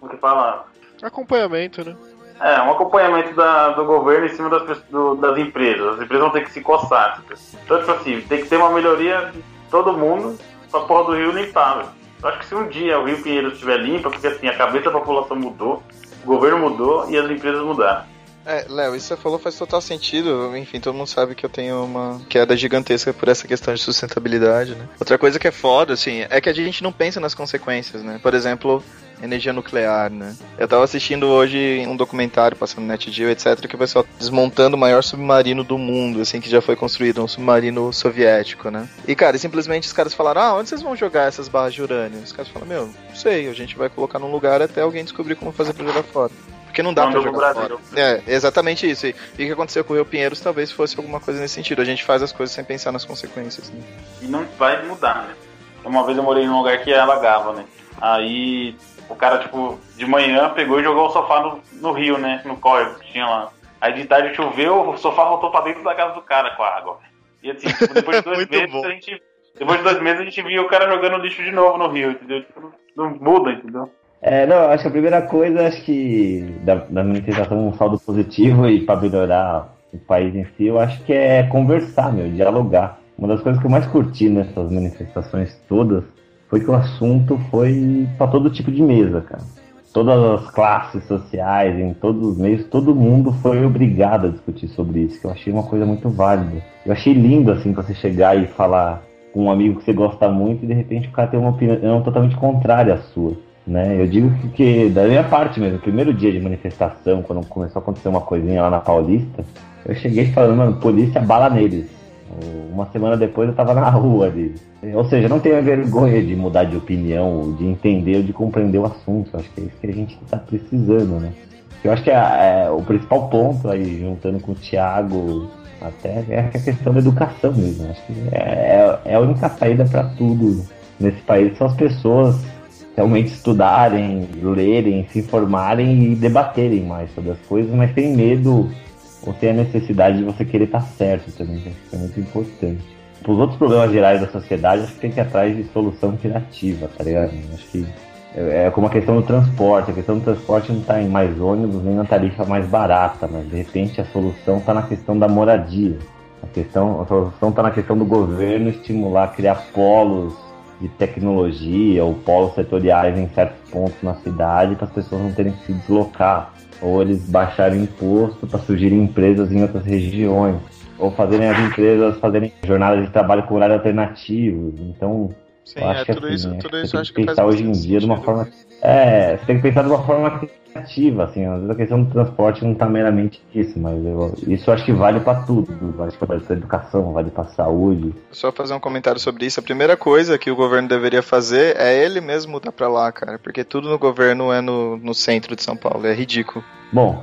Como que fala? Acompanhamento, né? É, um acompanhamento da- do governo em cima das, do- das empresas. As empresas vão ter que se coçar. tipo. Então, tipo assim, tem que ter uma melhoria de todo mundo pra porra do rio limpar, velho. Eu acho que se um dia o Rio Pinheiro estiver limpo, é porque assim, a cabeça da população mudou, o governo mudou e as empresas mudaram. É, Léo, isso que você falou faz total sentido. Enfim, todo mundo sabe que eu tenho uma queda gigantesca por essa questão de sustentabilidade, né? Outra coisa que é foda, assim, é que a gente não pensa nas consequências, né? Por exemplo, energia nuclear, né? Eu tava assistindo hoje um documentário passando no NetGeo, etc, que o pessoal desmontando o maior submarino do mundo, assim, que já foi construído, um submarino soviético, né? E, cara, simplesmente os caras falaram, ah, onde vocês vão jogar essas barras de urânio? Os caras falaram, meu, não sei, a gente vai colocar num lugar até alguém descobrir como fazer pra jogar fora. Porque não dá pro jogar fora. É, exatamente isso. E, e o que aconteceu com o Rio Pinheiros talvez fosse alguma coisa nesse sentido. A gente faz as coisas sem pensar nas consequências, né? E não vai mudar, né? Uma vez eu morei num lugar que alagava, né? Aí o cara, tipo, de manhã pegou e jogou o sofá no, no rio, né? No córrego que tinha lá. Aí de tarde choveu, o sofá voltou pra dentro da casa do cara com a água. E assim, tipo, depois de dois meses bom. a gente. Depois de dois meses a gente via o cara jogando lixo de novo no rio, entendeu? Tipo, não muda, entendeu? É, não, acho que a primeira coisa, acho que da, da manifestação um saldo positivo e para melhorar o país em si, eu acho que é conversar, meu, dialogar. Uma das coisas que eu mais curti nessas manifestações todas foi que o assunto foi para todo tipo de mesa, cara. Todas as classes sociais, em todos os meios, todo mundo foi obrigado a discutir sobre isso, que eu achei uma coisa muito válida. Eu achei lindo, assim, você chegar e falar com um amigo que você gosta muito e de repente o cara tem uma opinião totalmente contrária à sua. Né? Eu digo que, que, da minha parte mesmo, primeiro dia de manifestação, quando começou a acontecer uma coisinha lá na Paulista, eu cheguei falando, mano, polícia bala neles. Uma semana depois eu tava na rua ali. Ou seja, não tenha vergonha de mudar de opinião, de entender de compreender o assunto. Acho que é isso que a gente tá precisando, né? Eu acho que é, é o principal ponto aí, juntando com o Thiago, até é a questão da educação mesmo. Acho que é, é a única saída para tudo nesse país são as pessoas realmente estudarem, lerem, se informarem e debaterem mais sobre as coisas, mas sem medo ou sem a necessidade de você querer estar certo também, que é muito importante. Para os outros problemas gerais da sociedade, acho que tem que ir atrás de solução criativa, tá ligado? Acho que é é como a questão do transporte. A questão do transporte não está em mais ônibus nem na tarifa mais barata, mas de repente a solução está na questão da moradia. A, questão, a solução está na questão do governo estimular, criar polos de tecnologia ou polos setoriais em certos pontos na cidade para as pessoas não terem que se deslocar. Ou eles baixarem imposto para surgirem empresas em outras regiões. Ou fazerem as empresas fazerem jornadas de trabalho com horário alternativo. Então, Sim, eu acho é, que assim, isso- acho que tem que pensar hoje em dia de uma sentido. forma. É, você tem que pensar de uma forma criativa, assim, às vezes a questão do transporte não está meramente isso, mas eu- isso eu acho que vale para tudo, vale para educação, vale para saúde. Só fazer um comentário sobre isso. A primeira coisa que o governo deveria fazer é ele mesmo mudar pra lá, cara. Porque tudo no governo é no, no centro de São Paulo. É ridículo. Bom,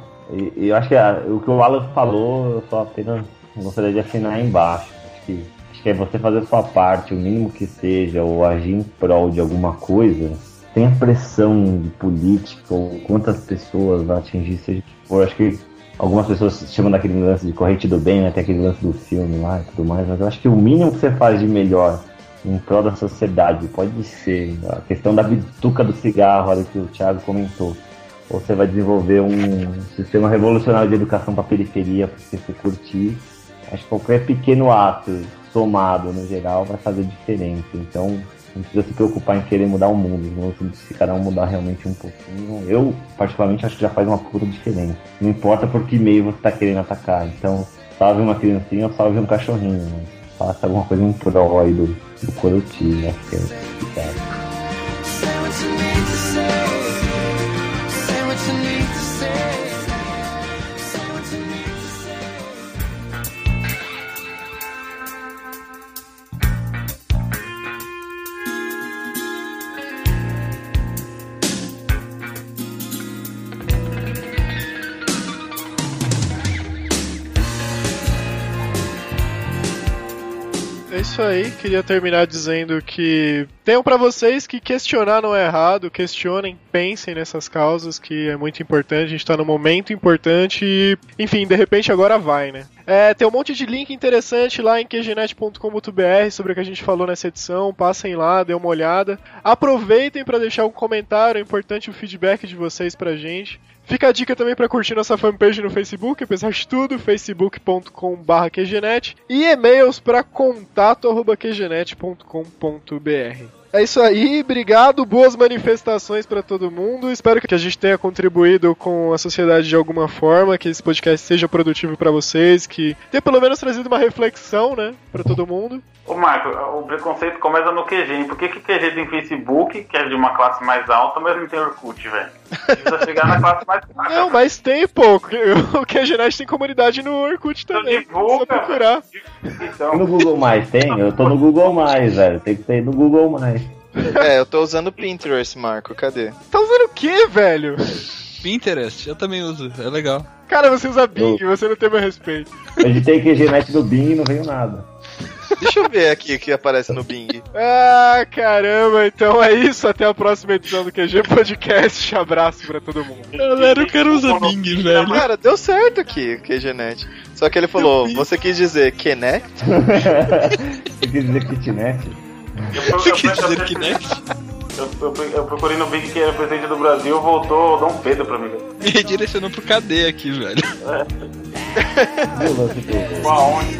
eu acho que a- o que o Alan falou, eu só apenas gostaria de assinar aí embaixo. Acho que, acho que é você fazer a sua parte, o mínimo que seja, ou agir em prol de alguma coisa, sem a pressão política ou quantas pessoas vai atingir, seja que for. Acho que algumas pessoas chamam daquele lance de corrente do bem, né? Tem aquele lance do filme lá e tudo mais, mas eu acho que o mínimo que você faz de melhor em prol da sociedade pode ser a questão da bituca do cigarro, olha que o Thiago comentou ou você vai desenvolver um sistema revolucionário de educação para a periferia, porque você curtir. Acho que qualquer pequeno ato somado no geral vai fazer diferença. Então, não precisa se preocupar em querer mudar o mundo, não se cada um mudar realmente um pouquinho. Eu, particularmente, acho que já faz uma puta diferença. Não importa por que meio você está querendo atacar. Então, salve uma criancinha ou salve um cachorrinho. Né? Faça alguma coisa em prol do, do coletivo. Acho que é complicado. É isso aí, queria terminar dizendo que tenham pra vocês que questionar não é errado, questionem, pensem nessas causas, que é muito importante, a gente tá num momento importante e, enfim, de repente agora vai, né? É, tem um monte de link interessante lá em qgnet.com.br sobre o que a gente falou nessa edição, passem lá, dê uma olhada. Aproveitem pra deixar um comentário, é importante o feedback de vocês pra gente. Fica a dica também para curtir nossa fanpage no Facebook, apesar de tudo, facebook.com.br e e-mails para contato@qgnet.com.br. É isso aí, obrigado, boas manifestações para todo mundo. Espero que a gente tenha contribuído com a sociedade de alguma forma, que esse podcast seja produtivo para vocês, que tenha pelo menos trazido uma reflexão, né, para todo mundo. Ô Marco, o preconceito começa no QG. hein? Por que, que QG tem Facebook, que é de uma classe mais alta, mas não tem Orkut, velho? Precisa chegar na classe mais baixa. Não, mas tem pouco. O QGNet tem comunidade no Orkut também. Só procurar. Então, No Google Mais tem? Eu tô no Google Mais, velho. Tem que ter no Google Mais. É, eu tô usando o Pinterest, Marco. Cadê? Tá usando o que, velho? Pinterest, eu também uso, é legal. Cara, você usa Bing, você não tem meu respeito. Eu editei QGNet do Bing e não veio nada. Deixa eu ver aqui o que aparece no Bing. Ah, caramba, então é isso. Até a próxima edição do QG Podcast. Abraço pra todo mundo. Galera, o cara usa Bing, velho. Cara, deu certo aqui, QGNet. Só que ele falou, você quis dizer Kinect? Eu quis dizer kitnet. eu, eu, Você eu, dizer eu, Kinect? eu, eu, eu procurei no Big que era presidente do Brasil, voltou Dom Pedro pra mim. Me redirecionou pro KD aqui, velho. Do- Uma onde?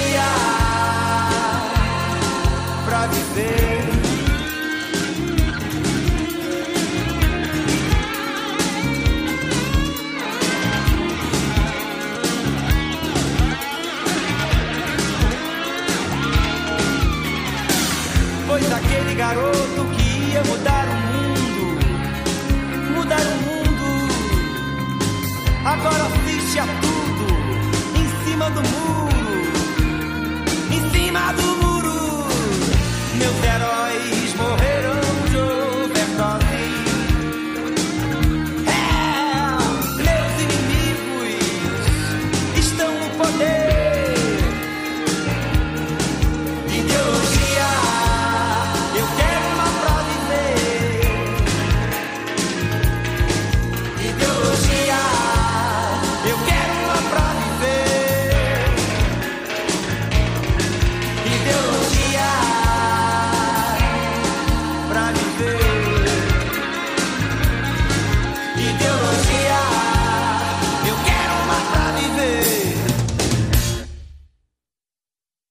garoto que ia mudar o mundo, mudar o mundo. Agora assiste a tudo em cima do muro, em cima do muro, meus heróis.